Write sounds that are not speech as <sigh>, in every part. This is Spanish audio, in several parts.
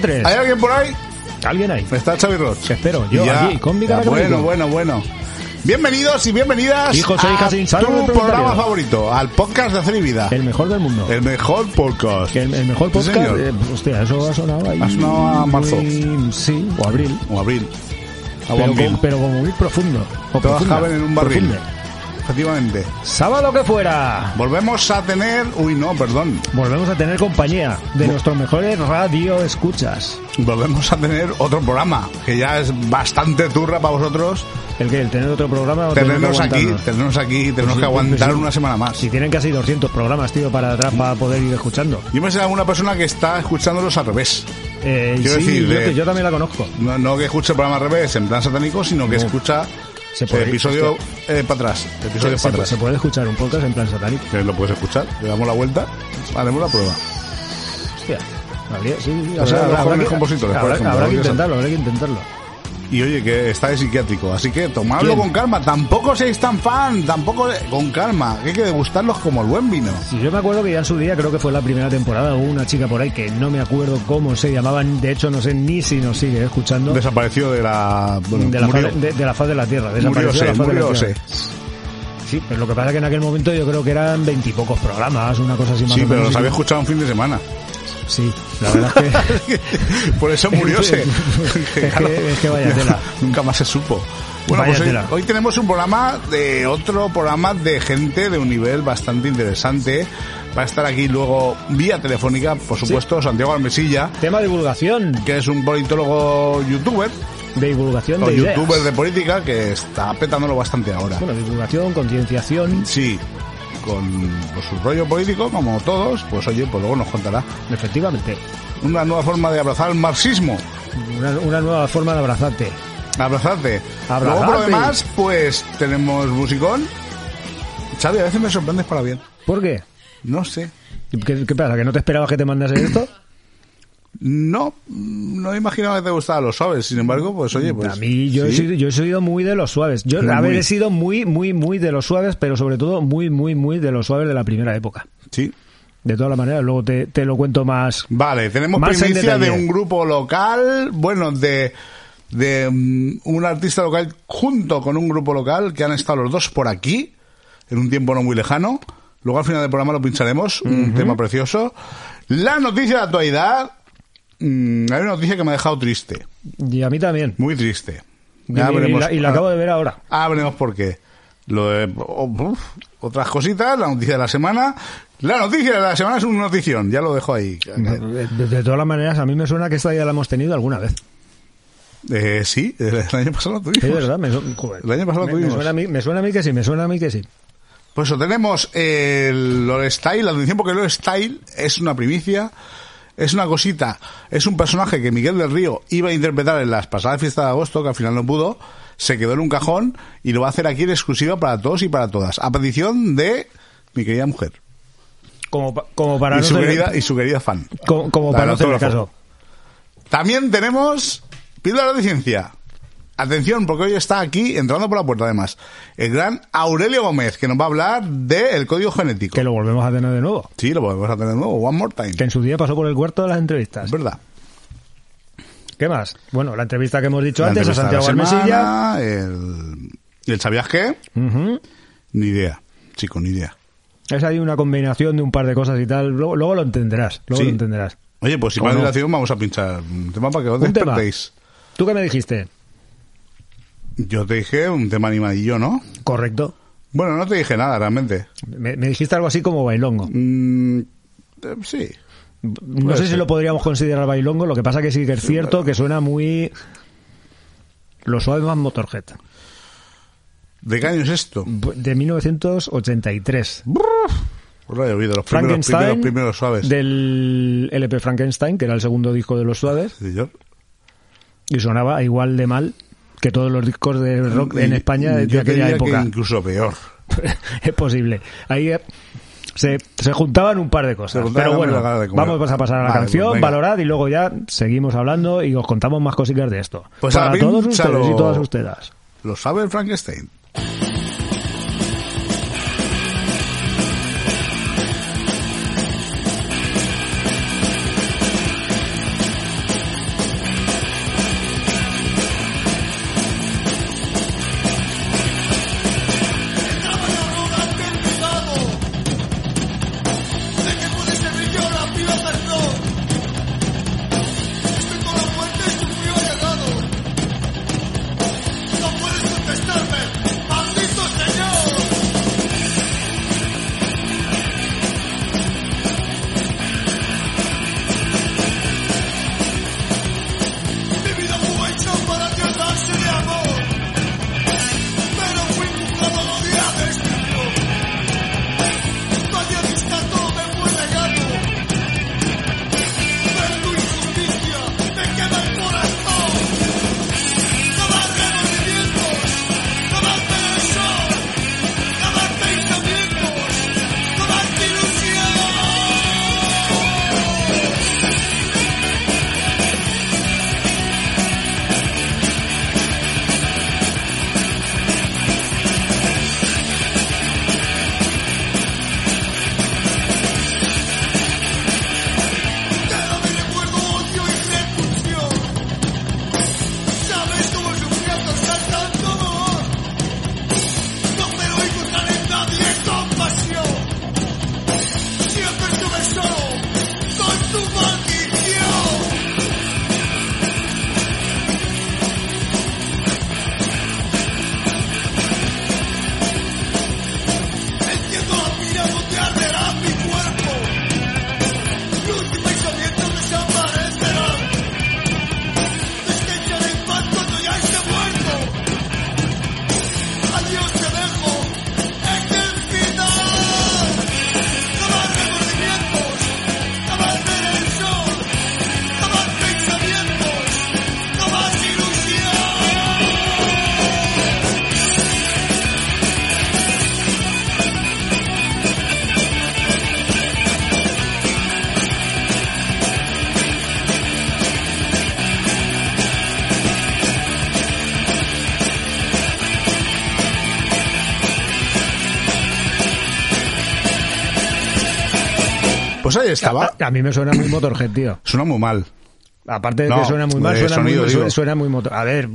buenos días. Sábado día 3. ¿Hay alguien por ahí? ¿Alguien ahí? Está Xavi Roch. Espero, yo Ya, aquí, con mi ya, cara Bueno, bueno, bueno. Bienvenidos y bienvenidas e hijas a tu programa favorito, al podcast de Hacer y Vida. El mejor del mundo. El mejor podcast. El, el mejor Sí, podcast. señor. eh, hostia, eso ha sonado ahí. Ha sonado a marzo. muy- sí, o abril. O abril. Pero, Bombín. con- pero como muy profundo. O Todas caben en un barril. Efectivamente. Sábado que fuera. Volvemos a tener... Uy, no, perdón. Volvemos a tener compañía de nuestros mejores radio escuchas. Volvemos a tener otro programa, que ya es bastante turra para vosotros. El que el tener otro programa o Tenernos aquí, tenernos aquí, tenemos Pues sí, que aguantar pues sí. una semana más. Si tienen casi 200 programas, tío, para atrás para poder ir escuchando. Yo me sé alguna persona que está escuchándolos al revés. Eh, Quiero sí, decir, yo, también la conozco. No, no que escuche el programa al revés, en plan satánico, sino que No. escucha Se el puede- episodio eh, para atrás. Episodio Se, para se- atrás. se puede escuchar un podcast en plan satánico. Que lo puedes escuchar. Le damos la vuelta, haremos la prueba. Hostia. Habría, sí, sí, O sea, habrá- habrá que- compositores, habrá- ejemplo, habrá habría que intentarlo, habrá que intentarlo. Y oye, que está de psiquiátrico, así que tomadlo ¿Quién? con calma. Tampoco seáis tan fan, tampoco con calma. Que hay que degustarlos como el buen vino. Sí, yo me acuerdo que ya en su día, creo que fue la primera temporada, hubo una chica por ahí que no me acuerdo cómo se llamaba, de hecho no sé ni si nos sigue escuchando. Desapareció de la. Bueno, de, la faz, de, de la faz de la Tierra. desapareció de la faz de la. Tierra. Sí, pero lo que pasa es que en aquel momento yo creo que eran veintipocos programas, una cosa así más Sí, pero los había escuchado un fin de semana. Sí, la verdad es que... <laughs> Por eso murióse. <laughs> Es que- <laughs> es que vaya tela. Nunca más se supo. Bueno, pues hoy, hoy tenemos un programa de otro programa de gente de un nivel bastante interesante. Va a estar aquí luego vía telefónica, por supuesto, Santiago Almesilla, Tema de divulgación, que es un politólogo youtuber, de divulgación de youtuber de política, que está petándolo bastante ahora. Bueno, divulgación, concienciación, Sí, con pues, su rollo político, como todos, pues oye, pues luego nos contará efectivamente. una nueva forma de abrazar el marxismo. Una, una nueva forma de abrazarte. Abrazarte. Abrazarte. Luego por lo demás, pues tenemos musicón. Xavi, a veces me sorprendes para bien. ¿Por qué? No sé. ¿Qué, qué pasa? ¿Que no te esperabas que te mandase esto? <coughs> No, no imaginaba que te gustaban los suaves. Sin embargo, pues oye, pues. a mí yo, he sido, yo he sido muy de los suaves. Yo, Muy, a ver, he sido muy, muy, muy de los suaves, pero sobre todo muy, muy, muy de los suaves de la primera época. Sí. De todas las maneras, luego te, te lo cuento más. Vale, tenemos Más primicia de un grupo local, bueno, de, de mm, un artista local junto con un grupo local que han estado los dos por aquí en un tiempo no muy lejano. Luego al final del programa lo pincharemos, un tema precioso. La noticia de actualidad, mm, hay una noticia que me ha dejado triste, Y a mí también. muy triste. Y, y veremos. la, y la acabo de ver ahora. Ah, veremos por qué. Lo de, oh, uf, otras cositas, la noticia de la semana. La noticia de la semana es una notición, ya lo dejo ahí. De, de todas las maneras, a mí me suena que esta ya la hemos tenido alguna vez. Eh, sí, <laughs> el año pasado lo tuvimos. Es verdad, me, su- joder. El año pasado Me- me, suena a mí, me suena a mí que sí, me suena a mí que sí. Pues eso, tenemos el Lore Style, la atención porque Lore Style es una primicia, es una cosita, es un personaje que Miguel del Río iba a interpretar en las pasadas fiestas de agosto, que al final no pudo, se quedó en un cajón y lo va a hacer aquí en exclusiva para todos y para todas, a petición de mi querida mujer Como, pa- como para y, no su querida, y su querida fan. como, para no caso. También tenemos píldora de ciencia. Atención, porque hoy está aquí, entrando por la puerta además, el gran Aurelio Gómez, que nos va a hablar del código genético. Que lo volvemos a tener de nuevo. Sí, lo podemos hacer de nuevo, one more time. Que en su día pasó por el cuarto de las entrevistas. Es verdad. ¿Qué más? Bueno, la entrevista que hemos dicho La antes a de Santiago la Almesilla. semana, el, el ¿sabías qué? Ni idea, chico, ni idea. Es ahí una combinación de un par de cosas y tal. Luego, luego lo entenderás. Luego Sí. lo entenderás. Oye, pues sin ¿O más no? dilación vamos a pinchar un tema para que os tema. despertéis. ¿Tú qué me dijiste? Yo te dije un tema animadillo, ¿no? Correcto. Bueno, no te dije nada realmente. Me, me dijiste algo así como bailongo. Mm, eh, sí. No Puede sé si lo podríamos considerar bailongo, lo que pasa que sí que es cierto que suena muy... Lo suave más Motorhead. ¿De qué año es esto? De 1983. Pues lo he oído, los primeros, Frankenstein. primeros, primeros suaves. Del LP Frankenstein, que era el segundo disco de los suaves. Sí, señor. Y sonaba igual de mal que todos los discos de rock en España de, yo aquella época. Que incluso peor. <laughs> es posible. Ahí eh, se, se juntaban un par de cosas. Pero bueno, vamos a pasar a la Vale, canción, pues valorad y luego ya seguimos hablando y os contamos más cositas de esto. Pues Para ahora todos ustedes y todas ustedes. Lo sabe el Frankenstein. Estaba. A, a mí me suena muy Motorhead, tío. Suena muy mal. Aparte de No, que suena muy mal, suena, sonido, muy, digo. suena muy motor. A ver.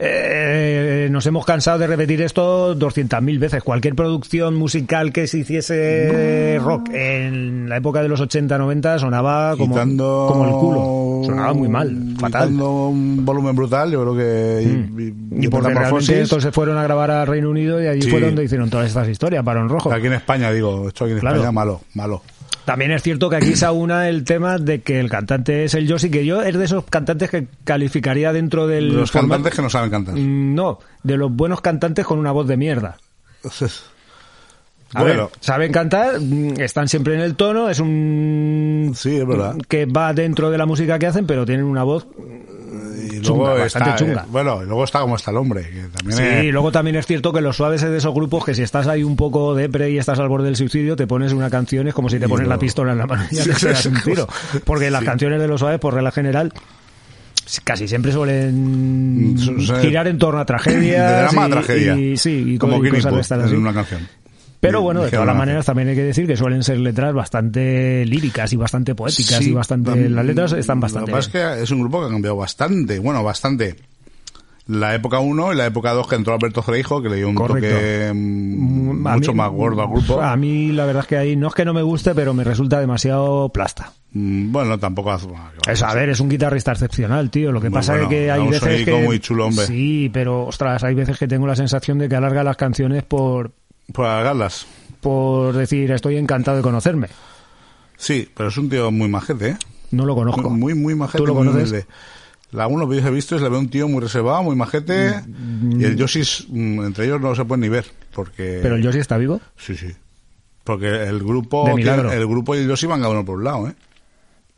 Eh, nos hemos cansado de repetir esto 200.000 veces. Cualquier producción musical que se hiciese rock en la época de los 80-90 sonaba como, Quitando- como el culo. Sonaba muy mal, fatal. Mm. Un volumen brutal, yo creo que. y- y- Y porque realmente estos se fueron a grabar a Reino Unido y allí Sí. fueron donde hicieron todas estas historias, Barón Rojo. Aquí en España, digo, esto aquí en Claro. España, malo, malo. También es cierto que aquí se aúna el tema de que el cantante es el Yossi, que yo es de esos cantantes que calificaría dentro del Los formato- cantantes que no saben cantar. Mm, No, de los buenos cantantes con una voz de mierda. A bueno, ver, saben cantar, mm, están siempre en el tono, es un sí, es verdad. que va dentro de la música que hacen, pero tienen una voz Y chunga, luego bastante está, chunga. eh, bueno, y luego está como está el hombre, que también Sí, es- y luego también es cierto que los suaves es de esos grupos que si estás ahí un poco depre y estás al borde del suicidio, te pones una canción, es como si te pones la pistola en la mano y ya Sí, te sí, un tiro. Porque las sí. canciones de los suaves, por regla general, casi siempre suelen Mm, girar en torno a tragedias. de drama a tragedia. Y, sí, y como y cosas de en una canción. Pero bueno, de todas las maneras también hay que decir que suelen ser letras bastante líricas y bastante poéticas Sí, y bastante las letras están bastante Lo que pasa es que es un grupo que ha cambiado bastante, bueno, bastante. La época 1 y la época 2 que entró Alberto Cereijo, que le dio un Correcto. toque mm, mucho mí- más gordo al grupo. A mí la verdad es que ahí no es que no me guste, pero me resulta demasiado plasta. Mm, Bueno, tampoco hace... Eso, a ver, es un guitarrista excepcional, tío. Lo que pasa bueno, es que hay veces que muy chulo, hombre. Sí, pero ostras, hay veces que tengo la sensación de que alarga las canciones por Por alargarlas. por decir estoy encantado de conocerme. Sí, pero es un tío muy majete, ¿eh? No lo conozco. Muy, muy majete. ¿Tú lo conoces? La uno que he visto es le veo un tío muy reservado, muy majete. Mm, Y el Yoshi, mm, entre ellos no se pueden ni ver. Porque. Pero el Yoshi está vivo. Sí, sí. Porque el grupo. De tiene- el grupo y el Yoshi van cada uno por un lado, ¿eh?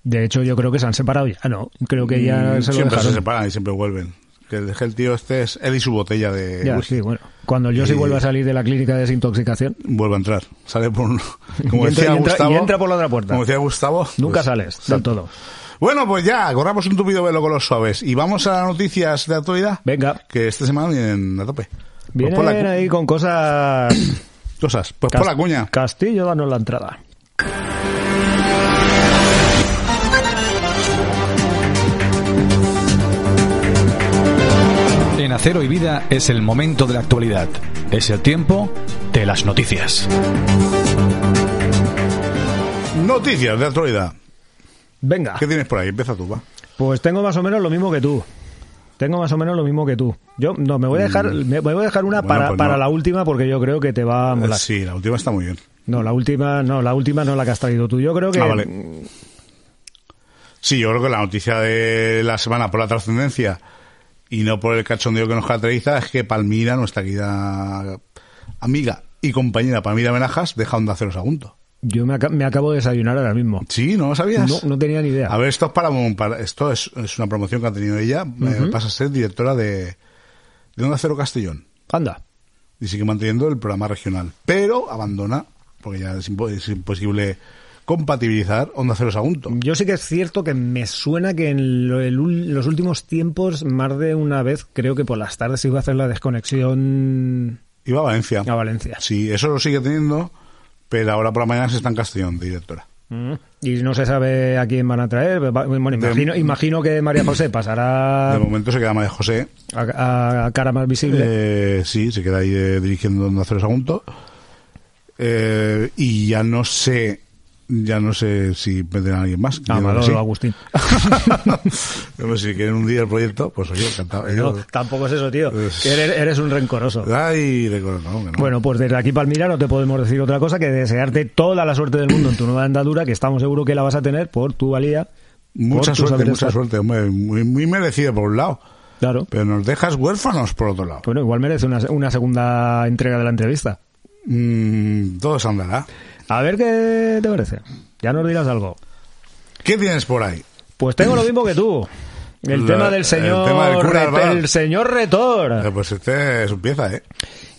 De hecho, yo creo que se han separado ya. No, creo que ya Mm, se lo siempre se separan y siempre vuelven. Que el, el tío este es él y su botella de. Ya, whisky. sí, bueno. Cuando el Yoshi Y- vuelve a salir de la clínica de desintoxicación, Vuelve a entrar. Sale por un. <laughs> Como entra- decía y entra- Gustavo. y entra por la otra puerta. Como decía Gustavo. nunca pues, sales del exacto. todo. Bueno, pues ya, corramos un tupido velo con los suaves. Y vamos a las noticias de actualidad. Venga, Que esta semana vienen a tope. Pues vienen la ahí con cosas... <coughs> cosas. Pues por la cuña. Castillo, danos la entrada. En Acero y Vida es el momento de la actualidad. Es el tiempo de las noticias. Noticias de actualidad. Venga. ¿Qué tienes por ahí? Empieza tú, va. Pues tengo más o menos lo mismo que tú. Tengo más o menos lo mismo que tú. Yo no me voy a dejar me me voy a dejar una Mm. Bueno, para, pues para no. la última porque yo creo que te va a molar. Sí, la última está muy bien. No, la última no, la última no la que has traído tú. Yo creo que Ah, vale. Sí, yo creo que la noticia de la semana por la trascendencia y no por el cachondeo que nos caracteriza es que Palmira, nuestra querida amiga y compañera Palmira Menajas, deja Onda Cero Sagunto. yo me, me acabo de desayunar ahora mismo. Sí, ¿no lo sabías? No, no tenía ni idea. A ver, esto es para, para- esto es, es una promoción que ha tenido ella. eh, pasa a ser directora de, de Onda Cero Castellón. Anda. y sigue manteniendo el programa regional, pero abandona, porque ya es, impo- es imposible compatibilizar Onda Cero Sagunto. Yo sí que es cierto que me suena que en lo- el los últimos tiempos, más de una vez, creo que por las tardes iba a hacer la desconexión Iba a Valencia. a Valencia. Sí, eso lo sigue teniendo, pero ahora por la mañana se está en Castellón, de directora. Mm. Y no se sabe a quién van a traer. Bueno, imagino, imagino que María José pasará De momento se queda María José. a, a cara más visible. Eh, sí, se queda ahí eh, dirigiendo Onda Cero Sagunto. Eh, y ya no sé, ya no sé si meterán a alguien más. Yo creo que Amador sí. o Agustín. <laughs> Pero si quieren un día el proyecto, pues oye, encantado. No, Yo- tampoco es eso, tío. Eres, eres un rencoroso. Ay, acuerdo, no. Bueno, pues desde aquí, Palmira, no te podemos decir otra cosa que desearte toda la suerte del mundo en tu nueva andadura, que estamos seguros que la vas a tener por tu valía. Mucha suerte, mucha suerte, hombre. Muy, muy merecido por un lado. Claro. Pero nos dejas huérfanos por otro lado. Bueno, igual merece una, una segunda entrega de la entrevista. Mm, todo se andará. A ver qué te parece. Ya nos dirás algo. ¿Qué tienes por ahí? Pues tengo lo mismo que tú. El <laughs> La- tema el del señor, tema del cura el señor Retor. Eh, pues este es un pieza, ¿eh?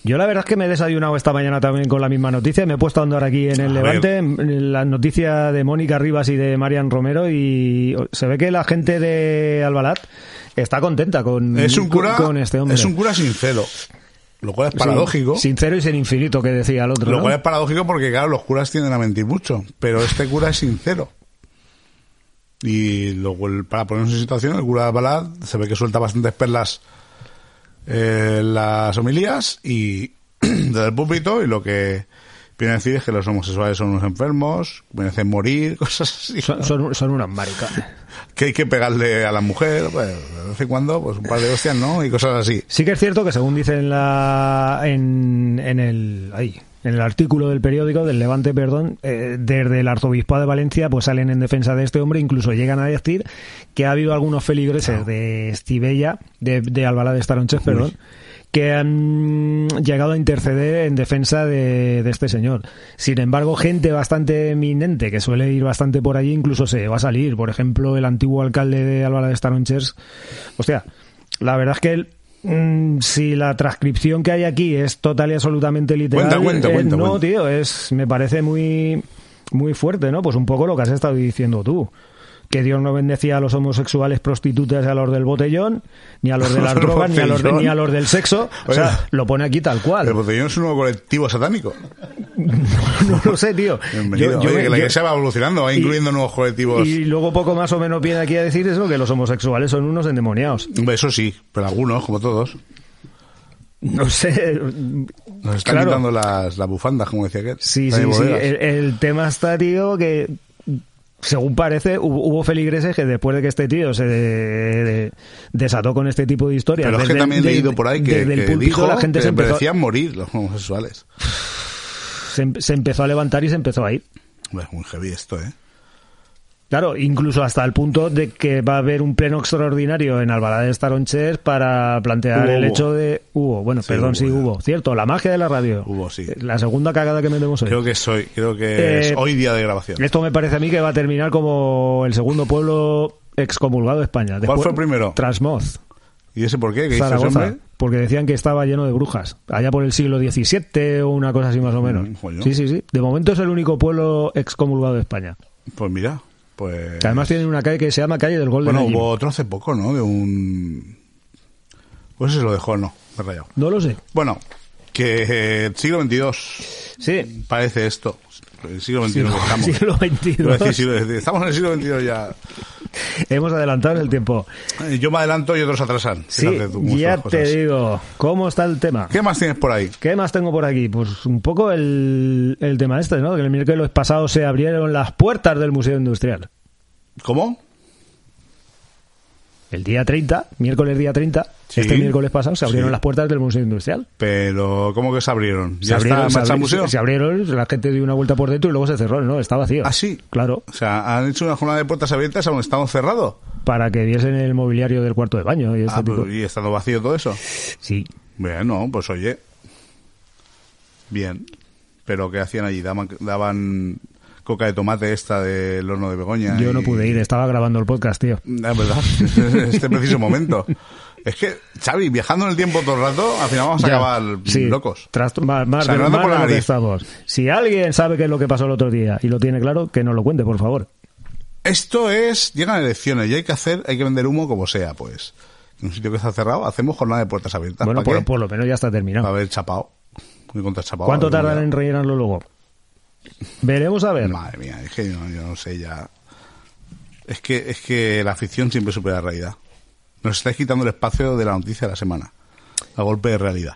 Yo la verdad es que me he desayunado esta mañana también con la misma noticia. Me he puesto a andar aquí en el Levante, la noticia de Mónica Rivas y de Marian Romero y se ve que la gente de Albalat está contenta con, Es un cura, con este hombre. es un cura sincero. Lo cual es paradójico. Sincero y sin infinito, que decía el otro. Lo ¿no? cual es paradójico porque, claro, los curas tienden a mentir mucho, pero este cura es sincero. Y luego, el- para ponernos en situación, el cura de Balad se ve que suelta bastantes perlas eh, las homilías y <clears throat> desde el púlpito y lo que viene a decir es que los homosexuales son unos enfermos, merecen morir, <laughs> cosas así. Son, son, son unas maricas. Que hay que pegarle a la mujer, pues, de vez en cuando, pues un par de hostias, ¿no? Y cosas así. Sí que es cierto que según dice en la en, en el ahí, en el artículo del periódico del Levante, perdón, eh, desde el arzobispado de Valencia pues salen en defensa de este hombre, incluso llegan a decir que ha habido algunos feligreses de Estivella, de, de Albalá de Estaronches, perdón, que han llegado a interceder en defensa de, de este señor. Sin embargo, gente bastante eminente que suele ir bastante por allí, incluso se va a salir. Por ejemplo, el antiguo alcalde de Albalá de Staronchers. Hostia, la verdad es que él, mm, si la transcripción que hay aquí es total y absolutamente literal, Cuenta, cuenta, eh, cuenta, no, tío, es me parece muy muy fuerte, ¿no? Pues un poco lo que has estado diciendo tú. Que Dios no bendecía a los homosexuales prostitutas y a los del botellón, ni a los de las <laughs> drogas, ni a, los de- ni a los del sexo. O sea, lo pone aquí tal El cual. botellón es un nuevo colectivo satánico. <laughs> No lo sé, tío. Bienvenido. Yo- Oye, que la iglesia va evolucionando, va y- incluyendo nuevos colectivos. y luego poco más o menos viene aquí a decir eso, que los homosexuales son unos endemoniados. Eso sí, pero algunos, como todos, No sé. nos están Claro. quitando las, las bufandas, como decía aquel. Sí, sí, sí. El, el tema está, tío, que según parece, hubo, feligreses que después de que este tío se de- de- desató con este tipo de historias. Pero es que también he leído por ahí que, que dijo la gente que se empezó, merecían morir los homosexuales. <sighs> se, se empezó a levantar y se empezó a ir. Es muy heavy esto, ¿eh? Claro, incluso hasta el punto de que va a haber un pleno extraordinario en Albalá de Staronches para plantear Hubo, el hubo. hecho de... Hubo, bueno, Sí, perdón, hubo, sí hubo. Cierto, la magia de la radio. Hubo, sí. La segunda cagada que metemos hoy. Creo que soy, creo que es Eh, hoy día de grabación. Esto me parece a mí que va a terminar como el segundo pueblo excomulgado de España. ¿Cuál fue el primero? Trasmoz, ¿Y ese por qué? ¿Qué hizo ese Zaragoza. hombre? Porque decían que estaba lleno de brujas. Allá por el siglo XVII o una cosa así más o menos. Mm. Sí, sí, sí. De momento es el único pueblo excomulgado de España. Pues mira, pues... Que además tienen una calle que se llama Calle del Golden Bueno, hubo otro hace poco, ¿no? De un... Pues se lo dejó, no, me he rayado. No lo sé. Bueno, que eh, siglo XXII Sí. parece esto. El siglo XXI que estamos. <laughs> Siglo XXI. Iba a decir siglo XXI. Estamos en el siglo XXI ya. Hemos adelantado el tiempo. Eh, Yo me adelanto y otros atrasan. Sí, ya te digo. ¿Cómo está el tema? ¿Qué más tienes por ahí? ¿Qué más tengo por aquí? Pues un poco el, el tema este, ¿no? Que el miércoles pasado se abrieron las puertas del Museo Industrial. ¿Cómo? El día 30, miércoles día 30, Sí. este miércoles pasado, se abrieron Sí. las puertas del Museo Industrial. Pero, ¿cómo que se abrieron? Se ¿Ya abrieron, está se, en marcha el abri- museo? se abrieron, la gente dio una vuelta por dentro y luego se cerró, ¿no? Está vacío. ¿Ah, sí? Claro, O sea, han hecho una jornada de puertas abiertas aún estamos cerrados. para que viesen el mobiliario del cuarto de baño y este Ah, tipo. pues, y estando vacío todo eso. Sí. Bueno, pues oye. Bien. Pero ¿qué hacían allí? Daban, daban coca de tomate esta del horno de Begoña. Yo no y- pude ir, estaba grabando el podcast, tío. Es verdad, <laughs> este preciso momento. Es que, Xavi, viajando en el tiempo todo el rato, al final vamos a Ya, acabar sí, locos. tras- más, más de, por la nariz. estamos. Si alguien sabe qué es lo que pasó el otro día y lo tiene claro, que nos lo cuente, por favor. Esto es, llegan elecciones y hay que hacer, hay que vender humo como sea, pues. En un sitio que está cerrado, hacemos jornada de puertas abiertas. Bueno, ¿Para por, por lo menos ya está terminado. haber chapado. Muy contra chapado. ¿Cuánto a tardan en rellenarlo luego? Veremos a ver. Madre mía, es que yo, yo no sé ya. Es que, es que la ficción siempre supera la realidad. Nos estáis quitando el espacio de la noticia de la semana. A golpe de realidad.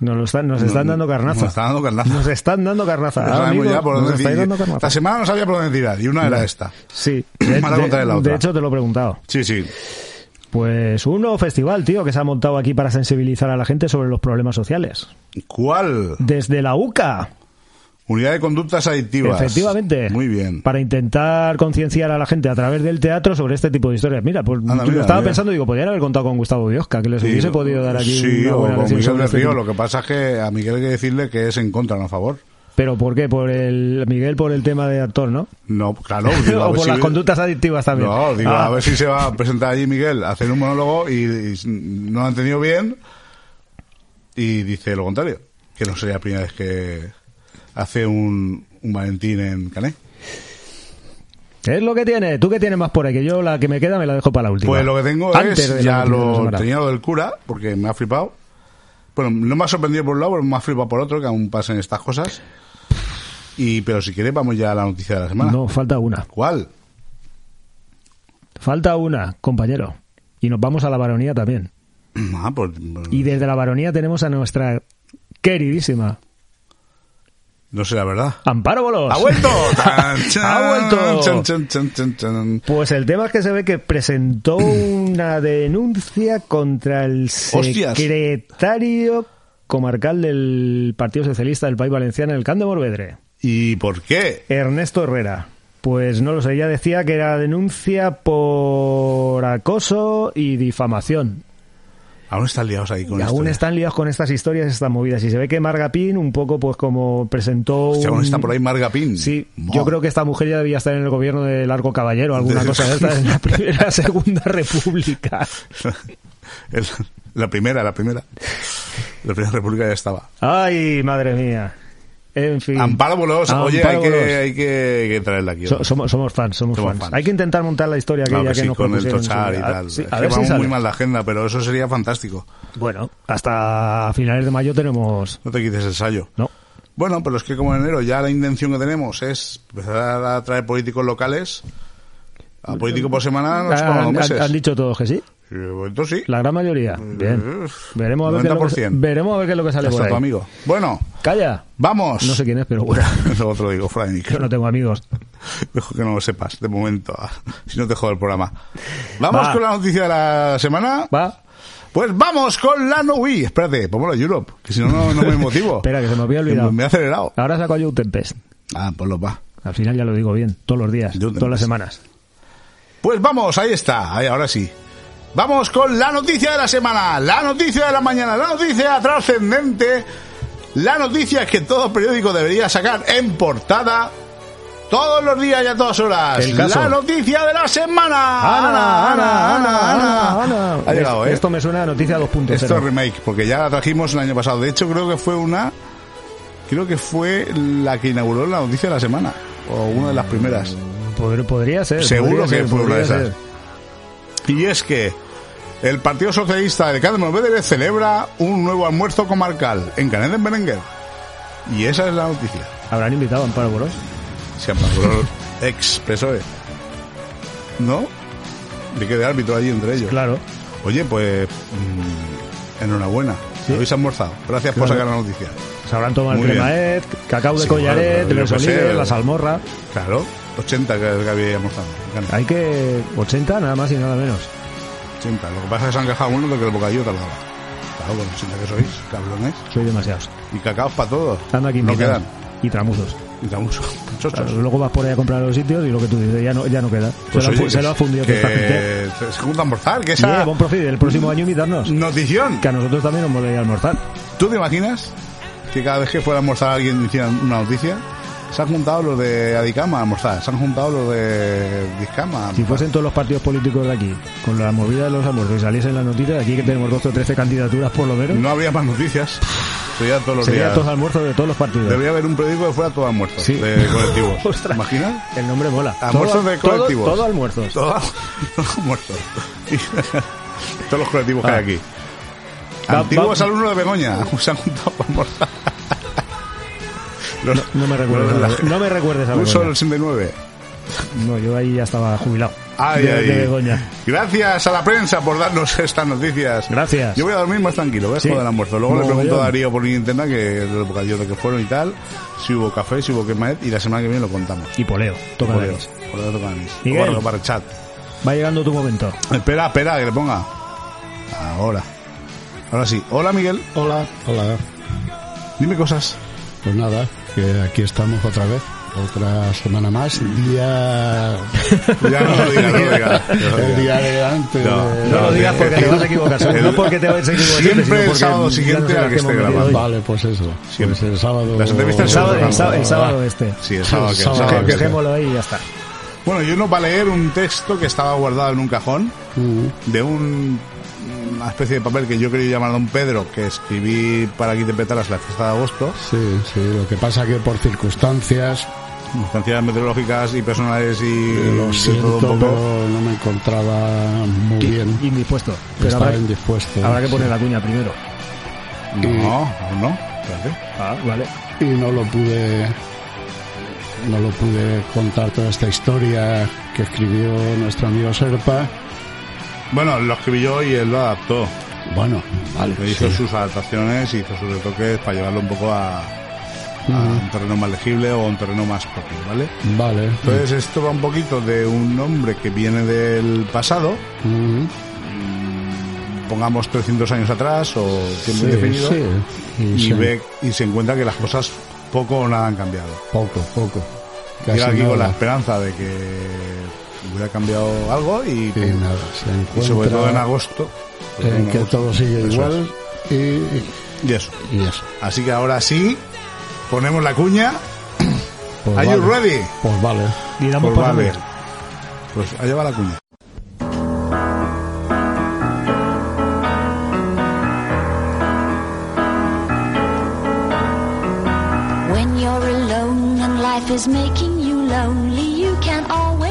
Nos, lo están, nos están dando carnaza. Nos están dando carnaza. Nos están dando carnaza. <laughs> Ya Ah, ya por nos dónde tirar. dando carnaza. Esta semana no sabía por dónde tirar y una era esta. Sí. <laughs> A contar la de otra. hecho, te lo he preguntado. Sí, sí. Pues un nuevo festival, tío, que se ha montado aquí para sensibilizar a la gente sobre los problemas sociales. ¿Cuál? Desde la UCA, Unidad de conductas adictivas. efectivamente. Muy bien. Para intentar concienciar a la gente a través del teatro sobre este tipo de historias. Mira, pues Anda, mira, estaba mira. pensando, digo, podrían haber contado con Gustavo Biosca, que les hubiese podido dar aquí sí, una o buena con lección Miguel del este Río. Lo que pasa es que a Miguel hay que decirle que es en contra, no a favor. Pero ¿por qué? Por el Miguel, por el tema de actor, ¿no? No, claro. <laughs> digo, o por si- las conductas adictivas también. No, digo, Ah, a ver si se va a presentar allí Miguel a hacer un monólogo y, y no lo ha entendido bien y dice lo contrario, que no sería la primera vez que hace un, un Valentín en Cané. Es lo que tiene. ¿Tú qué tienes más por ahí? Que yo la que me queda me la dejo para la última. Pues lo que tengo Antes es, ya lo tenía lo del cura, porque me ha flipado. Bueno, no me ha sorprendido por un lado, pero me ha flipado por otro, que aún pasen estas cosas. Y, pero si quieres, vamos ya a la noticia de la semana. No, falta una. ¿Cuál? Falta una, compañero. Y nos vamos a la baronía también. Ah, pues, Y desde la baronía tenemos a nuestra queridísima no sé la verdad. Amparo Bolos. ¡Ha vuelto! <laughs> ¡Ha vuelto! Pues el tema es que se ve que presentó una denuncia contra el secretario comarcal del Partido Socialista del País Valenciano, el Can de Morvedre, ¿Y por qué? Ernesto Herrera. Pues no lo sé, ella decía que era denuncia por acoso y difamación. Aún están liados ahí con Y aún están liados con estas historias, estas movidas. Y se ve que Margapín un poco pues como presentó Hostia, un... aún está por ahí Margapín. Sí, Madre. yo creo que esta mujer ya debía estar en el gobierno de Largo Caballero, alguna De- cosa de esta, en la primera, <laughs> segunda república. <laughs> La primera, la primera. La primera república ya estaba. Ay, madre mía. En fin. Amparo Bolos, oye, hay que, hay que, que traerla aquí. So- somos, somos fans, somos, Somos fans. fans. Hay que intentar montar la historia aquella Claro que que sí, nos con el Tochar y día. tal. Sí, a ver si muy mal la agenda, pero eso sería fantástico. Bueno, hasta finales de mayo tenemos... No te quites el sallo. No. Bueno, pero es que como en enero ya la intención que tenemos es empezar a traer políticos locales. A político por semana nos Han, ponemos han- meses. han dicho todos que sí. Entonces sí. La gran mayoría. Bien. Uf, Veremos a ver, qué es lo que, 90%. veremos a ver qué es lo que sale por ahí. amigo. Bueno, Calla. vamos. No sé quién es, pero bueno. <laughs> Luego te lo digo, micro. Yo no tengo amigos. Mejor que no lo sepas, de momento. Si no te jodo el programa. Vamos Va. con la noticia de la semana. Va. Pues vamos con la no Uy, espérate, póngalo Europe, que si no, no, no me motivo. <laughs> Espera, que se me había olvidado. Me he acelerado. Ahora saco yo un Tempest. Ah, pues lo va. Al final ya lo digo bien. Todos los días. Todas las semanas. Pues vamos, ahí está, ahí, ahora sí. Vamos con la noticia de la semana, la noticia de la mañana, la noticia trascendente, la noticia que todo periódico debería sacar en portada todos los días y a todas horas. El caso. La noticia de la semana. Ana, Ana, Ana, Ana, Ana. Ha llegado, ¿eh? Esto me suena a noticia 2.0. Esto es remake, porque ya la trajimos el año pasado. De hecho, creo que fue una. Creo que fue la que inauguró la noticia de la semana. O una de las primeras. Pod- Podría ser. Seguro podría que ser, fue una de esas. ser. Y es que el Partido Socialista del Cádiz Belvedere celebra un nuevo almuerzo comarcal en Canet de Berenguer. Y esa es la noticia. Habrán invitado a Amparo Boros. Se inauguró ex PSOE. ¿No? De que de árbitro allí entre ellos. Claro. Oye, pues. mm, enhorabuena. Sí. Habéis almorzado. Gracias por Claro. sacar la noticia. Se habrán tomado el cremaet, cacao de Sí, collaret, claro, yo los la salmorra. Claro, 80 que, que había almorzado. Me encanta. Hay que 80 nada más y nada menos. 80. Lo que pasa es que se han quejado uno de que el bocadillo tardaba. Claro, con 80 que sois, cabrones. Soy demasiados. Y cacaos para todos. Anda aquí no quedan. Y tramusos. Y. <laughs> Chochos. Claro, luego vas por ahí a comprar los sitios y lo que tú dices ya no, ya no queda. Pues se, oye, que- lo ha fundido que gente. se- junta a almorzar, que Yeah, esa buen profit, el próximo año invitarnos. notición. Que a nosotros también nos volvería a almorzar. ¿Tú te imaginas que cada vez que fuera a almorzar alguien hiciera una noticia? Se han juntado los de Adicama a almorzar, se han juntado los de Discama Si fuesen todos los partidos políticos de aquí, con la movida de los almuerzos y saliesen las noticias, aquí que tenemos 12 o 13 candidaturas por lo menos, No habría más noticias. Sería todos los serían días. todos almuerzos de todos los partidos. Debería haber un periódico que fuera todo almuerzo Sí. de colectivos. <laughs> Ostras. ¿Te imaginas? El nombre mola. Almuerzos Todo- de todo- colectivos. Todo, almuerzos. Todo, <laughs> todo almuerzo. Y- <laughs> todos los colectivos que Ah. hay aquí. Va- Antiguos va- alumnos de Begoña se han juntado para almorzar. Los- No me recuerdes, los de la- no me recuerdes a del 69. No, yo ahí ya estaba jubilado. Ay, de, ay. de Begoña. Gracias a la prensa por darnos estas noticias. Gracias. Yo voy a dormir más tranquilo, ¿ves? Sí. Con el almuerzo. Luego le pregunto a. Darío por interna que los bocadillos de que fueron y tal, si hubo café, si hubo quemaet, y la semana que viene lo contamos. Y poleo. Toca Poleo. Poleo toca. Miguel. Para el chat. Va llegando tu momento. Espera, espera, que le ponga. Ahora. Ahora sí. Hola, Miguel. Hola, hola. Dime cosas. Pues nada, que aquí estamos otra vez, otra semana más, día, Ya no lo digas, no lo digas. No lo el digas. día de antes. No, de- No lo digas porque te vas a equivocar. El- No porque te vas a equivocar. Siempre el sábado siguiente al que esté hoy. Vale, pues eso. Siempre. Pues el sábado. Las entrevistas El sábado, el sábado, el sábado este. Sí, el sábado que el sábado Que- ahí y ya está. Bueno, yo no para leer un texto que estaba guardado en un cajón de un, una especie de papel que yo quería llamar Don Pedro, que escribí para que interpretaras la fiesta de agosto, Sí, sí, lo que pasa que por circunstancias, circunstancias meteorológicas y personales y lo siento, todo un poco. pero no me encontraba muy bien. Indispuesto. Pero Estaba habrá, indispuesto. habrá que sí. poner la cuña primero. No, aún no. Espérate. Ah, vale. y no lo pude no lo pude contar toda esta historia que escribió nuestro amigo Serpa Bueno, lo escribí yo y él lo adaptó. bueno vale Le hizo sí. sus adaptaciones, hizo sus retoques para llevarlo un poco a, a un terreno más legible o un terreno más propio, ¿vale? vale Entonces esto va un poquito de un hombre que viene del pasado, Mm, pongamos 300 años atrás o tiempo sí, indefinido, sí. y, ve y se encuentra que las cosas poco o nada han cambiado. poco poco Llega casi aquí con la esperanza de que hubiera cambiado algo y, y nada se y sobre todo en agosto. todo en en que agosto. todo sigue Eso igual y, es. Y eso. y eso Así que ahora sí, ponemos la cuña. pues Are you vale. ready? pues vale Y damos Pues vale. Pues allá va la cuña. When you're alone and life is making you lonely, you can always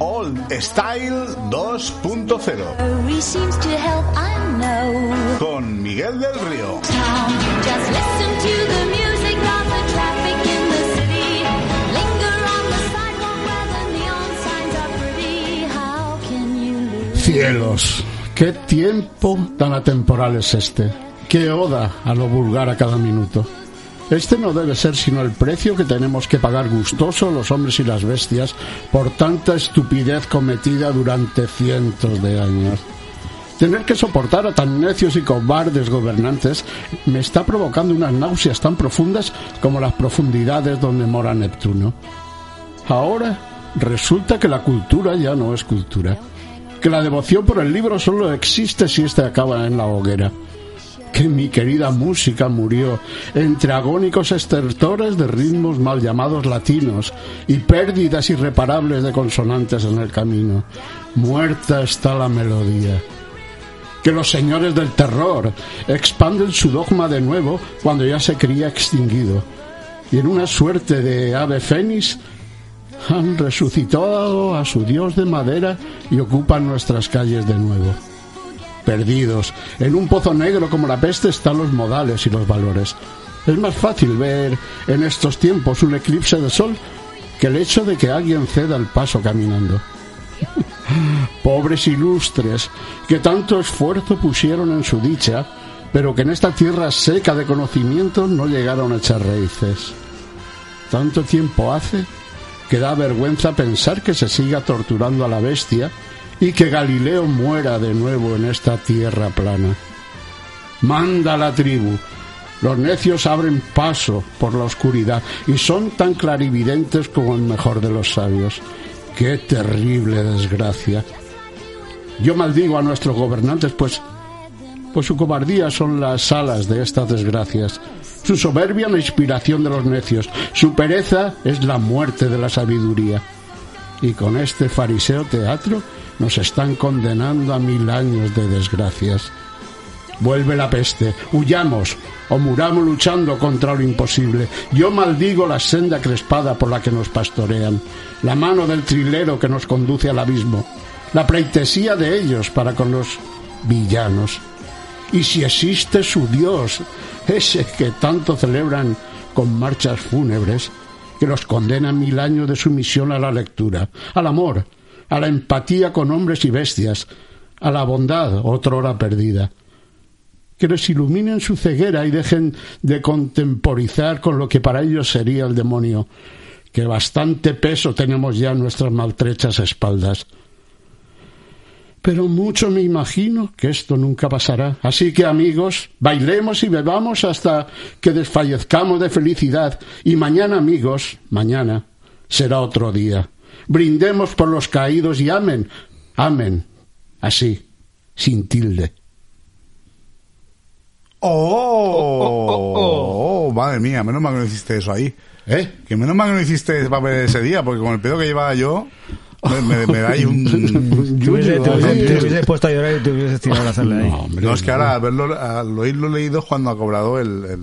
Old Style 2.0 worry seems to help, I know. con Miguel del Río. Town. Just listen to the music of the traffic in the city. Linger on the sidewalk where the neon signs are pretty. How can you lose? Cielos, qué tiempo tan atemporal es este. Qué oda a lo vulgar a cada minuto. Este no debe ser sino el precio que tenemos que pagar gustoso los hombres y las bestias por tanta estupidez cometida durante cientos de años. Tener que soportar a tan necios y cobardes gobernantes me está provocando unas náuseas tan profundas como las profundidades donde mora Neptuno. Ahora resulta que la cultura ya no es cultura, que la devoción por el libro solo existe si éste acaba en la hoguera, que mi querida música murió entre agónicos estertores de ritmos mal llamados latinos y pérdidas irreparables de consonantes en el camino. Muerta está la melodía que los señores del terror expanden su dogma de nuevo cuando ya se creía extinguido. Y en una suerte de ave fénix han resucitado a su dios de madera y ocupan nuestras calles de nuevo. Perdidos, en un pozo negro como la peste están los modales y los valores. Es más fácil ver en estos tiempos un eclipse de sol que el hecho de que alguien ceda el paso caminando <laughs> pobres ilustres, que tanto esfuerzo pusieron en su dicha, pero que en esta tierra seca de conocimientos no llegaron a echar raíces. Tanto tiempo hace que da vergüenza pensar que se siga torturando a la bestia y que Galileo muera de nuevo en esta tierra plana. Manda la tribu. Los necios abren paso por la oscuridad y son tan clarividentes como el mejor de los sabios. Qué terrible desgracia. Yo maldigo a nuestros gobernantes, pues, pues su cobardía son las alas de estas desgracias. Su soberbia la inspiración de los necios. Su pereza es la muerte de la sabiduría. Y con este fariseo teatro nos están condenando a mil años de desgracias. Vuelve la peste, huyamos o muramos luchando contra lo imposible. Yo maldigo la senda crespada por la que nos pastorean, la mano del trilero que nos conduce al abismo, la pleitesía de ellos para con los villanos. Y si existe su Dios, ese que tanto celebran con marchas fúnebres, que los condena mil años de sumisión a la lectura, al amor, a la empatía con hombres y bestias, a la bondad, otrora perdida que les iluminen su ceguera y dejen de contemporizar con lo que para ellos sería el demonio, que bastante peso tenemos ya en nuestras maltrechas espaldas. Pero mucho me imagino que esto nunca pasará. Así que amigos, bailemos y bebamos hasta que desfallezcamos de felicidad. Y mañana, amigos, mañana será otro día. Brindemos por los caídos y amen, amen, así, sin tilde. Oh, oh, madre mía, menos mal que no hiciste eso ahí. ¿Eh? Que menos mal que no hiciste ese papel ese día, porque con el pedo que llevaba yo, me, me, me da ahí un... <laughs> Te hubiese, puesto a llorar y te hubieses tirado a hacerle ahí. No, hombre, No, es que ahora al, verlo, al oírlo leído es cuando ha cobrado el, el,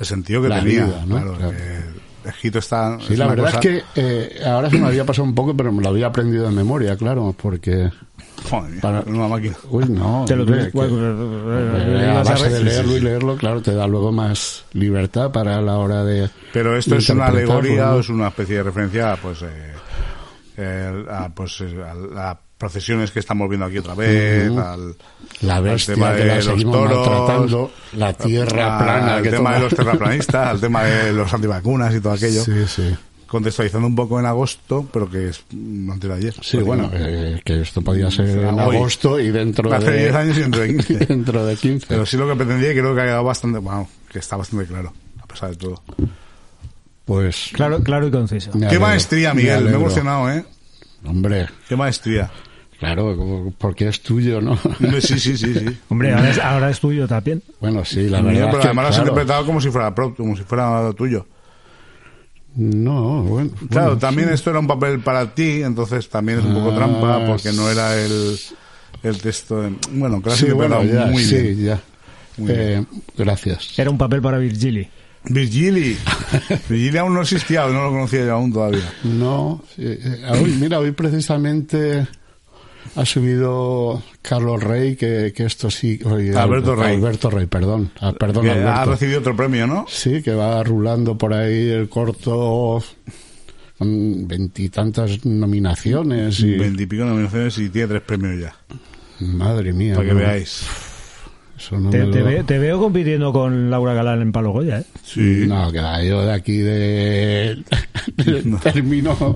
el sentido que La tenía. vida, ¿no? Claro, Claro. que Egipto está... Sí, la verdad cosa- es que eh, ahora se me había pasado un poco, pero me lo había aprendido de memoria, claro, porque... Joder, para- una máquina. Uy, no. Te lo tienes- que- eh, a base de leerlo y leerlo, claro, te da luego más libertad para la hora de... Pero esto es una alegoría ¿no? o es una especie de referencia pues, eh, eh, a, pues, eh, a las procesiones que estamos viendo aquí otra vez, al, La al tema de la los toros, maltratando, la tierra al plana que tema toma- de los terraplanistas, al tema de los antivacunas y todo aquello. Sí, sí. Contextualizando un poco en agosto, pero que es mm, antes de ayer. Sí, bueno, eh, que esto podía ser Será en hoy. agosto y dentro Hace de... 10 años y dentro de <laughs> 15. dentro de 15. Pero sí lo que pretendía y creo que ha quedado bastante, bueno, que está bastante claro, a pesar de todo. Pues... Claro, claro y conciso. me Qué maestría, Miguel, me he alegro. emocionado, ¿eh? Hombre, Qué maestría. claro, como- porque es tuyo, ¿no? Sí, sí, sí, sí. <laughs> Hombre, ahora es, ahora es tuyo también. bueno, sí, la Mío, verdad pero es que, además lo has claro, interpretado como si fuera pro- como si fuera tuyo. No, bueno. Claro, bueno, también esto era un papel para ti, entonces también es un poco Ah, trampa porque no era el, el texto. de- bueno, has Sí, bueno, ya, muy sí, bien. ya. Muy Eh, gracias. Era un papel para Virgili. Virgili. <laughs> Virgili aún no existía, no lo conocía yo aún todavía. No, eh, hoy, mira, hoy precisamente ha subido Carlos Rey, que, que esto sí... oye, Alberto Rey. Alberto Rey, perdón. Ah, perdón, Que ha Alberto. recibido otro premio, ¿no? Sí, que va rulando por ahí el corto con veintitantas nominaciones y... Veintipico nominaciones y tiene tres premios ya. Madre mía. Para que no, veáis. Eso no Te, me te ve- te veo compitiendo con Laura Galán en Palo Goya, ¿eh? Sí. No, que va, yo de aquí de, del <laughs> término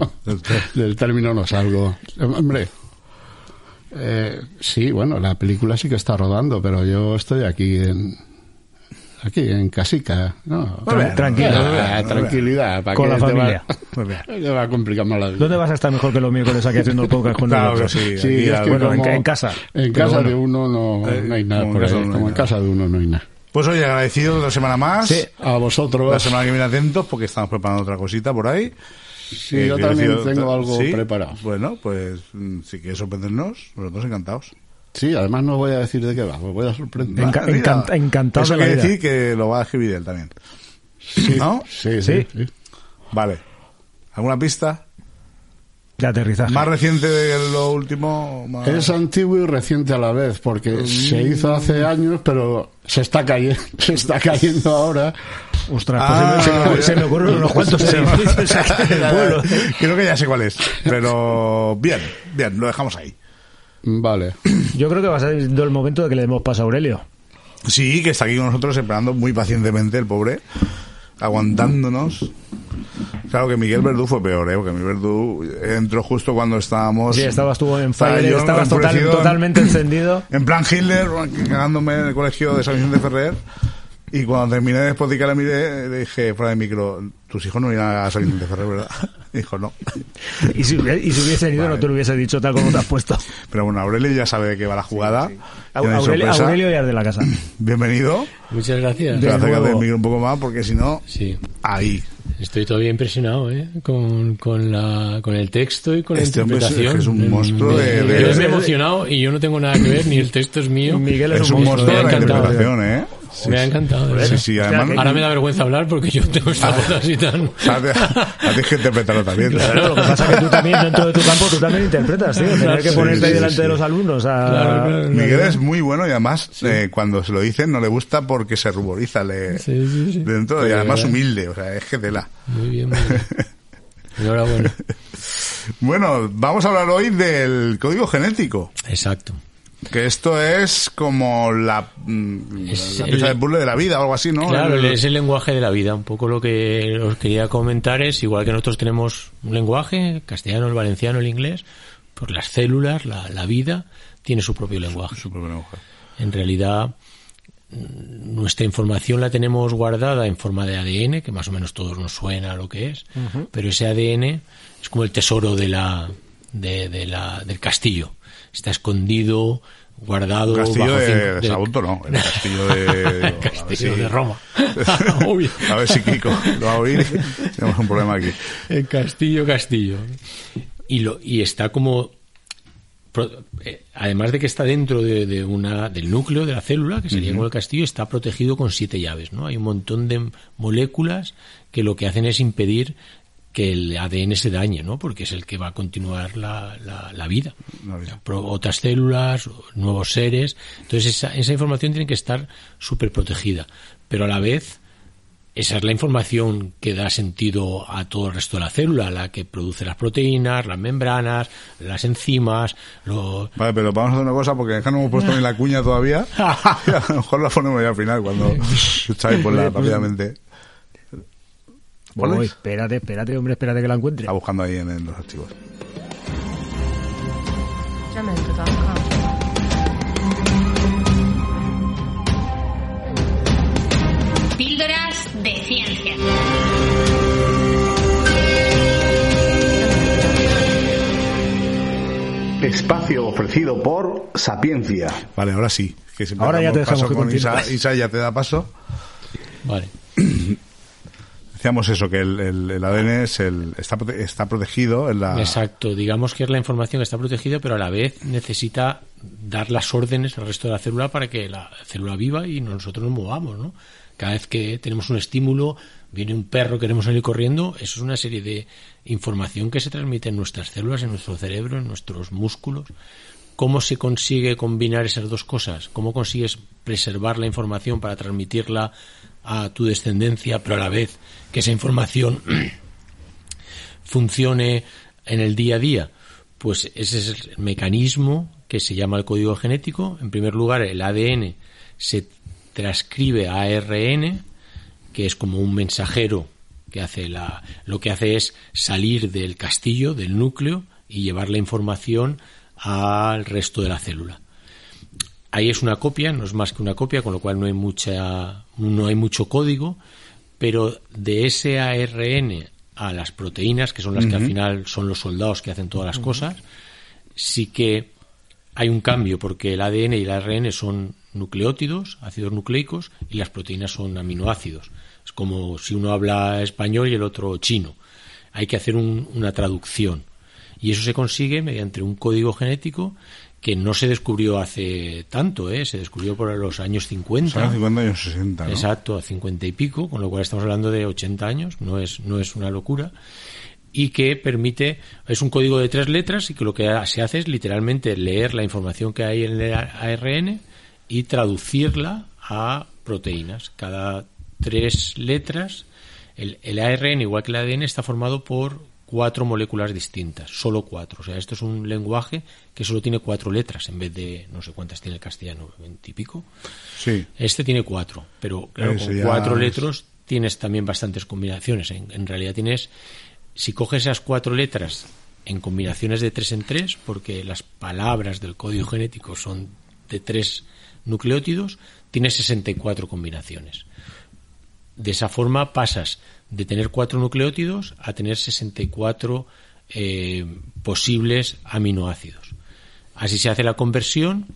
del término no salgo. Hombre, eh, sí, bueno, la película sí que está rodando, pero yo estoy aquí en aquí en casica, no, bien, tranquilo. Ah, tranquilidad, ¿para Con qué la te va- familia. Muy bien. <laughs> te va a complicar más la vida. ¿Dónde vas a estar mejor que los miércoles aquí haciendo el podcast con Claro que nosotros? sí. Sí, aquí es que bueno, en en casa. En casa bueno. de uno no, Eh, no hay nada como en por casa ahí, de uno no como hay en nada. casa de uno no hay nada. Pues oye, agradecido otra semana más. Sí. A vosotros. La semana que viene atentos porque estamos preparando otra cosita por ahí. Sí, Eh, yo también tengo algo ¿sí? preparado. Bueno, pues mm, si quieres sorprendernos, nosotros encantados. Sí, además no voy a decir de qué va, me voy a sorprender. Enca- encanta- encantado Eso de la quiere vida. decir que lo va a escribir él también. ¿No? Sí, Sí. sí. sí. Vale. ¿Alguna pista? De aterrizaje. ¿Más reciente de lo último? Más... Es antiguo y reciente a la vez, porque se Mm. hizo hace años, pero se está cayendo, <laughs> se está cayendo ahora. Ostras, Ah, pues se, me, se me- se me ocurren unos cuantos <laughs> edificios aquí en el <laughs> pueblo. Creo que ya sé cuál es. Pero bien, bien, lo dejamos ahí. Vale. Yo creo que va a ser el momento de que le demos paso a Aurelio. Sí, que está aquí con nosotros esperando muy pacientemente el pobre, aguantándonos. Claro que Miguel Verdú fue peor, ¿eh? porque mi Verdú entró justo cuando estábamos... Sí, estabas tú en Estaba fire, estabas total- enfurecido en- totalmente encendido. <laughs> En plan Hitler, cagándome en el colegio de San Vicente Ferrer. Y cuando terminé después de que la miré, le dije fuera de micro, tus hijos no irán a San Vicente Ferrer, ¿verdad? <laughs> Dijo, no. Y si, hubiese- y si hubiese ido, no te lo hubiese dicho tal como te has puesto. <laughs> Pero bueno, Aurelio ya sabe de qué va la jugada. Aurelio, ya es de la casa. <clears throat> Bienvenido. Muchas gracias. Pero acércate micro un poco más porque si no, Sí, ahí. estoy todavía impresionado ¿eh? con, con, la, con el texto y con la Este hombre es- interpretación. es un monstruo de- de- yo me he emocionado y yo no tengo nada que ver, ni el texto es mío. Miguel es, Es un un monstruo. de la interpretación, ¿eh? Me ha encantado. de verdad. Sí, sí, además... Ahora me da vergüenza hablar porque yo tengo esta voz así tan... <laughs> Tienes que interpretarlo también. Claro, lo que pasa es que tú también, dentro de tu campo, tú también interpretas, tío. Tener que Sí, ponerte sí, ahí sí, delante sí. de los alumnos a... Claro, claro. Miguel es muy bueno y además eh, cuando se lo dicen no le gusta porque se ruboriza le, Sí, sí, sí. dentro y De además humilde, o sea, es que tela. Muy bien, muy bien. <laughs> Enhorabuena. Bueno, vamos a hablar hoy del código genético, Exacto. Que esto es como la, mm, Es la pieza el- de puzzle de la vida o algo así, ¿no? Claro, El- es el lenguaje de la vida. Un poco lo que os quería comentar es, igual que nosotros tenemos un lenguaje, el castellano, el valenciano, el inglés, pues las células, la, la vida, tiene su propio lenguaje. Su propio lenguaje. En realidad, nuestra información la tenemos guardada en forma de ADN, que más o menos todos nos suena a lo que es, pero ese ADN es como el tesoro de la, de, de la, del castillo. Está escondido, guardado Castillo bajo de, cinco- de Sagunto, no, el <laughs> castillo de... Castillo a ver si- de Roma. <laughs> <laughs> A ver si Kiko lo va a oír. Tenemos un problema aquí. El castillo, castillo. Y, lo, y está como eh, además de que está dentro de, de una, del núcleo de la célula, que sería como el castillo, está protegido con siete llaves. ¿no? Hay un montón de moléculas que lo que hacen es impedir que el ADN se dañe, ¿no? porque es el que va a continuar la, la- la vida. La Otras células, nuevos seres. Entonces esa, esa información tiene que estar súper protegida. Pero a la vez, esa es la información que da sentido a todo el resto de la célula, la que produce las proteínas, las membranas, las enzimas, los... Vale, pero vamos a hacer una cosa porque que no hemos puesto ni la cuña todavía. <laughs> <laughs> A lo mejor la ponemos ya al final cuando Xavi ponla rápidamente. Oh, ¿Pones? espérate, espérate, hombre, espérate que la encuentre. Está buscando ahí en, en los archivos. Píldoras de ciencia. Espacio ofrecido por Sapiencia. Vale, ahora sí. Que Ahora ya te dejamos paso que con Isa. Isa ya te da paso. Vale. <clears throat> Decíamos eso, que el, ADN es el, está, está protegido en la... Exacto, digamos que es la información que está protegida, pero a la vez necesita dar las órdenes al resto de la célula para que la célula viva y nosotros nos movamos, ¿no? Cada vez que tenemos un estímulo, viene un perro, queremos salir corriendo, eso es una serie de información que se transmite en nuestras células, en nuestro cerebro, en nuestros músculos. ¿Cómo se consigue combinar esas dos cosas? ¿Cómo consigues preservar la información para transmitirla a tu descendencia, pero a la vez que esa información <clears throat> funcione en el día a día? Pues ese es el mecanismo que se llama el código genético. En primer lugar, el ADN se transcribe a ARN, que es como un mensajero que hace la, lo que hace es salir del castillo, del núcleo, y llevar la información al resto de la célula. Ahí es una copia, no es más que una copia, con lo cual no hay mucha, no hay mucho código, pero de ese ARN a las proteínas, que son las que al final son los soldados que hacen todas las cosas, sí que hay un cambio porque el ADN y el ARN son nucleótidos, ácidos nucleicos, y las proteínas son aminoácidos. Es como si uno habla español y el otro chino. Hay que hacer un- una traducción. Y eso se consigue mediante un código genético que no se descubrió hace tanto, ¿eh? se descubrió por los años 50. Son los 50 años 60, ¿no? Exacto, a 50 y pico, con lo cual estamos hablando de 80 años, no es, no es una locura. Y que permite, es un código de tres letras y que lo que se hace es literalmente leer la información que hay en el ARN y traducirla a proteínas. Cada tres letras, el, el ARN, igual que el ADN, está formado por cuatro moléculas distintas, solo cuatro. O sea, esto es un lenguaje que solo tiene cuatro letras en vez de no sé cuántas tiene el castellano, veintipico. Sí. Este tiene cuatro, pero claro, Ese con cuatro es- letras tienes también bastantes combinaciones. En, en realidad tienes, si coges esas cuatro letras en combinaciones de tres en tres, porque las palabras del código genético son de tres nucleótidos, tienes 64 combinaciones. De esa forma pasas de tener cuatro nucleótidos a tener 64 eh, posibles aminoácidos. Así se hace la conversión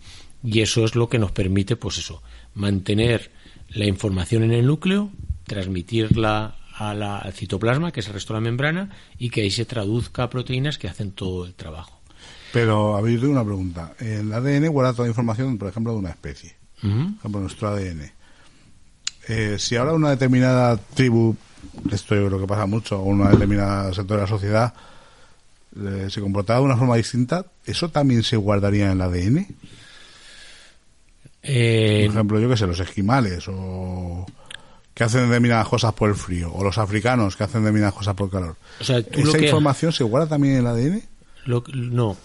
y eso es lo que nos permite, pues eso, mantener la información en el núcleo, transmitirla a la- al citoplasma, que es el resto de la membrana, y que ahí se traduzca a proteínas que hacen todo el trabajo. Pero, a ver, una pregunta. El ADN guarda toda la información, por ejemplo, de una especie. Ujú. Por ejemplo, nuestro ADN. Eh, si ahora una determinada tribu, esto yo creo que pasa mucho, una determinada sector de la sociedad, eh, se comportaba de una forma distinta, ¿eso también se guardaría en el ADN? Eh, Por ejemplo, yo qué sé, los esquimales, o que hacen determinadas cosas por el frío, o los africanos que hacen determinadas cosas por el calor. o sea, tú lo ¿Esa que- información se guarda también en el ADN? Lo- no,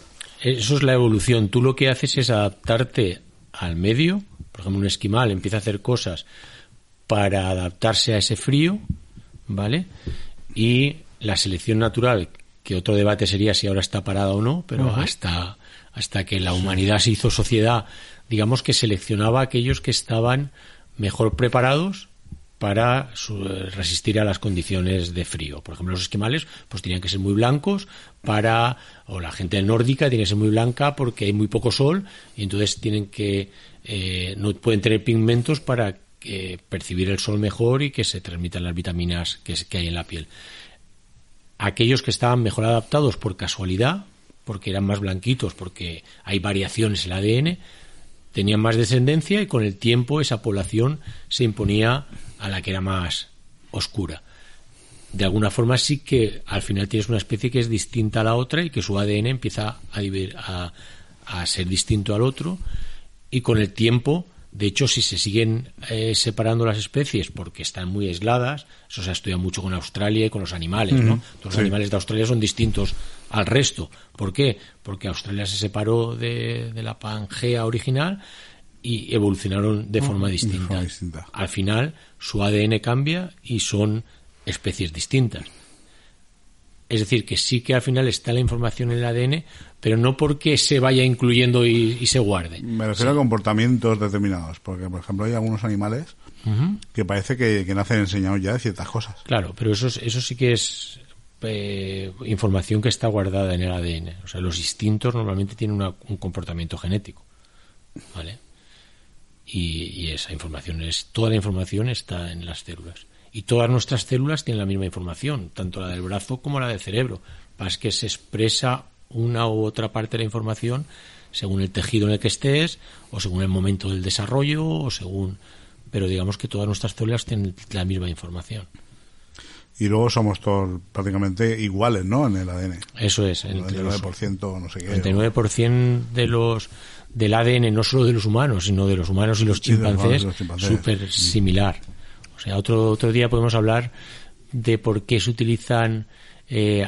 eso es la evolución. Tú lo que haces es adaptarte al medio. Por ejemplo, un esquimal empieza a hacer cosas para adaptarse a ese frío, ¿vale? Y la selección natural, que otro debate sería si ahora está parada o no, pero hasta, hasta que la humanidad se hizo sociedad, digamos que seleccionaba a aquellos que estaban mejor preparados para su- resistir a las condiciones de frío. Por ejemplo, los esquimales pues tenían que ser muy blancos para o la gente nórdica tiene que ser muy blanca porque hay muy poco sol y entonces tienen que eh, no pueden tener pigmentos para que percibir el sol mejor y que se transmitan las vitaminas que, hay en la piel. Aquellos que estaban mejor adaptados por casualidad, porque eran más blanquitos, porque hay variaciones en el ADN, tenían más descendencia y con el tiempo esa población se imponía a la que era más oscura. De alguna forma sí que al final tienes una especie que es distinta a la otra y que su ADN empieza a- a ser distinto al otro y con el tiempo, de hecho, si se siguen eh, separando las especies porque están muy aisladas, eso se ha estudiado mucho con Australia y con los animales, ¿no? Todos los sí. animales de Australia son distintos al resto. ¿Por qué? Porque Australia se separó de, de la Pangea original y evolucionaron de forma distinta. forma distinta. Al final, su ADN cambia y son especies distintas. Es decir, que sí que al final está la información en el ADN, pero no porque se vaya incluyendo y, y se guarde. Me refiero a comportamientos determinados, porque por ejemplo hay algunos animales que parece que, que nacen enseñados ya de ciertas cosas. Claro, pero eso, es- eso sí que es eh, información que está guardada en el ADN. O sea, los instintos normalmente tienen una- un comportamiento genético. ¿Vale? Y, y esa información es, toda la información está en las células. Y todas nuestras células tienen la misma información, tanto la del brazo como la del cerebro. Pasa que se expresa una u otra parte de la información según el tejido en el que estés, o según el momento del desarrollo, o según. Pero digamos que todas nuestras células tienen la misma información. Y luego somos todos prácticamente iguales, ¿no? En el ADN. Eso es, El entre los 99% no sé qué. 99% de los del ADN, no solo de los humanos, sino de los humanos y chimpancés, los chimpancés. súper similar. O sea, otro, otro día podemos hablar de por qué se utilizan eh,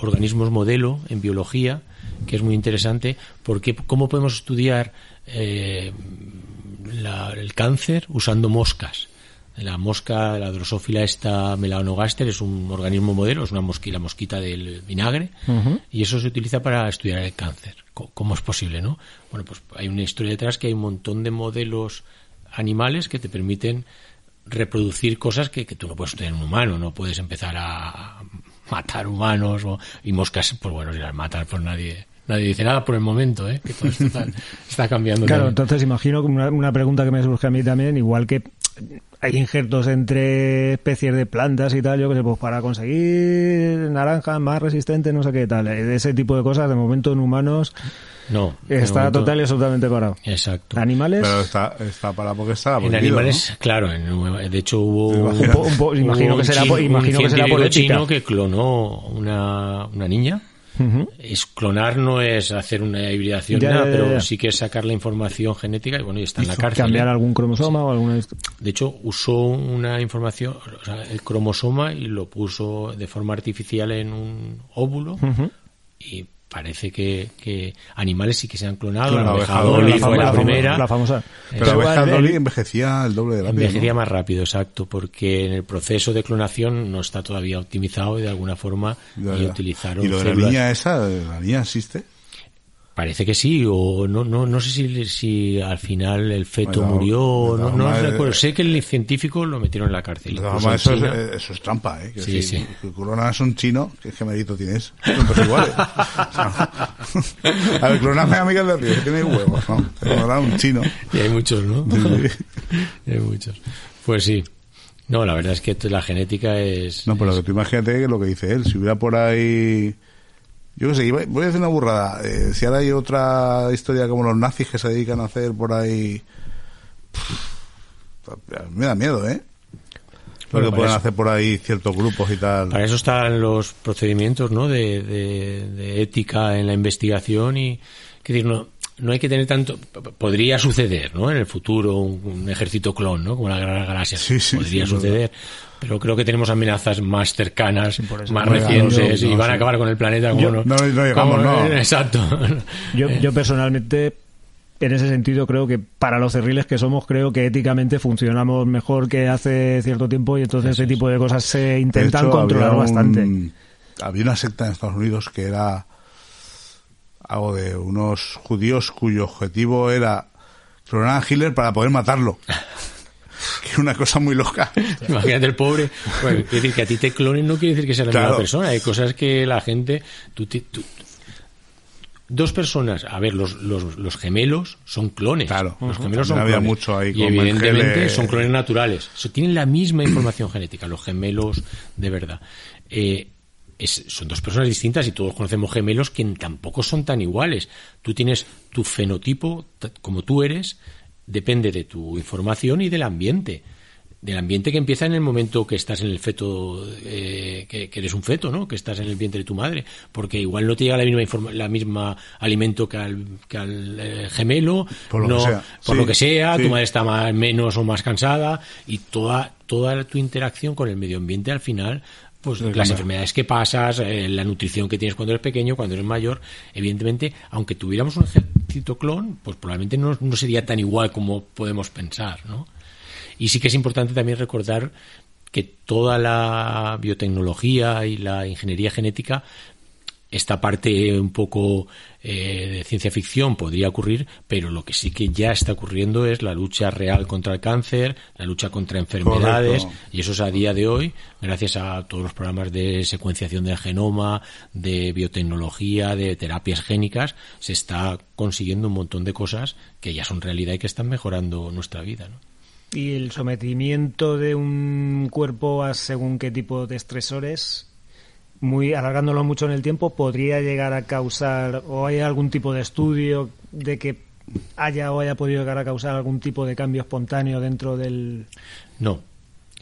organismos modelo en biología, que es muy interesante, porque cómo podemos estudiar eh, la- el cáncer usando moscas. La mosca, la drosófila esta melanogaster es un organismo modelo, es una mosquita, la mosquita del vinagre, y eso se utiliza para estudiar el cáncer. ¿Cómo es posible, no? Bueno, pues hay una historia detrás que hay un montón de modelos animales que te permiten reproducir cosas que, que tú no puedes en un humano, no puedes empezar a matar humanos o- y moscas, pues bueno, si las matas, pues nadie, nadie dice nada por el momento, ¿eh? que todo esto está, <laughs> está cambiando. Claro, también. entonces imagino una, una pregunta que me surge a mí también, igual que hay injertos entre especies de plantas y tal, yo que sé, pues para conseguir naranjas más resistentes, no sé qué tal, eh, de ese tipo de cosas, de momento en humanos No, está momento- total y absolutamente parado. Exacto. Animales, Pero está, está para porque está En animales, claro, en- de hecho hubo un po- un imagino que será imagino un que será por chino que clonó una, una niña. Es clonar no es hacer una hibridación, Ya, nada, ya, ya, pero sí que es sacar la información genética y bueno, y está en la cárcel. cambiar ¿eh? algún cromosoma o alguna... De hecho, usó una información, o sea, el cromosoma y lo puso de forma artificial en un óvulo y parece que, que animales sí que se han clonado. Claro, la oveja Dolly fue la primera. La famosa. Pero la oveja Dolly envejecía el doble de rápido. Envejecería ¿no? más rápido, exacto, porque en el proceso de clonación no está todavía optimizado y de alguna forma Ya, y ya. utilizaron ¿Y lo de la niña esa, la niña existe? Parece que sí, o no, no, no sé si, si al final el feto Bueno, murió, no, no recuerdo. eh, Sé que el científico lo metieron en la cárcel. En eso, es, eh, eso es trampa, ¿eh? Que Sí, si sí. que clonas un chino, ¿qué, qué mérito tienes? Son todos iguales. <laughs> <laughs> A ver, cloname a Miguel del Río, que tiene huevos, ¿no? Clonar a un chino. Y hay muchos, ¿no? <laughs> Y hay muchos. Pues sí. No, la verdad es que la genética es... No, pero que tú imagínate lo que dice él, si hubiera por ahí... Yo qué sé, voy a decir una burrada. eh, si ahora hay otra historia como los nazis que se dedican a hacer por ahí... Pff, me da miedo, ¿eh? Lo que pueden eso- hacer por ahí ciertos grupos y tal. Para eso están los procedimientos ¿no? de, de- de ética en la investigación y que decir, no, no hay que tener tanto. Podría suceder ¿no? en el futuro un, un ejército clon, ¿no? como la Gran Galaxia. Sí, sí, Podría sí, suceder. Pero creo que tenemos amenazas más cercanas, más No, recientes yo- y no, van a acabar con el planeta como Yo- no, no, no llegamos, como- no. <laughs> Exacto. Yo, yo personalmente, en ese sentido, creo que para los cerriles que somos, creo que éticamente funcionamos mejor que hace cierto tiempo y entonces ese tipo de cosas se De intentan hecho, controlar había un- bastante. Había una secta en Estados Unidos que era algo de unos judíos cuyo objetivo era clonar a Hitler para poder matarlo. <laughs> que es una cosa muy loca. Imagínate el pobre. Bueno, decir que a ti te clonen no quiere decir que sea la Claro. misma persona. Hay cosas que la gente. tú te- tú- dos personas. A ver, los, los, los gemelos son clones. Claro. Los gemelos son había clones. mucho ahí Y con evidentemente son clones naturales. O sea, tienen la misma información genética, los gemelos de verdad. Eh, es- son dos personas distintas y todos conocemos gemelos que tampoco son tan iguales. Tú tienes tu fenotipo, como tú eres, depende de tu información y del ambiente. Del ambiente que empieza en el momento que estás en el feto, eh, que, que eres un feto, ¿no? Que estás en el vientre de tu madre. Porque igual no te llega la misma, informa- la misma alimento que al, que al eh, gemelo, Por lo que sea. por Sí, lo que sea, sí. tu madre está más, menos o más cansada y toda, toda tu interacción con el medio ambiente al final, pues las enfermedades que pasas, eh, la nutrición que tienes cuando eres pequeño, cuando eres mayor, evidentemente, aunque tuviéramos un ejército clon, pues probablemente no, no sería tan igual como podemos pensar, ¿no? Y sí que es importante también recordar que toda la biotecnología y la ingeniería genética esta parte un poco eh, de ciencia ficción podría ocurrir, pero lo que sí que ya está ocurriendo es la lucha real contra el cáncer, la lucha contra enfermedades, Correcto. y eso es a día de hoy, gracias a todos los programas de secuenciación del genoma, de biotecnología, de terapias génicas, se está consiguiendo un montón de cosas que ya son realidad y que están mejorando nuestra vida. ¿no? Y el sometimiento de un cuerpo a según qué tipo de estresores, muy alargándolo mucho en el tiempo, podría llegar a causar, o hay algún tipo de estudio de que haya o haya podido llegar a causar algún tipo de cambio espontáneo dentro del... No,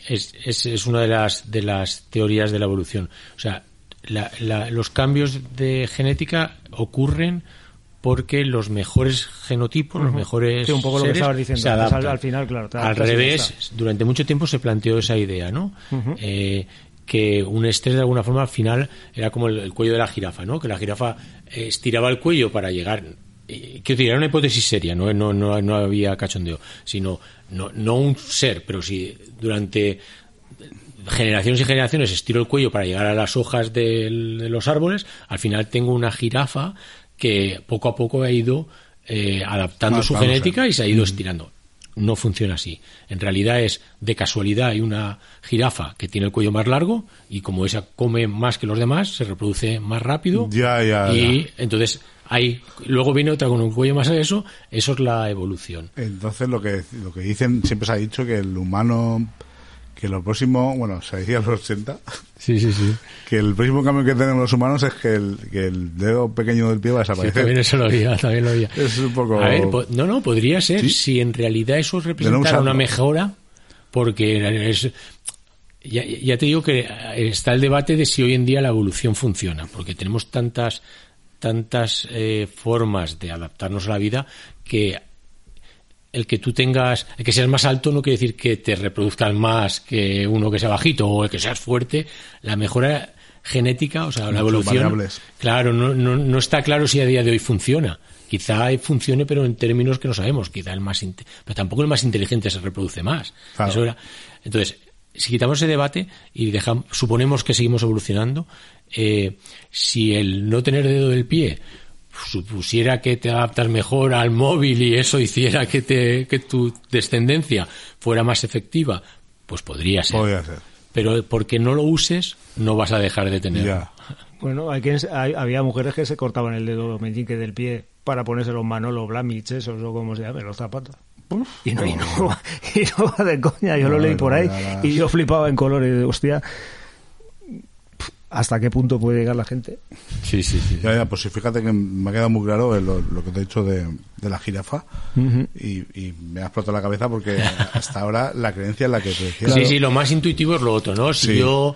es, es, es una de las, de las teorías de la evolución. O sea, la- la- los cambios de genética ocurren porque los mejores genotipos, los mejores Sí, un poco lo que diciendo se al- final, claro, Al revés, durante mucho tiempo se planteó esa idea, ¿no? Eh, que un estrés de alguna forma al final era como el, el cuello de la jirafa, ¿no? Que la jirafa eh, estiraba el cuello para llegar. eh, Quiero decir, era una hipótesis seria, no, no, no, no había cachondeo, sino no, no un ser, pero si durante generaciones y generaciones estiro el cuello para llegar a las hojas del- de los árboles, al final tengo una jirafa que poco a poco ha ido eh, adaptando su genética y se ha ido estirando. No funciona así. En realidad es de casualidad hay una jirafa que tiene el cuello más largo y como esa come más que los demás, se reproduce más rápido. Ya, ya, Y ya. entonces hay luego viene otra con un cuello más eso, eso es la evolución. Entonces lo que lo que dicen siempre se ha dicho que el humano que lo próximo, bueno, se decía los 80, Sí, sí, sí. que el próximo cambio que tenemos los humanos es que el, que el dedo pequeño del pie va a Sí, desaparecer. también eso lo había, también lo había. <laughs> Es un poco- A ver, no, no, podría ser ¿Sí? si en realidad eso representara usarlo. una mejora, porque es, ya, ya te digo que está el debate de si hoy en día la evolución funciona, porque tenemos tantas tantas eh, formas de adaptarnos a la vida que el que tú tengas, el que seas más alto no quiere decir que te reproduzcas más que uno que sea bajito o el que seas fuerte. La mejora genética, o sea, la evolución, variables. claro, no, no, no está claro si a día de hoy funciona. Quizá funcione, pero en términos que no sabemos. Quizá el más, pero tampoco el más inteligente se reproduce más. Claro. Eso era- Entonces, si quitamos ese debate y dejamos, suponemos que seguimos evolucionando, eh, si el no tener dedo del pie supusiera que te adaptas mejor al móvil y eso hiciera que, te, que tu descendencia fuera más efectiva, pues podría ser. Podría ser. Pero porque no lo uses, no vas a dejar de tenerlo. Ya. Bueno, hay quienes, hay- había mujeres que se cortaban el dedo meñique del pie para ponerse los Manolo Blamich, esos o como se llamen, los zapatos. Y no, y no, y no va de coña, yo lo leí por ahí y yo flipaba en colores de hostia. ¿Hasta qué punto puede llegar la gente? Sí, sí, sí. Ya, ya, pues sí, fíjate que me ha quedado muy claro el- lo, lo que te he dicho de, de la jirafa y, y me ha explotado la cabeza porque hasta ahora la creencia es la que te decía. Sí, sí, lo más intuitivo es lo otro, ¿no? Si Sí. yo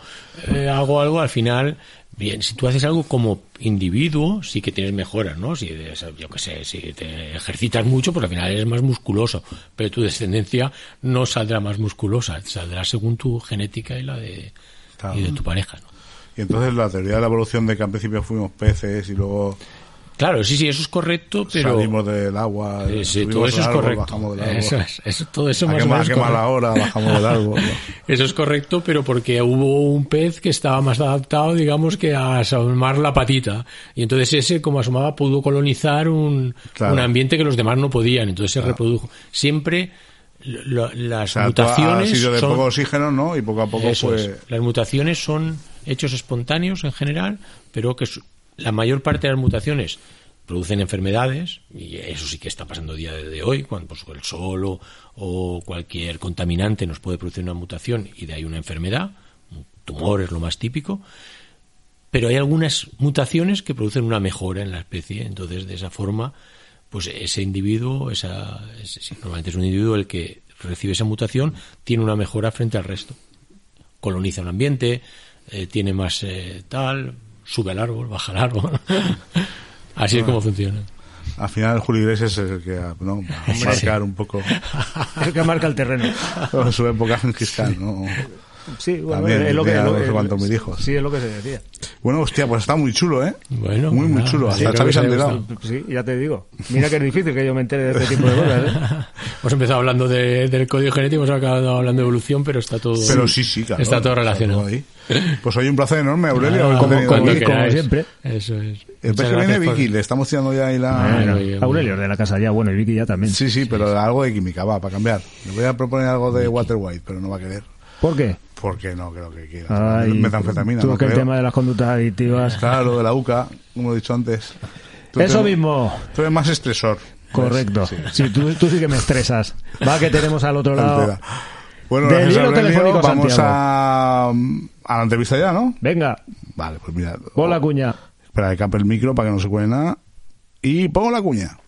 eh, hago algo, al final, bien, si tú haces algo como individuo, sí que tienes mejoras, ¿no? Si, yo qué sé, si te ejercitas mucho, pues al final eres más musculoso, pero tu descendencia no saldrá más musculosa, saldrá según tu genética y la de, Claro. y de tu pareja, ¿no? Y entonces la teoría de la evolución de que al principio fuimos peces y luego Claro, sí, sí, eso es correcto, pero... salimos del agua, sí, subimos todo eso es árbol, correcto. bajamos del <laughs> árbol. Eso es, eso, todo eso a más o menos a mala hora bajamos del árbol. ¿no? <laughs> Eso es correcto, pero porque hubo un pez que estaba más adaptado, digamos, que a asomar la patita. Y entonces ese, como asomaba, pudo colonizar un, Claro. un ambiente que los demás no podían. Entonces se reprodujo. Siempre lo- las O sea, mutaciones sido de son... poco oxígeno, ¿no? Y poco a poco Eso pues... es. Las mutaciones son hechos espontáneos en general, pero que la mayor parte de las mutaciones producen enfermedades, y eso sí que está pasando día de hoy, cuando pues, el sol o, cualquier contaminante nos puede producir una mutación y de ahí una enfermedad, un tumor es lo más típico, pero hay algunas mutaciones que producen una mejora en la especie. Entonces, de esa forma, pues ese individuo, esa, ese- normalmente es un individuo el que recibe esa mutación, tiene una mejora frente al resto. Coloniza un ambiente, eh, tiene más eh, tal, sube al árbol, baja al árbol. <laughs> Así es como funciona. Al final Julio Iglesias es el que ¿no? va a <laughs> marcar un poco <laughs> El que marca el terreno. su época en Giscard, ¿no? Sí, bueno, También, es lo que, es lo no sé que- cuántos mil hijos. Sí, es lo que se decía. Bueno, hostia, pues está muy chulo, ¿eh? Bueno, muy, muy chulo. sí, Hasta Xavi enterado. Sí, ya te digo. Mira que es difícil que yo me entere de este tipo de cosas. ¿eh? <laughs> Hemos empezado hablando de- del código genético, hemos acabado hablando de evolución, pero está todo, Pero sí, sí, claro. está todo relacionado. ahí. Pues hoy un placer enorme, Aurelio. Ah, como- como siempre. Eso es. El que viene gracias por- Vicky, le estamos tirando ya ahí la... Bueno, y- Aurelio de la casa ya, bueno, y Vicky ya también. Sí, sí, pero algo de química, va, para cambiar. Le voy a proponer algo de Water White, pero no va a querer. ¿Por qué? Porque no creo que quiera. Metanfetamina, tú no que el tema de las conductas adictivas. Claro, lo de la UCA, como he dicho antes. Tú Eso te- mismo. Tú eres más estresor. Correcto. Sí. Sí, tú, tú sí que me estresas. Va que tenemos al otro lado. Altera. Bueno, Del hilo Aurelio. telefónico, Vamos a, a la entrevista ya, ¿no? Venga, Vale, pues mira. pon la cuña. Espera, que cape el micro para que no se cuele nada. Y pongo la cuña.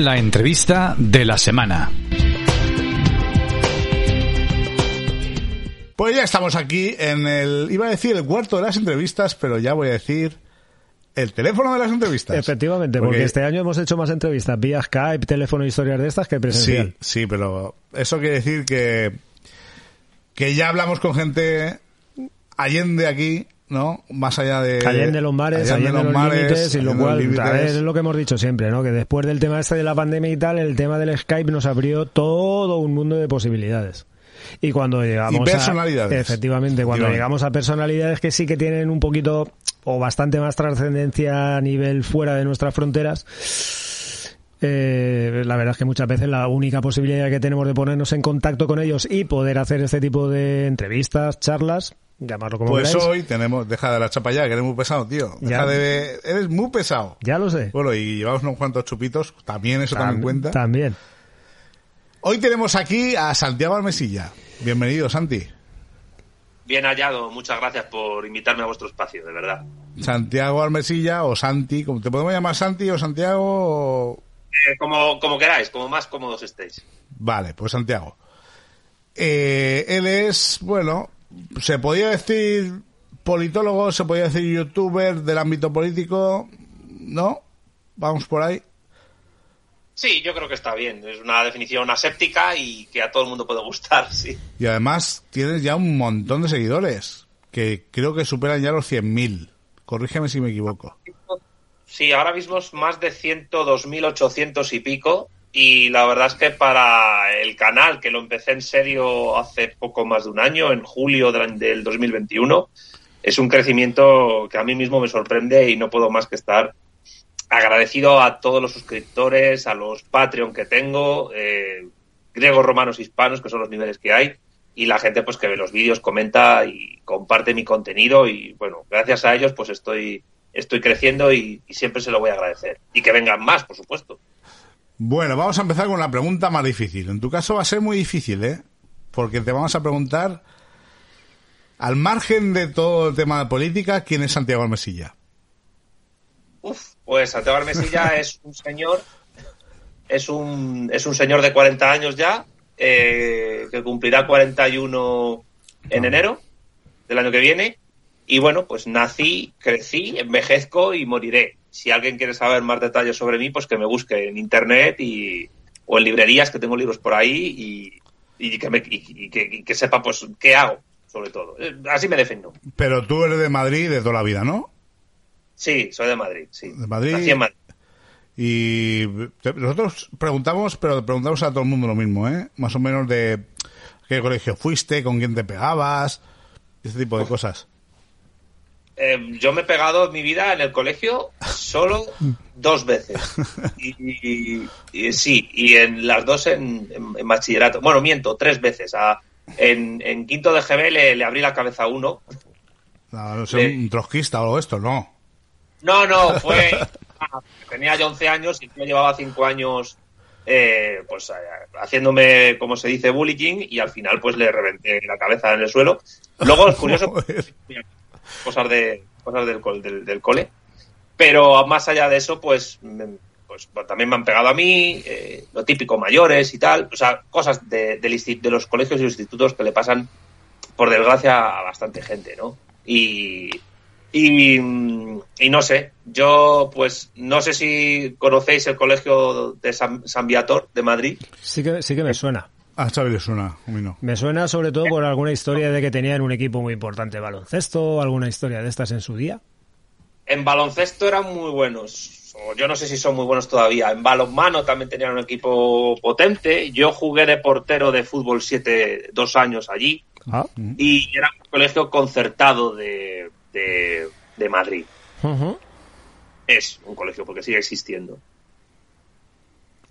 La entrevista de la semana. Pues ya estamos aquí en el... Iba a decir el cuarto de las entrevistas, pero ya voy a decir el teléfono de las entrevistas. Efectivamente, porque, este año hemos hecho más entrevistas vía Skype, teléfono, historias de estas que presencial. Sí, sí, pero eso quiere decir que, que ya hablamos con gente allende aquí, ¿no? Más allá de... Allende los mares, allende, los los mares, límites, y lo allende cual es lo que hemos dicho siempre, ¿no? Que después del tema este de la pandemia y tal, el tema del Skype nos abrió todo un mundo de posibilidades. Y cuando llegamos Y personalidades. a efectivamente, cuando llegamos a personalidades que sí que tienen un poquito o bastante más trascendencia a nivel fuera de nuestras fronteras, eh, la verdad es que muchas veces la única posibilidad que tenemos de ponernos en contacto con ellos y poder hacer este tipo de entrevistas, charlas, llamarlo como Pues queráis, hoy tenemos... Deja de la chapa ya, que eres muy pesado, tío. Deja Ya. de... Eres muy pesado. ya lo sé. Bueno, y llevamos unos cuantos chupitos, también eso también Tam- cuenta. También. Hoy tenemos aquí a Santiago Almesilla. Bienvenido, Santi. Bien hallado, muchas gracias por invitarme a vuestro espacio, de verdad. Santiago Almesilla o Santi, como te podemos llamar Santi o Santiago o... Eh, como, como queráis, como más cómodos estéis. Vale, pues Santiago. Eh, él es, bueno, se podía decir politólogo, se podía decir youtuber del ámbito político, ¿no? Vamos por ahí. Sí, yo creo que está bien. Es una definición aséptica y que a todo el mundo puede gustar, <laughs> sí. Y además tienes ya un montón de seguidores, que creo que superan ya los 100.000. Corrígeme si me equivoco. Sí, ahora mismo es más de 102.800 y pico. Y la verdad es que para el canal, que lo empecé en serio hace poco más de un año, en julio del, del 2021, es un crecimiento que a mí mismo me sorprende y no puedo más que estar agradecido a todos los suscriptores, a los Patreon que tengo, eh, griegos, romanos, hispanos, que son los niveles que hay, y la gente pues que ve los vídeos, comenta y comparte mi contenido y bueno, gracias a ellos pues estoy estoy creciendo y siempre se lo voy a agradecer. Y que vengan más, por supuesto. Bueno, vamos a empezar con la pregunta más difícil. En tu caso va a ser muy difícil, ¿eh? Porque te vamos a preguntar, al margen de todo el tema de política, ¿quién es Santiago Almesilla? Uf, pues Santiago Armesilla <laughs> es un señor, es un, es un señor de 40 años ya, eh, que cumplirá 41 en enero del año que viene. Y bueno, pues nací, crecí, envejezco y moriré. Si alguien quiere saber más detalles sobre mí, pues que me busque en internet y, o en librerías, que tengo libros por ahí y, y que, me, y, y que, y que sepa pues qué hago, sobre todo. Eh, Así me defiendo. Pero tú eres de Madrid de toda la vida, ¿no? Sí, soy de Madrid, sí. De Madrid. Nací en Madrid. Y nosotros preguntamos, pero preguntamos a todo el mundo lo mismo, ¿eh? Más o menos de qué colegio fuiste, con quién te pegabas, ese tipo de cosas. Eh, yo me he pegado en mi vida en el colegio solo dos veces. <laughs> Y, y- y sí, y en las dos en, en- en bachillerato. Bueno, miento, tres veces. A- en, en quinto de GB le, le abrí la cabeza a uno. No, Le- un trotskista o esto, no. No, no, <laughs> fue. tenía ya 11 años y yo llevaba 5 años eh, pues eh, haciéndome, como se dice, bullying y al final pues le reventé la cabeza en el suelo. Luego es curioso. <laughs> cosas de cosas del, del, del cole. Pero más allá de eso, pues, me- pues también me han pegado a mí, eh, lo típico, mayores y tal. O sea, cosas de, insti- de los colegios y institutos que le pasan, por desgracia, a bastante gente, ¿no? Y, y, y no sé, yo pues no sé si conocéis el colegio de San, San Viator de Madrid. Sí que, sí que me suena. A Xavi le suena, a mí no. Me suena sobre todo por alguna historia de que tenían un equipo muy importante de baloncesto, alguna historia de estas en su día. En baloncesto eran muy buenos. O yo no sé si son muy buenos todavía. En balonmano también tenían un equipo potente. Yo jugué de portero de fútbol 7 dos años allí. Ah. Y era un colegio concertado de, de, de Madrid. Es un colegio porque sigue existiendo.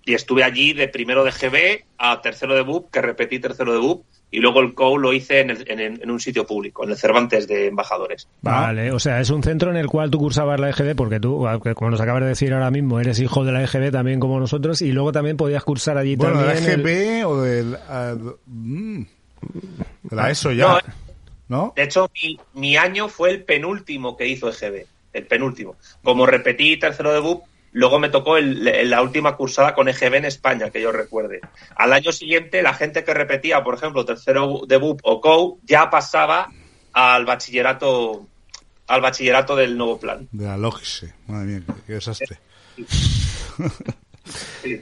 Y estuve allí de primero de GB a tercero de BUP, que repetí tercero de BUP. Y luego el COU lo hice en, el- en- en un sitio público, en el Cervantes de Embajadores. Vale, o sea, es un centro en el cual tú cursabas la EGB, porque tú, aunque como nos acabas de decir ahora mismo, eres hijo de la EGB también como nosotros, y luego también podías cursar allí Bueno, de la también. el- EGB o del... ah, mm, de la ESO ya, No, eh. ¿no? De hecho, mi, mi año fue el penúltimo que hizo EGB. El penúltimo. Como repetí tercero de BUP, luego me tocó el- el- la última cursada con EGB en España, que yo recuerde. Al año siguiente, la gente que repetía, por ejemplo, tercero de BUP o COU, ya pasaba al bachillerato al bachillerato del nuevo plan. De la Logise. Madre mía, qué, desastre. Sí.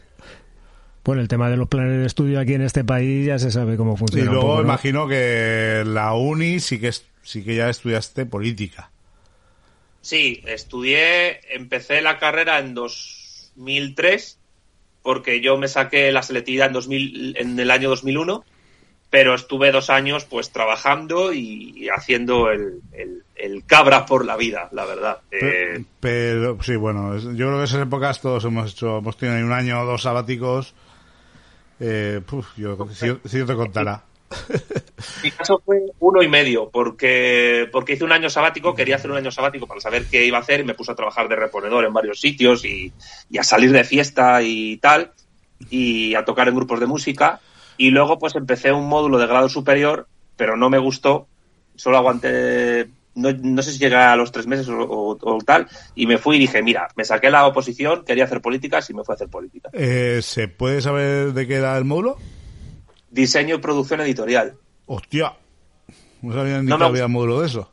Bueno, el tema de los planes de estudio aquí en este país ya se sabe cómo Y funciona. un luego poco, ¿no? imagino que la uni sí que, sí que ya estudiaste política. Sí, estudié, empecé la carrera en 2003, porque yo me saqué la selectividad en, 2000, en el año 2001, pero estuve dos años pues trabajando y, y haciendo el, el- el cabra por la vida, la verdad. Pero, Eh, pero, sí, bueno, yo creo que esas épocas todos hemos hecho, hemos tenido un año o dos sabáticos. Eh, puf, yo, si, si yo te contara. <laughs> mi caso fue uno y medio, porque, porque hice un año sabático, quería hacer un año sabático para saber qué iba a hacer y me puse a trabajar de reponedor en varios sitios y, y a salir de fiesta y tal, y a tocar en grupos de música. Y luego pues empecé un módulo de grado superior, pero no me gustó, solo aguanté, no, no sé si llegué a los tres meses o, o- o tal, y me fui y dije, mira, me saqué la oposición, quería hacer políticas y me fui a hacer política. Eh, ¿Se puede saber de qué era el módulo? Diseño y producción editorial. Hostia. No sabía ni No que me había módulo de eso.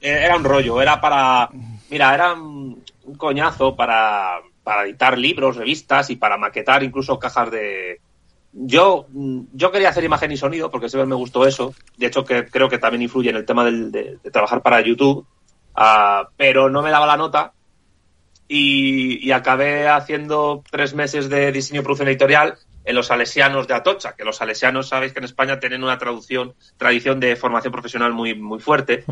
Eh, era un rollo, era para, mira, era un, coñazo para, para editar libros, revistas y para maquetar incluso cajas de... Yo, yo quería hacer imagen y sonido porque siempre me gustó eso. De hecho, que creo que también influye en el tema del- de, de trabajar para YouTube. Ah, pero no me daba la nota y, y acabé haciendo tres meses de diseño y producción editorial en los salesianos de Atocha, que los salesianos sabéis que en España tienen una traducción, tradición de formación profesional muy, muy fuerte.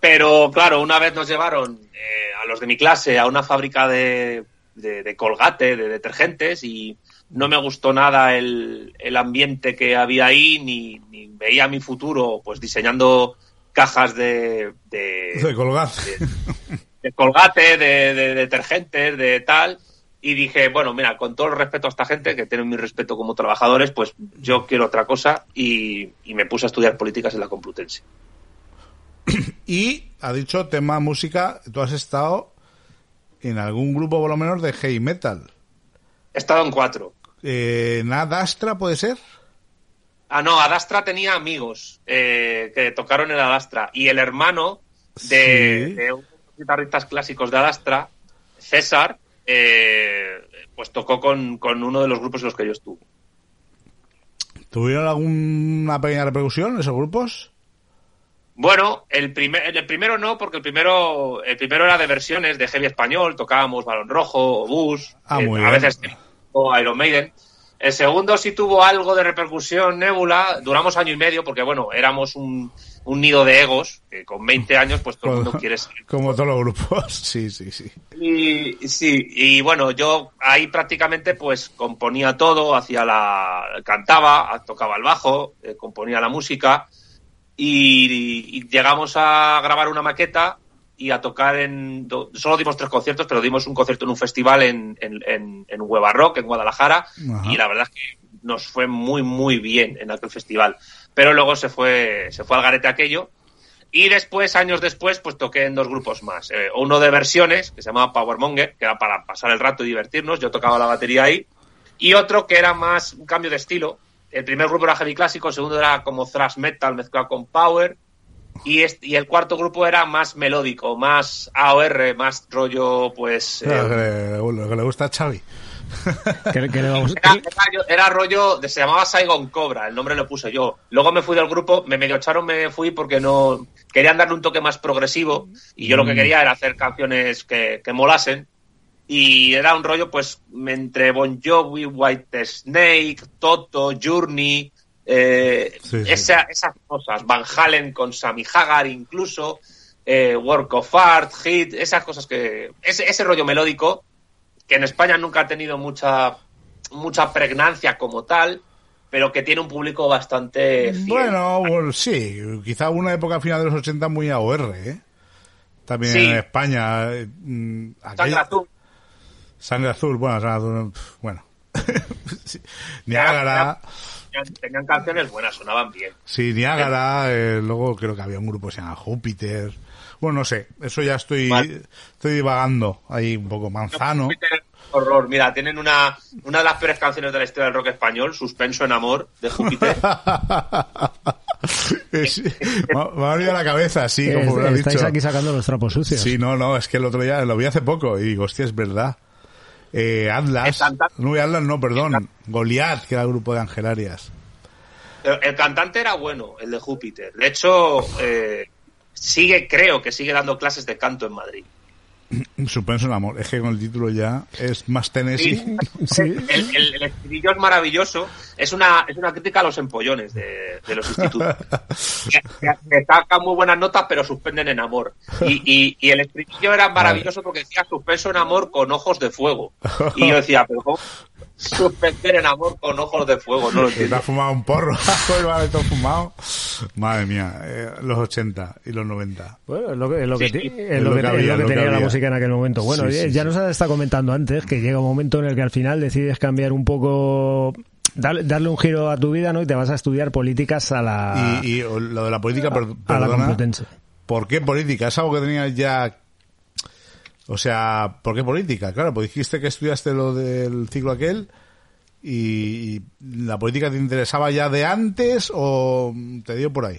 Pero claro, una vez nos llevaron eh, a los de mi clase a una fábrica de, de- de colgate, de detergentes, y no me gustó nada el, el ambiente que había ahí, ni, ni veía mi futuro pues diseñando cajas de, de, De colgar. de colgate, de, de detergentes, de tal. Y dije, bueno, mira, con todo el respeto a esta gente, que tienen mi respeto como trabajadores, pues yo quiero otra cosa y, y me puse a estudiar políticas en la Complutense. Y ha dicho tema música, tú has estado en algún grupo por lo menos de heavy metal. He estado en cuatro. Eh, ¿Nadastra puede ser? Ah, no, Adastra tenía amigos eh, que tocaron en Adastra. Y el hermano de, Sí. de unos guitarristas clásicos de Adastra, César, eh, pues tocó con, con uno de los grupos en los que yo estuve. ¿Tuvieron alguna pequeña repercusión esos grupos? Bueno, el, primer, el primero no, porque el primero, el primero era de versiones de heavy español, tocábamos Balón Rojo, Bus, Ah, eh, a veces o Iron Maiden. El segundo sí tuvo algo de repercusión, Nebula, duramos año y medio, porque bueno, éramos un, un nido de egos, que con 20 años pues todo el mundo quiere ser. Como todos los grupos. <laughs> Sí, sí, sí. Y sí, y bueno, yo ahí prácticamente pues componía todo, hacía la, cantaba, tocaba el bajo, eh, componía la música y, y llegamos a grabar una maqueta y a tocar en... do- Solo dimos tres conciertos, pero dimos un concierto en un festival en, en, en, en Hueva Rock, en Guadalajara, Ajá. y la verdad es que nos fue muy, muy bien en aquel festival. Pero luego se fue, se fue al garete aquello. Y después, años después, pues toqué en dos grupos más. Eh, uno de versiones, que se llamaba Powermonger, que era para pasar el rato y divertirnos. Yo tocaba la batería ahí. Y otro que era más un cambio de estilo. El primer grupo era heavy clásico, el segundo era como thrash metal mezclado con power. Y, este- y el cuarto grupo era más melódico, más AOR, más rollo, pues... eh, Lo que le, lo que le gusta a Xavi. ¿Qué, qué le vamos- era, era era rollo, de- se llamaba Saigon Cobra, el nombre lo puse yo. Luego me fui del grupo, me medio echaron, me fui porque no querían darle un toque más progresivo y yo lo que quería era hacer canciones que, que molasen. Y era un rollo, pues, entre Bon Jovi, White Snake, Toto, Journey, eh, Sí, sí. esa- esas cosas. Van Halen con Sammy Hagar incluso, eh, Work of Art, Hit, esas cosas que... Ese, ese rollo melódico que en España nunca ha tenido mucha, mucha pregnancia como tal, pero que tiene un público bastante fiel. Bueno, sí, quizá una época final de los 80 muy AOR, ¿eh? También Sí. en España. eh, mm, Sangre Azul. Sangre azul, bueno, sangre azul, bueno. <laughs> Sí. Niágara, Tenían, tenían canciones buenas, sonaban bien. sí, Niágara, eh, luego creo que había un grupo que se llama Júpiter. Bueno, no sé, eso ya estoy, estoy divagando ahí un poco. Manzano. Júpiter, horror. Mira, tienen una, una de las peores canciones de la historia del rock español, Suspenso en Amor, de Júpiter. <laughs> Es- me ha venido a la cabeza, sí, como lo has estáis dicho. aquí sacando los trapos sucios. Sí, no, no, es que el otro día lo vi hace poco y digo, hostia, es verdad. Eh, Atlas, no, Atlas no, perdón, Goliath, que era el grupo de Ángel Arias. Pero el cantante era bueno, el de Júpiter. De hecho, eh, sigue, creo que sigue dando clases de canto en Madrid. <laughs> Suspenso en amor, es que con el título ya es más Tennessee. <laughs> Sí. Sí. El, el, el estribillo es maravilloso. Es una, es una crítica a los empollones de, de los institutos. <laughs> que, sacan muy buenas notas, pero suspenden en amor. Y, y, y el estribillo era maravilloso porque decía suspenso en amor con ojos de fuego. Y yo decía, pero ¿cómo suspender en amor con ojos de fuego? No lo te has fumado un porro, <laughs> vale, todo fumado. Madre mía, eh, los 80 y los 90. Bueno, es lo que, es lo que, Sí, ti- sí. es lo que, es había, lo que lo que tenía la música en aquel momento. Bueno, Sí, eh, sí, ya sí. nos has estado comentando antes que llega un momento en el que al final decides cambiar un poco, darle, darle un giro a tu vida, ¿no? Y te vas a estudiar políticas a la, Y, y lo de la política, a la perdona, Complutense. ¿por qué política? ¿Es algo que tenías ya... O sea, ¿por qué política? Claro, pues dijiste que estudiaste lo del ciclo aquel y, la política te interesaba ya de antes o te dio por ahí.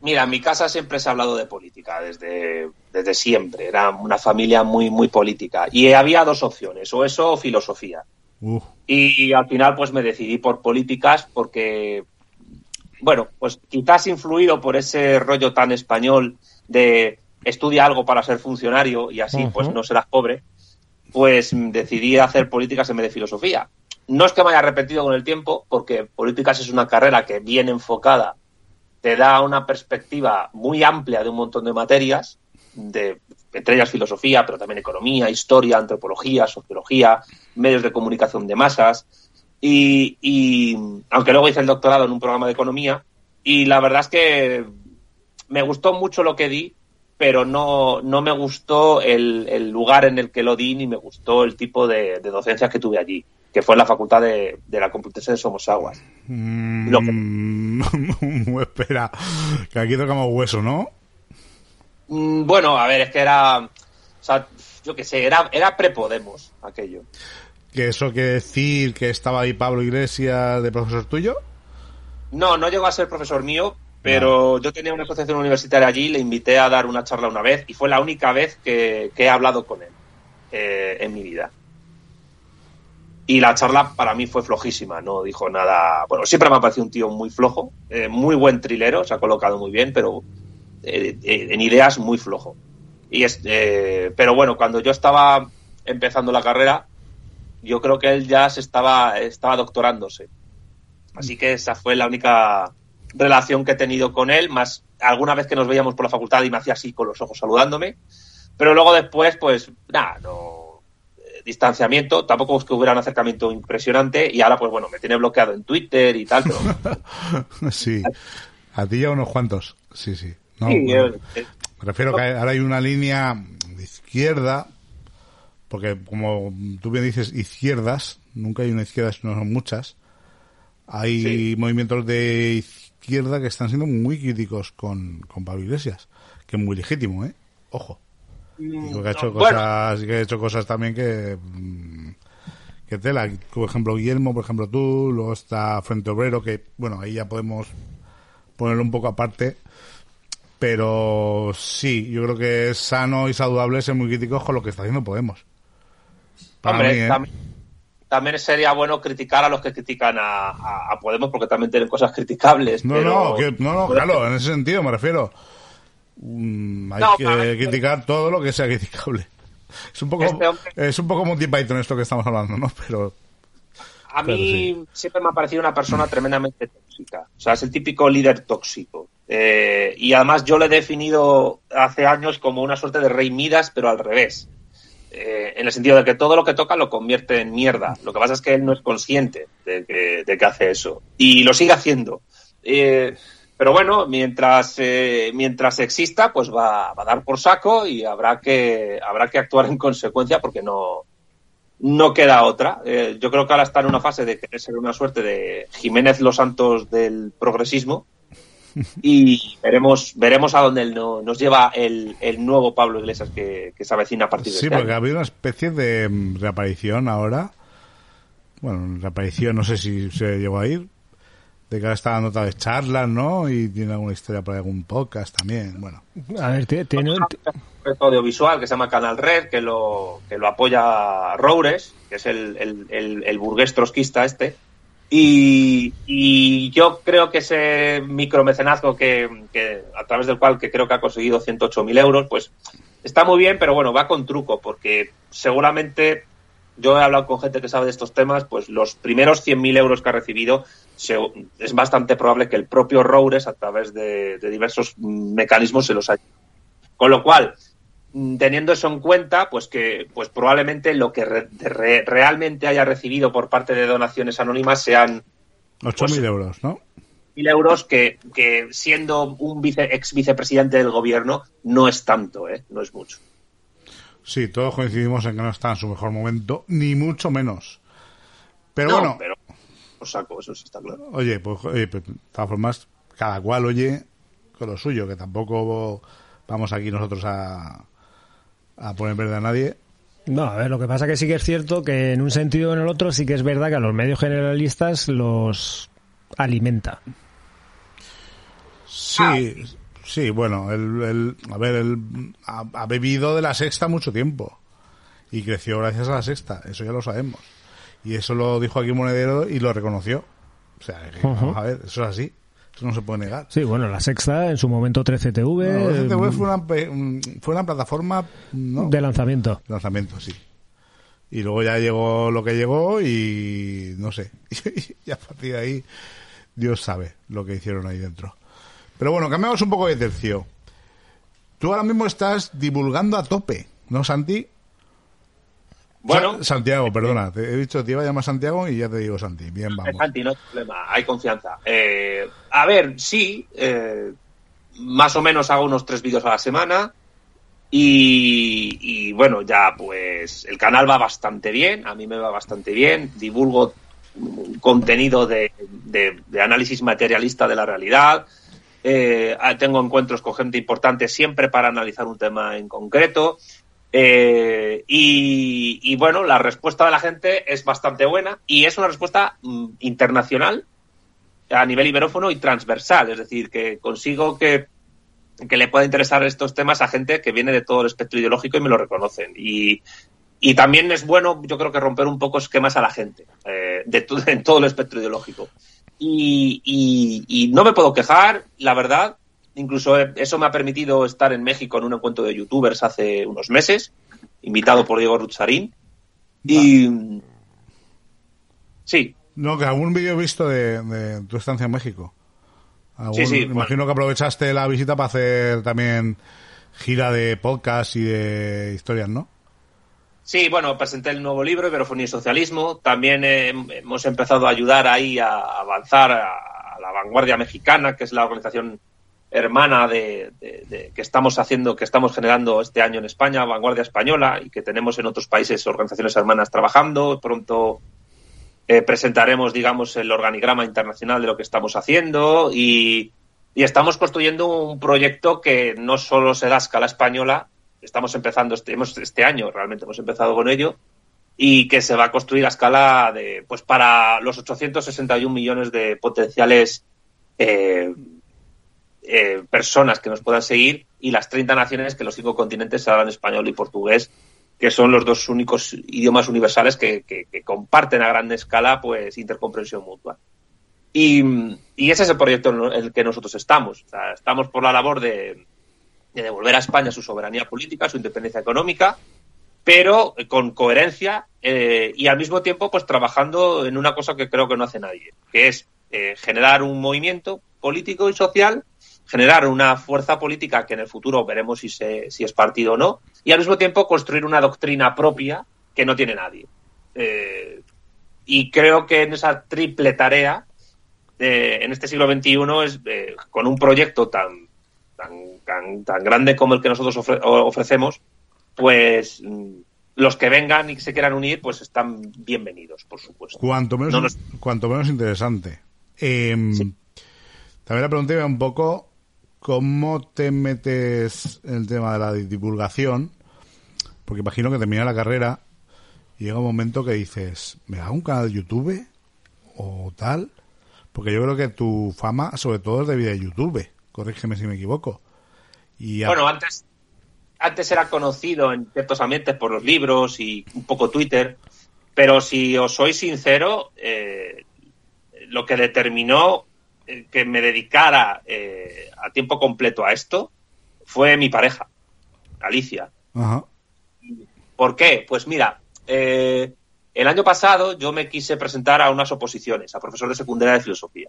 Mira, en mi casa siempre se ha hablado de política, desde, desde siempre. Era una familia muy, muy política. Y había dos opciones, o eso o filosofía. Y al final pues me decidí por políticas porque, bueno, pues quizás influido por ese rollo tan español de estudia algo para ser funcionario y así pues no serás pobre, pues decidí hacer políticas en vez de filosofía. No es que me haya arrepentido con el tiempo, porque políticas es una carrera que bien enfocada te da una perspectiva muy amplia de un montón de materias, de, entre ellas filosofía, pero también economía, historia, antropología, sociología, medios de comunicación de masas. Y, y aunque luego hice el doctorado en un programa de economía, y la verdad es que me gustó mucho lo que di, pero no, no me gustó el, el lugar en el que lo di, ni me gustó el tipo de, de docencia que tuve allí, que fue en la facultad de, de la Complutense de Somosaguas. Lo que- <laughs> Mm, espera, que aquí tocamos hueso, ¿no? Mm, Bueno, a ver, es que era, o sea, yo qué sé, era, era pre-Podemos aquello. Que eso quiere decir que estaba ahí Pablo Iglesias de profesor tuyo. No, no llegó a ser profesor mío, pero yo tenía una asociación universitaria allí, le invité a dar una charla una vez y fue la única vez que, que he hablado con él eh, en mi vida. Y la charla para mí fue flojísima, no dijo nada. Bueno, siempre me ha parecido un tío muy flojo, eh, muy buen trilero, se ha colocado muy bien, pero eh, eh, en ideas muy flojo. Y es, eh, pero bueno, cuando yo estaba empezando la carrera, yo creo que él ya se estaba, estaba doctorándose. Así que esa fue la única relación que he tenido con él, más alguna vez que nos veíamos por la facultad y me hacía así con los ojos saludándome. Pero luego después, pues, nada, no. eh, distanciamiento, tampoco es que hubiera un acercamiento impresionante y ahora, pues bueno, me tiene bloqueado en Twitter y tal, pero. <laughs> sí, a ti ya unos cuantos. Sí, sí. No, Sí, bueno. eh, eh, Me refiero que ahora hay una línea de izquierda, porque como tú bien dices, izquierdas, nunca hay una izquierda, no son muchas. Hay Sí. movimientos de izquierda que están siendo muy críticos con, con Pablo Iglesias, que es muy legítimo, ¿eh? Ojo. Digo que ha hecho Mm, bueno. cosas, que ha hecho cosas también que, mm, que tela. Por ejemplo, Guillermo, por ejemplo, tú, luego está Frente Obrero, que, bueno, ahí ya podemos ponerlo un poco aparte. Pero sí, yo creo que es sano y saludable ser muy críticos con lo que está haciendo Podemos. Para Hombre, mí, ¿eh? también, también sería bueno criticar a los que critican a, a- a Podemos porque también tienen cosas criticables. No, pero- no, que- no, no, claro, en ese sentido me refiero. Mm, hay No, que criticar todo lo que sea criticable. <laughs> Es un poco, Este hombre- es un poco Monty Python esto que estamos hablando, ¿no? Pero A mí sí. siempre me ha parecido una persona tremendamente tóxica. O sea, es el típico líder tóxico. Eh, y además yo le he definido hace años como una suerte de rey Midas, pero al revés. Eh, en el sentido de que todo lo que toca lo convierte en mierda. Lo que pasa es que él no es consciente de que, de que hace eso. Y lo sigue haciendo. Eh, pero bueno, mientras, eh, mientras exista, pues va, va a dar por saco y habrá que, habrá que actuar en consecuencia porque no, no queda otra. Eh, yo creo que ahora está en una fase de querer ser una suerte de Jiménez Los Santos del progresismo y veremos veremos a dónde él no- nos lleva el, el nuevo Pablo Iglesias que, que se avecina a partir de sí, este porque ha habido una especie de mm, reaparición ahora. Bueno, reaparición, no sé si se llegó a ir. De que ahora está dando otra vez charlas, ¿no? Y tiene alguna historia por algún podcast también. Bueno, A ver, tie- tiene, un proyecto audiovisual que se llama Canal Red, que lo, que lo apoya Roures, que es el, el, el- el burgués trotskista este. Y, yo creo que ese micromecenazgo que, que a través del cual que creo que ha conseguido 108.000 euros, pues está muy bien, pero bueno, va con truco, porque seguramente yo he hablado con gente que sabe de estos temas, pues los primeros 100.000 euros que ha recibido es bastante probable que el propio Roures, a través de, de diversos mecanismos, se los haya con lo cual, teniendo eso en cuenta, pues que pues probablemente lo que re- realmente haya recibido por parte de donaciones anónimas sean 8.000 Pues- euros, ¿no? mil euros que, que siendo un vice, ex vicepresidente del gobierno no es tanto, ¿eh? no es mucho. Sí, todos coincidimos en que no está en su mejor momento, ni mucho menos. Pero No, bueno, pero os saco, eso sí está claro. Oye, pues, oye, pues, de todas formas, cada cual oye con lo suyo, que tampoco vamos aquí nosotros a, a poner verde a nadie. No, a ver, lo que pasa que sí que es cierto que en un sentido o en el otro sí que es verdad que a los medios generalistas los alimenta. Sí, sí, bueno, el, el- a ver, él ha, ha bebido de la sexta mucho tiempo y creció gracias a la sexta, eso ya lo sabemos. Y eso lo dijo aquí Monedero y lo reconoció. O sea, que, vamos a ver, eso es así, eso no se puede negar. Sí, bueno, la sexta, en su momento 13TV, No, el CTV eh, fue una, pe- un- fue una plataforma ¿no? de lanzamiento. lanzamiento, sí. Y luego ya llegó lo que llegó y no sé. <laughs> y a partir de ahí, Dios sabe lo que hicieron ahí dentro. Pero bueno, cambiamos un poco de tercio. Tú ahora mismo estás divulgando a tope, ¿no, Santi? Bueno, Sa- Santiago, perdona. Te he dicho, te iba a llamar Santiago y ya te digo Santi. Bien, vamos. Santi, no hay problema, hay confianza. Eh, a ver, sí, eh, más o menos hago unos tres vídeos a la semana y, y, bueno, ya pues el canal va bastante bien, a mí me va bastante bien, divulgo contenido de, de- de análisis materialista de la realidad, eh, tengo encuentros con gente importante siempre para analizar un tema en concreto. Eh, y, bueno, la respuesta de la gente es bastante buena y es una respuesta mm, internacional a nivel iberófono y transversal, es decir, que consigo que, que le pueda interesar estos temas a gente que viene de todo el espectro ideológico y me lo reconocen. Y, y también es bueno, yo creo que romper un poco esquemas a la gente eh, de <laughs> en todo el espectro ideológico. Y- y no me puedo quejar, la verdad. Incluso eh, eso me ha permitido estar en México en un encuentro de youtubers hace unos meses, invitado por Diego Rucharín. Y sí, No, que algún vídeo he visto de, de tu estancia en México. Algún- Sí, sí, bueno. Imagino que aprovechaste la visita para hacer también gira de podcast y de historias, ¿no? Sí, bueno, presenté el nuevo libro, Iberofonía y Socialismo. También eh, hemos empezado a ayudar ahí a avanzar a, a la vanguardia mexicana, que es la organización hermana de, que estamos haciendo, que estamos generando este año en España, Vanguardia Española, y que tenemos en otros países organizaciones hermanas trabajando. Pronto eh, presentaremos, digamos, el organigrama internacional de lo que estamos haciendo y, estamos construyendo un proyecto que no solo se da a escala española, estamos empezando este, este año, realmente hemos empezado con ello, y que se va a construir a escala de, pues para los 861 millones de potenciales eh, eh, personas que nos puedan seguir y las 30 naciones que los cinco continentes hablan español y portugués, que son los dos únicos idiomas universales que, comparten a gran escala pues intercomprensión mutua. Y, ese es el proyecto en el que nosotros estamos. Estamos por la labor de, de devolver a España su soberanía política, su independencia económica, pero con coherencia eh, y al mismo tiempo pues trabajando en una cosa que creo que no hace nadie, que es eh, generar un movimiento político y social, generar una fuerza política que en el futuro veremos si, se, si es partido o no, y al mismo tiempo construir una doctrina propia que no tiene nadie. Eh, y creo que en esa triple tarea, eh, en este siglo XXI, es eh, con un proyecto tan, tan, tan, tan grande como el que nosotros ofre- ofrecemos, pues mm, los que vengan y que se quieran unir, pues están bienvenidos, por supuesto. Cuanto menos, No nos- cuanto menos interesante. Em, También la pregunta iba un poco cómo te metes en el tema de la divulgación, porque imagino que termina la carrera y llega un momento que dices, ¿me hago un canal de YouTube o tal? Porque yo creo que tu fama, sobre todo, es debido a YouTube. Corrígeme si me equivoco. Bueno, antes, antes era conocido en ciertos ambientes por los libros y un poco Twitter, pero si os soy sincero, eh, lo que determinó que me dedicara eh, a tiempo completo a esto fue mi pareja, Alicia. Ajá. ¿Por qué? Pues mira, eh, el año pasado yo me quise presentar a unas oposiciones, a profesor de secundaria de filosofía.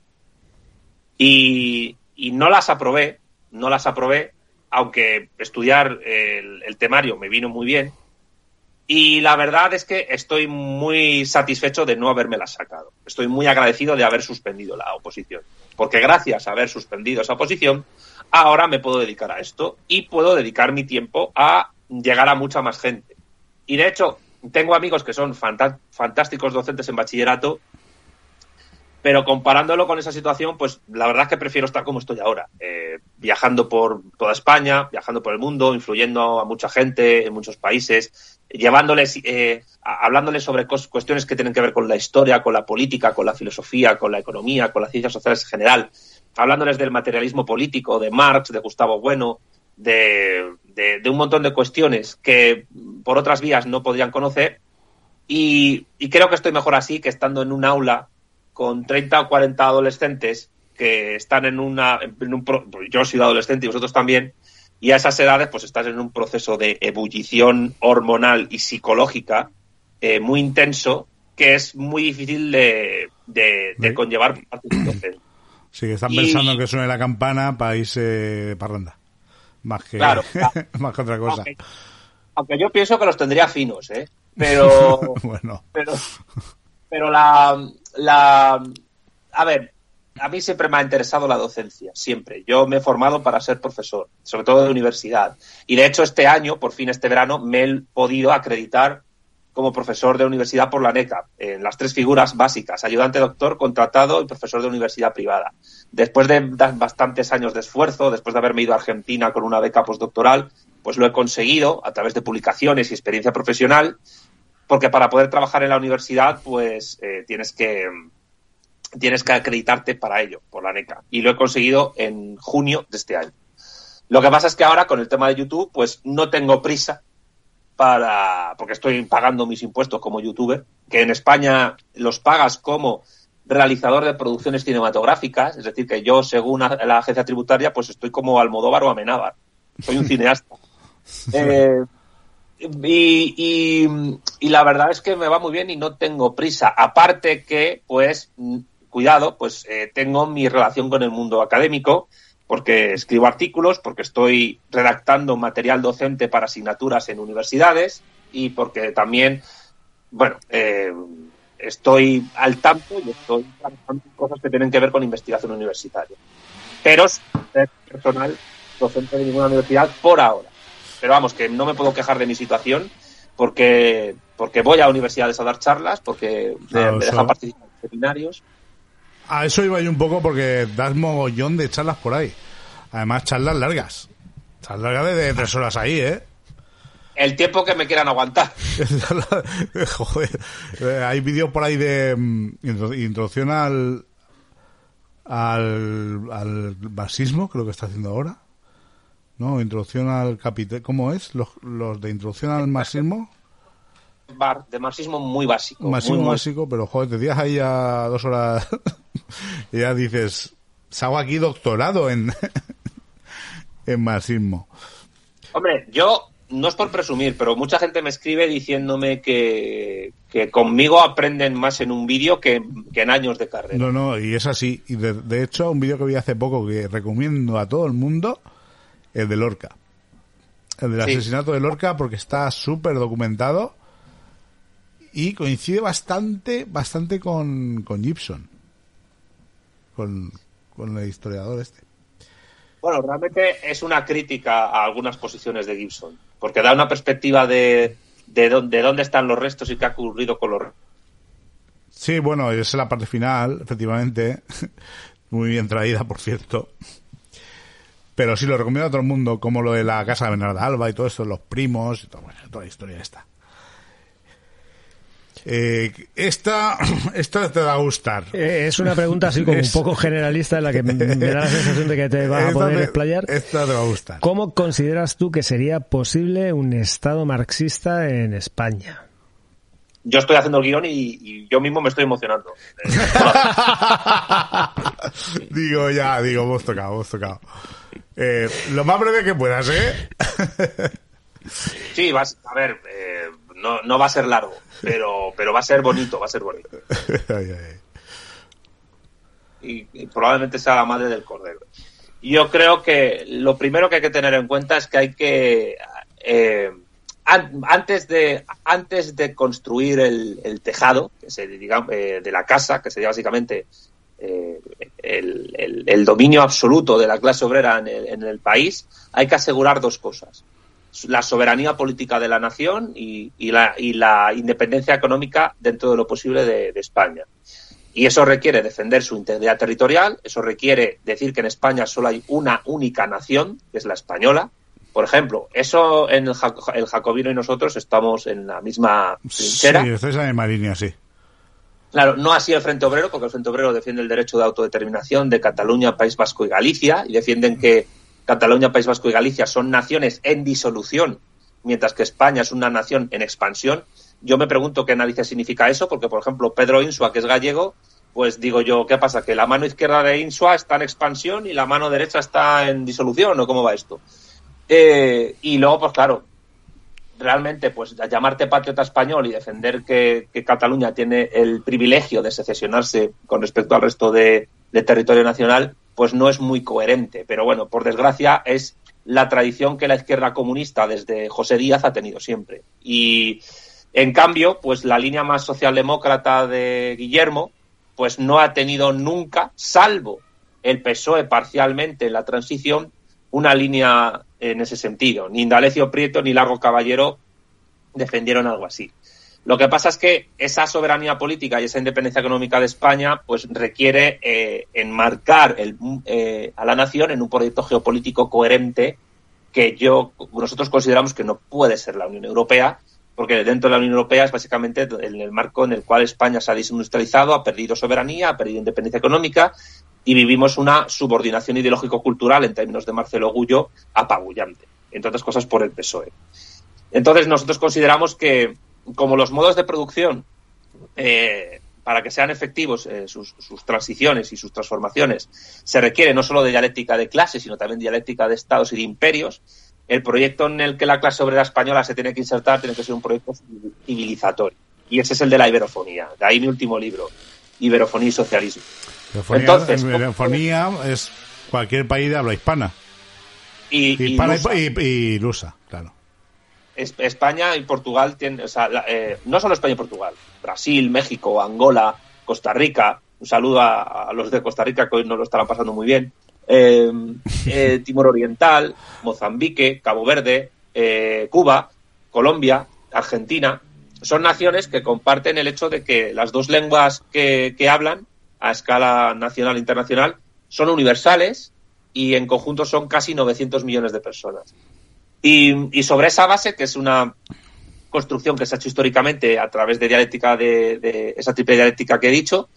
Y, y no las aprobé, no las aprobé, aunque estudiar el, el temario me vino muy bien. Y la verdad es que estoy muy satisfecho de no habérmelas sacado. Estoy muy agradecido de haber suspendido la oposición. Porque gracias a haber suspendido esa oposición, ahora me puedo dedicar a esto y puedo dedicar mi tiempo a llegar a mucha más gente. Y de hecho, tengo amigos que son fantásticos docentes en bachillerato, pero comparándolo con esa situación, pues la verdad es que prefiero estar como estoy ahora, eh, viajando por toda España, viajando por el mundo, influyendo a mucha gente en muchos países, llevándoles, eh, hablándoles sobre cuestiones que tienen que ver con la historia, con la política, con la filosofía, con la economía, con las ciencias sociales en general, hablándoles del materialismo político, de Marx, de Gustavo Bueno, de, de- un montón de cuestiones que por otras vías no podrían conocer. Y, creo que estoy mejor así que estando en un aula con 30 o 40 adolescentes que están en una. En un yo he sido adolescente y vosotros también. Y a esas edades, pues estás en un proceso de ebullición hormonal y psicológica eh, muy intenso que es muy difícil de, de- de Sí. conllevar. <clears throat> Sí, que están Y- pensando que suene la campana para irse parranda. Más que, Claro, <laughs> más que otra cosa. Aunque, aunque yo pienso que los tendría finos, ¿eh? Pero. <laughs> bueno, pero pero la, la a ver a mí siempre me ha interesado la docencia siempre. Yo me he formado para ser profesor sobre todo de universidad. Y de hecho este año por fin este verano me he podido acreditar como profesor de universidad por la NECA en las tres figuras básicas ayudante doctor contratado y profesor de universidad privada. Después de bastantes años de esfuerzo después de haberme ido a Argentina con una beca postdoctoral pues lo he conseguido a través de publicaciones y experiencia profesional porque para poder trabajar en la universidad, pues eh, tienes que tienes que acreditarte para ello por la NECA y lo he conseguido en junio de este año. Lo que pasa es que ahora con el tema de YouTube, pues no tengo prisa para porque estoy pagando mis impuestos como youtuber, que en España los pagas como realizador de producciones cinematográficas, es decir, que yo según la agencia tributaria, pues estoy como Almodóvar o Amenábar. Soy un cineasta. <laughs> Eh, y, y- y la verdad es que me va muy bien y no tengo prisa. Aparte que, pues, cuidado, pues eh, tengo mi relación con el mundo académico, porque escribo artículos, porque estoy redactando material docente para asignaturas en universidades y porque también, bueno, eh, estoy al tanto y estoy trabajando en cosas que tienen que ver con investigación universitaria. pero ser personal docente de ninguna universidad por ahora. Pero vamos, que no me puedo quejar de mi situación porque, porque voy a universidades a dar charlas, porque me, Claro, me dejan participar en seminarios. A eso iba yo un poco porque das mogollón de charlas por ahí. Además, charlas largas. Charlas largas de, tres horas ahí, ¿eh? El tiempo que me quieran aguantar. <laughs> Joder. Eh, Hay vídeos por ahí de mm, intro- introducción al, al, al marxismo, creo que está haciendo ahora. ¿No? Introducción al capital. ¿Cómo es? Los, los de introducción al marxismo. Bar, de marxismo muy básico. Marxismo muy, muy- básico, pero joder, te tiras ahí a dos horas <laughs> y ya dices, hago aquí doctorado en, <laughs> en marxismo. Hombre, yo no es por presumir, pero mucha gente me escribe diciéndome que, que conmigo aprenden más en un vídeo que, que en años de carrera. No, no, y es así. Y de, de hecho, un vídeo que vi hace poco que recomiendo a todo el mundo, el de Lorca. El del Sí. asesinato de Lorca, porque está súper documentado y coincide bastante, bastante con, con Gibson. Con, con el historiador este. Bueno, realmente es una crítica a algunas posiciones de Gibson, porque da una perspectiva de, de, dó- de dónde están los restos y qué ha ocurrido con los restos. Sí, bueno, esa es la parte final, efectivamente. <laughs> Muy bien traída, por cierto. Pero sí lo recomiendo a todo el mundo, como lo de la casa de Bernarda Alba y todo eso, los primos y todo, bueno, toda la historia esta. Eh, esta, <clears throat> esta te va a gustar. Eh, Es una pregunta así como un poco generalista en la que me da la sensación de que te vas a poder te- explayar. Esta te va a gustar. ¿Cómo consideras tú que sería posible un Estado marxista en España? Yo estoy haciendo el guion y, y yo mismo me estoy emocionando. <laughs> Digo, ya, digo, hemos tocado, hemos tocado. Eh, lo más breve que puedas, ¿eh? sí, vas, a ver, eh, no, no va a ser largo, pero, pero va a ser bonito, va a ser bonito. <laughs> Ay, ay. y, y probablemente sea la madre del cordero. Yo creo que lo primero que hay que tener en cuenta es que hay que eh, an- antes de antes de construir el, el tejado que se diga, eh, de la casa, que sería básicamente eh, el, el- el dominio absoluto de la clase obrera en el, en el país, hay que asegurar dos cosas la soberanía política de la nación y, y la, y la independencia económica dentro de lo posible de- de España. Y eso requiere defender su integridad territorial, eso requiere decir que en España solo hay una única nación, que es la española. Por ejemplo, eso en el, el jacobino y nosotros estamos en la misma Sí, trinchera. estáis en la misma línea, sí. Claro, no así el Frente Obrero, porque el Frente Obrero defiende el derecho de autodeterminación de Cataluña, País Vasco y Galicia, y defienden que Cataluña, País Vasco y Galicia son naciones en disolución, mientras que España es una nación en expansión. Yo me pregunto qué narices significa eso, porque, por ejemplo, Pedro Insua, que es gallego, pues digo yo, ¿qué pasa? ¿Que la mano izquierda de Insua está en expansión y la mano derecha está en disolución? ¿O cómo va esto? Eh, y luego, pues claro, realmente pues llamarte patriota español y defender que, Cataluña tiene el privilegio de secesionarse con respecto al resto de territorio nacional, pues no es muy coherente. Pero bueno, por desgracia es la tradición que la izquierda comunista desde José Díaz ha tenido siempre. Y en cambio, pues la línea más socialdemócrata de Guillermo, pues no ha tenido nunca, salvo el PSOE parcialmente en la transición, una línea en ese sentido. Ni Indalecio Prieto ni Largo Caballero defendieron algo así. Lo que pasa es que esa soberanía política y esa independencia económica de España pues requiere eh, enmarcar el, eh, a la nación en un proyecto geopolítico coherente que yo nosotros consideramos que no puede ser la Unión Europea porque dentro de la Unión Europea es básicamente en el marco en el cual España se ha desindustrializado, ha perdido soberanía, ha perdido independencia económica y vivimos una subordinación ideológico-cultural en términos de Marcelo Gullo apabullante, entre otras cosas por el PSOE. Entonces nosotros consideramos que como los modos de producción eh, para que sean efectivos eh, sus, sus, transiciones y sus transformaciones se requiere no solo de dialéctica de clases, sino también de dialéctica de estados y de imperios. El proyecto en el que la clase obrera española se tiene que insertar tiene que ser un proyecto civilizatorio. Y ese es el de la iberofonía. De ahí mi último libro, Iberofonía y Socialismo. Iberofonía, Entonces, iberofonía es cualquier país de habla hispana. Y, y hispana lusa. y, y lusa, claro. Es- España y Portugal tienen, o sea, la- eh, no solo España y Portugal, Brasil, México, Angola, Costa Rica, un saludo a, a los de Costa Rica que hoy no lo estarán pasando muy bien, eh, <laughs> eh, Timor Oriental, Mozambique, Cabo Verde, eh, Cuba, Colombia, Argentina. Son naciones que comparten el hecho de que las dos lenguas que, que hablan a escala nacional e internacional son universales y en conjunto son casi 900 millones de personas. Y, y sobre esa base, que es una construcción que se ha hecho históricamente a través de dialéctica de, de esa triple dialéctica que he dicho,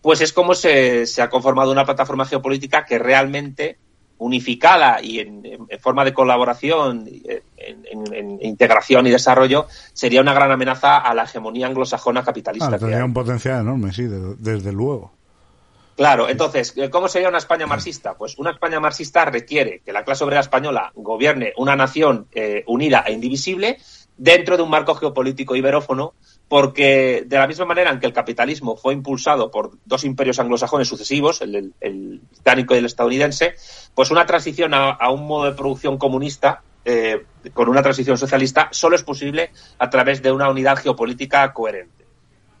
pues es como se, se ha conformado una plataforma geopolítica que realmente unificada y en, forma de colaboración, en, en- en integración y desarrollo, sería una gran amenaza a la hegemonía anglosajona capitalista. Ah, tendría un potencial enorme, sí, de- desde luego. Claro, entonces, eh, ¿cómo sería una España marxista? Pues una España marxista requiere que la clase obrera española gobierne una nación eh, unida e indivisible dentro de un marco geopolítico iberófono, porque de la misma manera en que el capitalismo fue impulsado por dos imperios anglosajones sucesivos, el, el- el británico y el estadounidense, pues una transición a, a un modo de producción comunista eh, con una transición socialista solo es posible a través de una unidad geopolítica coherente.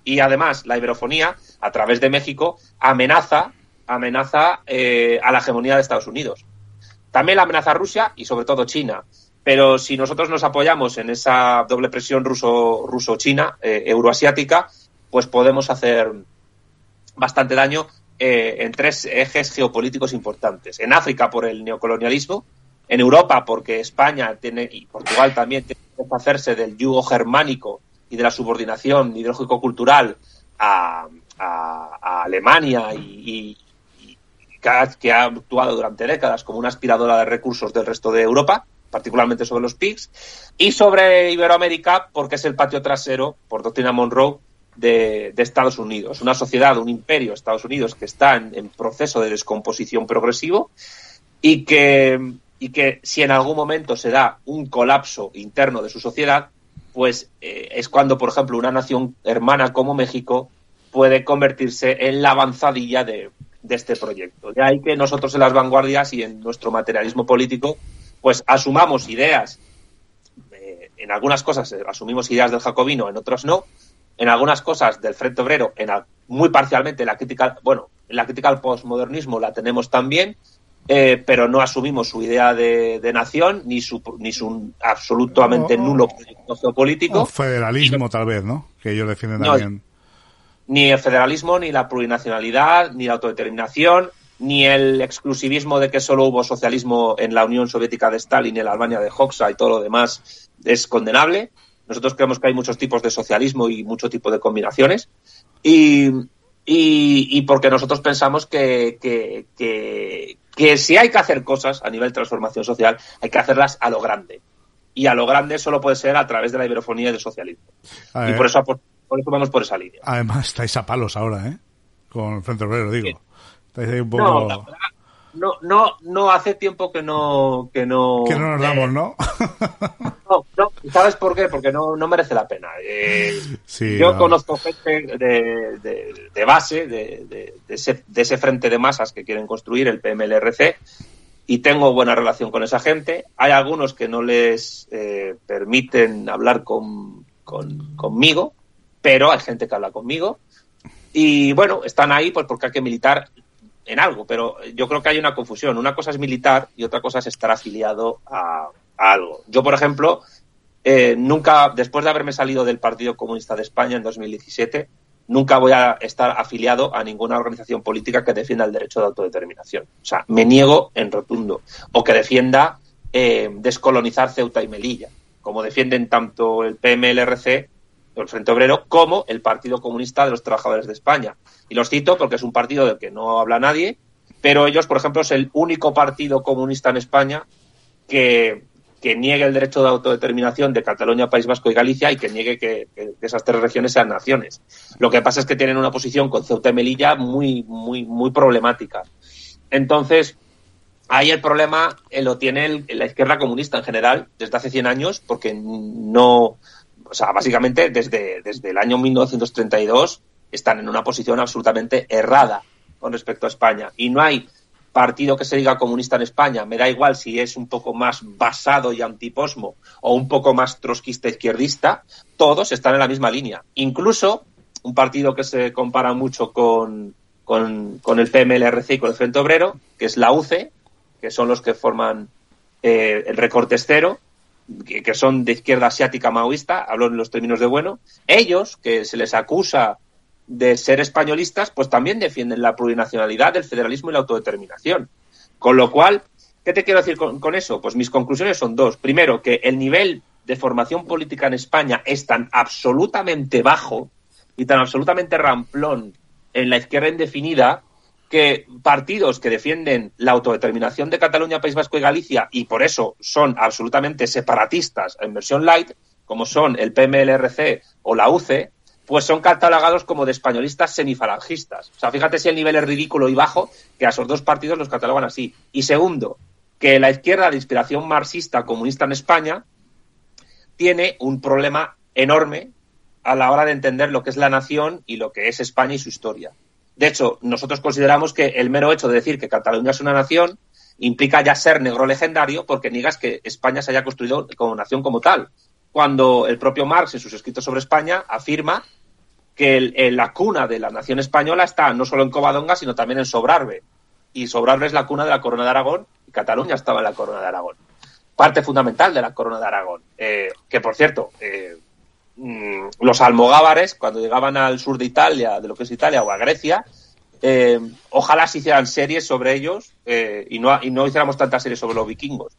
Y además, la iberofonía, a través de México, amenaza, amenaza eh, a la hegemonía de Estados Unidos. También la amenaza a Rusia y sobre todo China. Pero si nosotros nos apoyamos en esa doble presión ruso- ruso-china, eh, euroasiática, pues podemos hacer bastante daño eh, en tres ejes geopolíticos importantes. En África por el neocolonialismo, en Europa porque España tiene, y Portugal también tiene que hacerse del yugo germánico y de la subordinación ideológico-cultural a, a- Alemania y, que, ha, que ha actuado durante décadas como una aspiradora de recursos del resto de Europa, particularmente sobre los PIGs, y sobre Iberoamérica porque es el patio trasero, por doctrina Monroe, de, de Estados Unidos. Una sociedad, un imperio, Estados Unidos, que está en, en proceso de descomposición progresivo y que, y que si en algún momento se da un colapso interno de su sociedad, pues eh, es cuando, por ejemplo, una nación hermana como México puede convertirse en la avanzadilla de, de este proyecto. De ahí que nosotros en las vanguardias y en nuestro materialismo político, pues asumamos ideas. eh, en algunas cosas eh, asumimos ideas del jacobino, en otras no. En algunas cosas del Frente Obrero, en muy parcialmente la crítica, bueno, la crítica al postmodernismo la tenemos también, eh, pero no asumimos su idea de, de nación ni su, ni su absolutamente O- o- nulo proyecto geopolítico O federalismo, tal vez, ¿no? Que ellos defienden No, también. ni el federalismo, ni la plurinacionalidad, ni la autodeterminación, ni el exclusivismo de que solo hubo socialismo en la Unión Soviética de Stalin y en la Albania de Hoxha y todo lo demás es condenable. Nosotros creemos que hay muchos tipos de socialismo y mucho tipo de combinaciones. Y, y, y porque nosotros pensamos que, que, que, que si hay que hacer cosas a nivel de transformación social, hay que hacerlas a lo grande. Y a lo grande solo puede ser a través de la iberofonía y del socialismo. A Y por eso, apor- por eso vamos por esa línea. Además, estáis a palos ahora, ¿eh? Con el Frente Obrero, digo. Estáis ahí un poco... No, la verdad, no, no, no hace tiempo que no, que no, que no nos damos, no, <laughs> no, ¿sabes por qué? Porque no, no merece la pena. Eh, Sí, yo no. conozco gente de, de, de base, de, ese, de ese frente de masas que quieren construir, el PMLRC, y tengo buena relación con esa gente. Hay algunos que no les eh, permiten hablar con, con- conmigo, pero hay gente que habla conmigo. Y bueno, están ahí pues porque hay que militar en algo, pero yo creo que hay una confusión. Una cosa es militar y otra cosa es estar afiliado a, a algo. Yo, por ejemplo, eh, nunca, después de haberme salido del Partido Comunista de España en 2017, nunca voy a estar afiliado a ninguna organización política que defienda el derecho de autodeterminación. O sea, me niego en rotundo. O que defienda eh, descolonizar Ceuta y Melilla, como defienden tanto el PMLRC, el Frente Obrero, como el Partido Comunista de los Trabajadores de España. Y los cito porque es un partido del que no habla nadie, pero ellos, por ejemplo, es el único partido comunista en España que, que niegue el derecho de autodeterminación de Cataluña, País Vasco y Galicia y que niegue que, esas tres regiones sean naciones. Lo que pasa es que tienen una posición con Ceuta y Melilla muy, muy, muy problemática. Entonces, ahí el problema eh, lo tiene la izquierda comunista en general desde hace 100 años, porque no, o sea, básicamente desde, desde el año 1932 están en una posición absolutamente errada con respecto a España. Y no hay partido que se diga comunista en España, me da igual si es un poco más basado y antiposmo o un poco más trotskista izquierdista, todos están en la misma línea. Incluso un partido que se compara mucho con, con, el PMLRC y con el Frente Obrero, que es la UCE, que son los que forman eh, el recortes cero, que, que son de izquierda asiática maoísta, hablo en los términos de bueno, ellos, que se les acusa de ser españolistas, pues también defienden la plurinacionalidad, el federalismo y la autodeterminación. Con lo cual, ¿qué te quiero decir con, eso? Pues mis conclusiones son dos. Primero, que el nivel de formación política en España es tan absolutamente bajo y tan absolutamente ramplón en la izquierda indefinida que partidos que defienden la autodeterminación de Cataluña, País Vasco y Galicia y por eso son absolutamente separatistas en versión light, como son el PMLRC o la UCE, pues son catalogados como de españolistas semifalangistas. O sea, fíjate si el nivel es ridículo y bajo, que a esos dos partidos los catalogan así. Y segundo, que la izquierda de inspiración marxista comunista en España tiene un problema enorme a la hora de entender lo que es la nación y lo que es España y su historia. De hecho, nosotros consideramos que el mero hecho de decir que Cataluña es una nación implica ya ser negro legendario porque niegas que España se haya construido como nación como tal. Cuando el propio Marx en sus escritos sobre España afirma que el- la cuna de la nación española está no solo en Covadonga, sino también en Sobrarbe. Y Sobrarbe es la cuna de la corona de Aragón y Cataluña estaba en la corona de Aragón. Parte fundamental de la corona de Aragón. Eh, que, por cierto, eh, mm, los almogávares, cuando llegaban al sur de Italia, de lo que es Italia, o a Grecia, eh, ojalá se hicieran series sobre ellos eh, y, no, y no hiciéramos tantas series sobre los vikingos.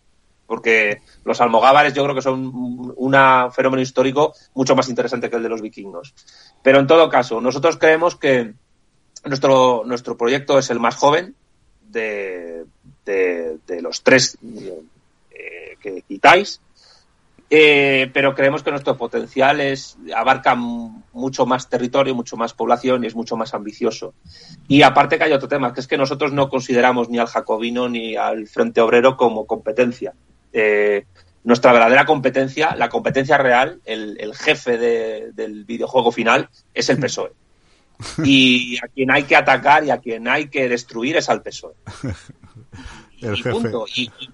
Porque los almogávares yo creo que son un fenómeno histórico mucho más interesante que el de los vikingos. Pero en todo caso, nosotros creemos que nuestro, nuestro proyecto es el más joven de, de- los tres eh, que quitáis. Eh, pero creemos que nuestro potencial es, abarca mucho más territorio, mucho más población y es mucho más ambicioso. Y aparte que hay otro tema, que es que nosotros no consideramos ni al jacobino ni al Frente Obrero como competencia. Eh, nuestra verdadera competencia, la competencia real, el, el jefe de- del videojuego final, es el PSOE. Y a quien hay que atacar y a quien hay que destruir es al PSOE. <laughs> El y jefe. punto. Y, y-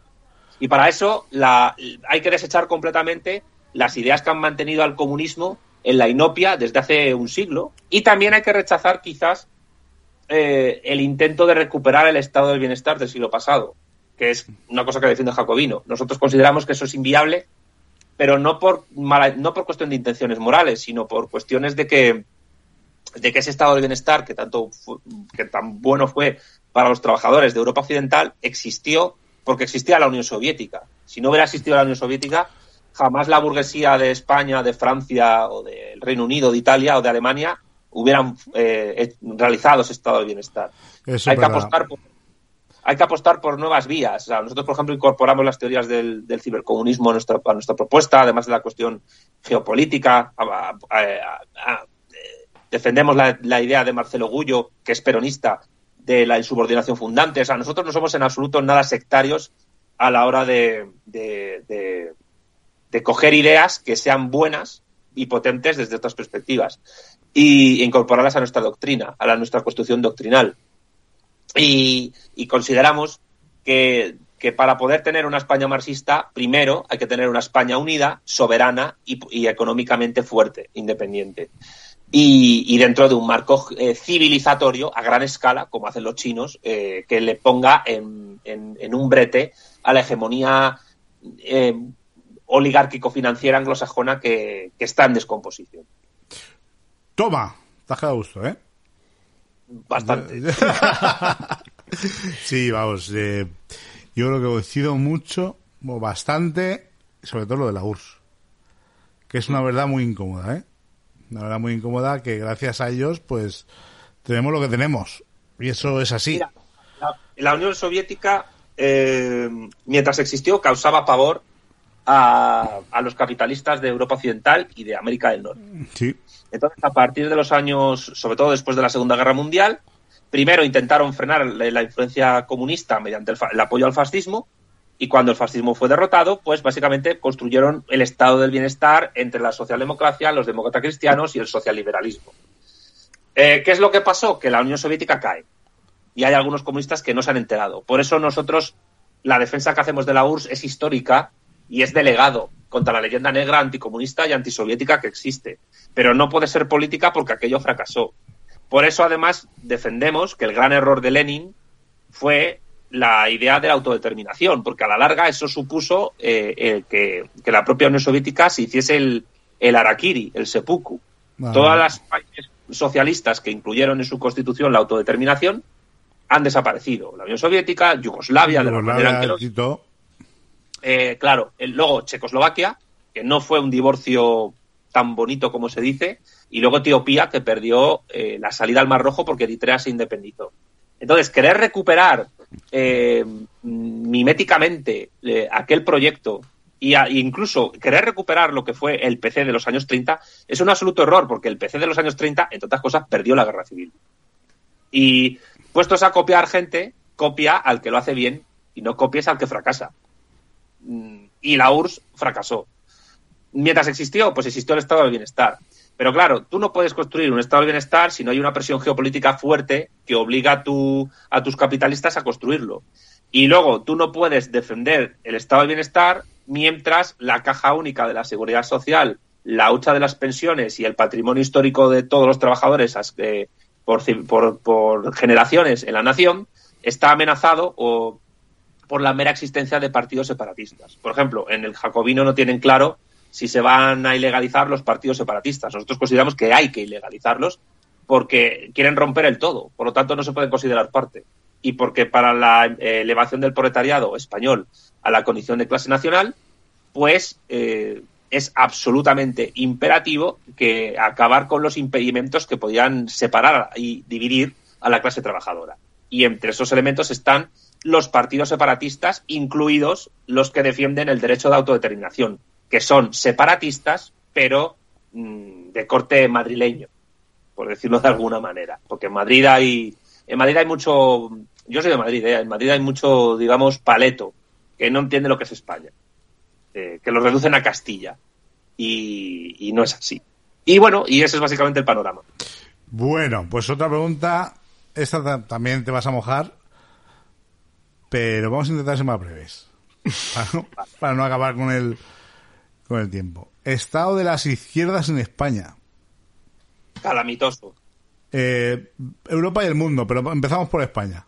y para eso la, hay que desechar completamente las ideas que han mantenido al comunismo en la inopia desde hace un siglo. Y también hay que rechazar quizás eh, el intento de recuperar el estado del bienestar del siglo pasado, que es una cosa que defiende Jacobino. Nosotros consideramos que eso es inviable, pero no por, mala- no por cuestión de intenciones morales, sino por cuestiones de que, de que ese estado del bienestar que, tanto que tan bueno fue para los trabajadores de Europa Occidental existió porque existía la Unión Soviética. Si no hubiera existido la Unión Soviética, jamás la burguesía de España, de Francia o del Reino Unido, de Italia o de Alemania hubieran eh, eh, realizado ese estado de bienestar. Eso hay que apostar por hay que apostar por nuevas vías. O sea, nosotros, por ejemplo, incorporamos las teorías del, cibercomunismo a nuestra, a nuestra propuesta, además de la cuestión geopolítica. Defendemos la, la idea de Marcelo Gullo, que es peronista, de la insubordinación fundante. O sea, nosotros no somos en absoluto nada sectarios a la hora de, coger ideas que sean buenas y potentes desde otras perspectivas y incorporarlas a nuestra doctrina, a la, nuestra construcción doctrinal. Y, consideramos que, para poder tener una España marxista, primero hay que tener una España unida, soberana y, económicamente fuerte, independiente. Y, dentro de un marco eh, civilizatorio a gran escala, como hacen los chinos, eh, que le ponga en, en- en un brete a la hegemonía eh, oligárquico-financiera anglosajona que, está en descomposición. Toma, a gusto, ¿eh? Bastante. <laughs> sí, vamos. eh, yo creo que coincido mucho, o bastante, sobre todo lo de la URSS. Que es una verdad muy incómoda, ¿eh? Una verdad muy incómoda que gracias a ellos, pues, tenemos lo que tenemos. Y eso es así. Mira, la, la Unión Soviética, eh, mientras existió, causaba pavor a, a los capitalistas de Europa Occidental y de América del Norte. Sí. Entonces, a partir de los años, sobre todo después de la Segunda Guerra Mundial, primero intentaron frenar la, influencia comunista mediante el apoyo al fascismo y cuando el fascismo fue derrotado, pues básicamente construyeron el estado del bienestar entre la socialdemocracia, los demócratas cristianos y el socialliberalismo. Eh, ¿Qué es lo que pasó? Que la Unión Soviética cae y hay algunos comunistas que no se han enterado. Por eso nosotros, la defensa que hacemos de la URSS es histórica y es delegado contra la leyenda negra anticomunista y antisoviética que existe. Pero no puede ser política porque aquello fracasó. Por eso, además, defendemos que el gran error de Lenin fue la idea de la autodeterminación, porque a la larga eso supuso eh, eh, que, que la propia Unión Soviética se hiciese el, el harakiri, el seppuku. Todas las países socialistas que incluyeron en su constitución la autodeterminación han desaparecido. La Unión Soviética, Yugoslavia, de la manera en que los- eh, claro, luego Checoslovaquia, que no fue un divorcio tan bonito como se dice, y luego Etiopía, que perdió eh, la salida al Mar Rojo porque Eritrea se independizó. Entonces, querer recuperar eh, miméticamente eh, aquel proyecto y incluso querer recuperar lo que fue el PC de los años 30 es un absoluto error, porque el PC de los años 30, entre otras cosas, perdió la guerra civil. Y puestos a copiar gente, copia al que lo hace bien y no copies al que fracasa. Mm, Y la URSS fracasó. Mientras existió, pues existió el estado del bienestar. Pero claro, tú no puedes construir un estado del bienestar si no hay una presión geopolítica fuerte que obliga a, a tus capitalistas a construirlo. Y luego, tú no puedes defender el estado del bienestar mientras la caja única de la seguridad social, la hucha de las pensiones y el patrimonio histórico de todos los trabajadores eh, por generaciones en la nación está amenazado o por la mera existencia de partidos separatistas. Por ejemplo, en el jacobino no tienen claro si se van a ilegalizar los partidos separatistas. Nosotros consideramos que hay que ilegalizarlos porque quieren romper el todo, por lo tanto no se pueden considerar parte. Y porque para la eh, elevación del proletariado español a la condición de clase nacional, pues eh, es absolutamente imperativo que acabar con los impedimentos que podían separar y dividir a la clase trabajadora. Y entre esos elementos están los partidos separatistas, incluidos los que defienden el derecho de autodeterminación, que son separatistas, pero mm, de corte madrileño, por decirlo de alguna manera. Porque en Madrid hay, en Madrid hay mucho, yo soy de Madrid, ¿eh? en Madrid hay mucho, digamos, paleto, que no entiende lo que es España, eh, que lo reducen a Castilla. Y, y no es así. Y bueno, y ese es básicamente el panorama. Bueno, pues otra pregunta. Esta ta- también te vas a mojar. Pero vamos a intentar ser más breves. <laughs> Para no, para no acabar con el, con el tiempo. Estado de las izquierdas en España. Calamitoso. Eh, Europa y el mundo, pero empezamos por España.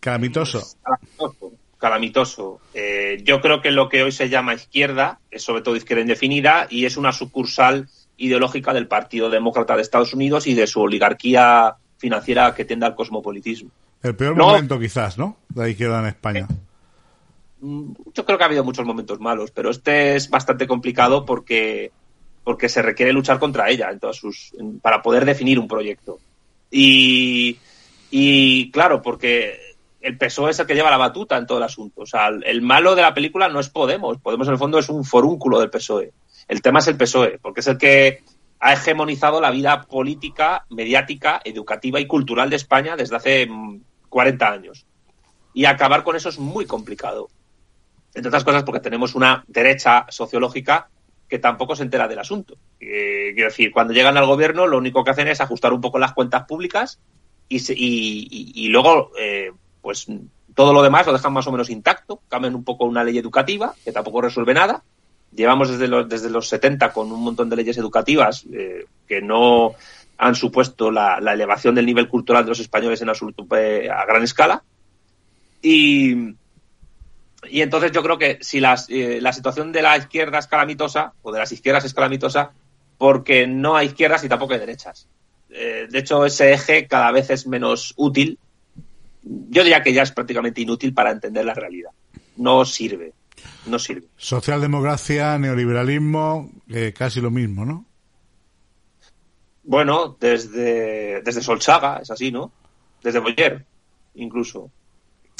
Calamitoso. Calamitoso. Calamitoso. Eh, yo creo que lo que hoy se llama izquierda es sobre todo izquierda indefinida y es una sucursal ideológica del Partido Demócrata de Estados Unidos y de su oligarquía financiera que tiende al cosmopolitismo. El peor No. momento quizás, ¿no? De la izquierda en España. Mm, Yo creo que ha habido muchos momentos malos, pero este es bastante complicado porque, porque se requiere luchar contra ella en todas sus, en- para poder definir un proyecto. Y, y claro, porque el PSOE es el que lleva la batuta en todo el asunto. O sea, el, el malo de la película no es Podemos. Podemos en el fondo es un forúnculo del PSOE. El tema es el PSOE, porque es el que ha hegemonizado la vida política, mediática, educativa y cultural de España desde hace mm, 40 años. Y acabar con eso es muy complicado. Entre otras cosas porque tenemos una derecha sociológica que tampoco se entera del asunto. Eh, quiero decir, cuando llegan al gobierno lo único que hacen es ajustar un poco las cuentas públicas y, se- y- y- luego eh, pues todo lo demás lo dejan más o menos intacto, cambian un poco una ley educativa que tampoco resuelve nada. Llevamos desde los, desde los 70 con un montón de leyes educativas eh, que no han supuesto la, elevación del nivel cultural de los españoles en absoluto eh, a gran escala. Y, y entonces yo creo que si las, eh, la situación de la izquierda es calamitosa, o de las izquierdas es calamitosa, porque no hay izquierdas y tampoco hay derechas. Eh, de hecho, ese eje cada vez es menos útil. Yo diría que ya es prácticamente inútil para entender la realidad. No sirve. No sirve. Socialdemocracia, neoliberalismo, eh, casi lo mismo, ¿no? Bueno, desde, desde Solchaga, es así, ¿no? Desde Boyer, incluso.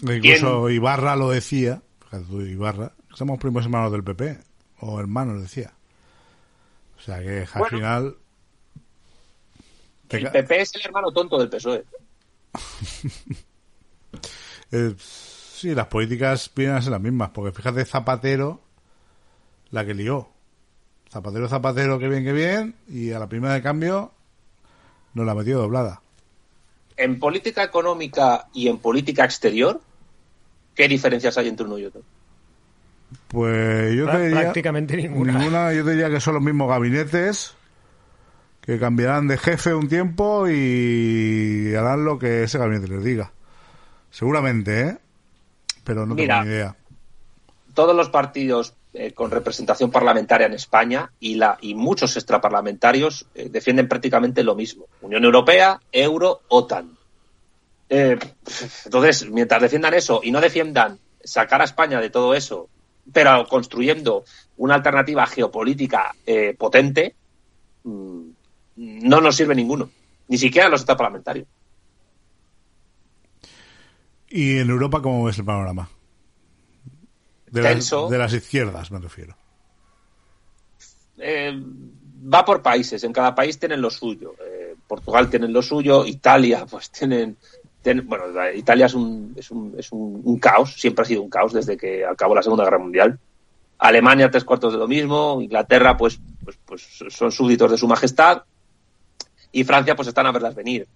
Incluso Ibarra lo decía, fíjate tú, Ibarra, somos primos hermanos del PP, o hermanos decía. O sea que al Bueno. final... El PP es el hermano tonto del PSOE. <laughs> eh, sí, las políticas vienen a ser las mismas, porque fíjate Zapatero, la que lió. Zapatero, Zapatero, que bien, que bien, y a la primera de cambio nos la metió doblada. En política económica y en política exterior, ¿qué diferencias hay entre uno y otro? Pues yo te diría... prácticamente ninguna. Ninguna, yo te diría que son los mismos gabinetes, que cambiarán de jefe un tiempo y harán lo que ese gabinete les diga. Seguramente, ¿eh? Pero no Mira. tengo ni idea. todos los partidos eh, con representación parlamentaria en España y, la, y muchos extraparlamentarios eh, defienden prácticamente lo mismo. Unión Europea, Euro, OTAN. Eh, entonces, mientras defiendan eso y no defiendan sacar a España de todo eso, pero construyendo una alternativa geopolítica potente, mm, no nos sirve ninguno. Ni siquiera los extraparlamentarios. ¿Y en Europa cómo ves el panorama? De, Tenso. las, de las izquierdas, me refiero. eh, va por países, en cada país tienen lo suyo. Eh, Portugal tienen lo suyo, Italia, <laughs> pues tienen. tienen- bueno, Italia es, un, es, un, es un, un caos, siempre ha sido un caos desde que acabó la Segunda Guerra Mundial. Alemania, tres cuartos de lo mismo. Inglaterra, pues, pues, pues son súbditos de su majestad. Y Francia, pues están a verlas venir.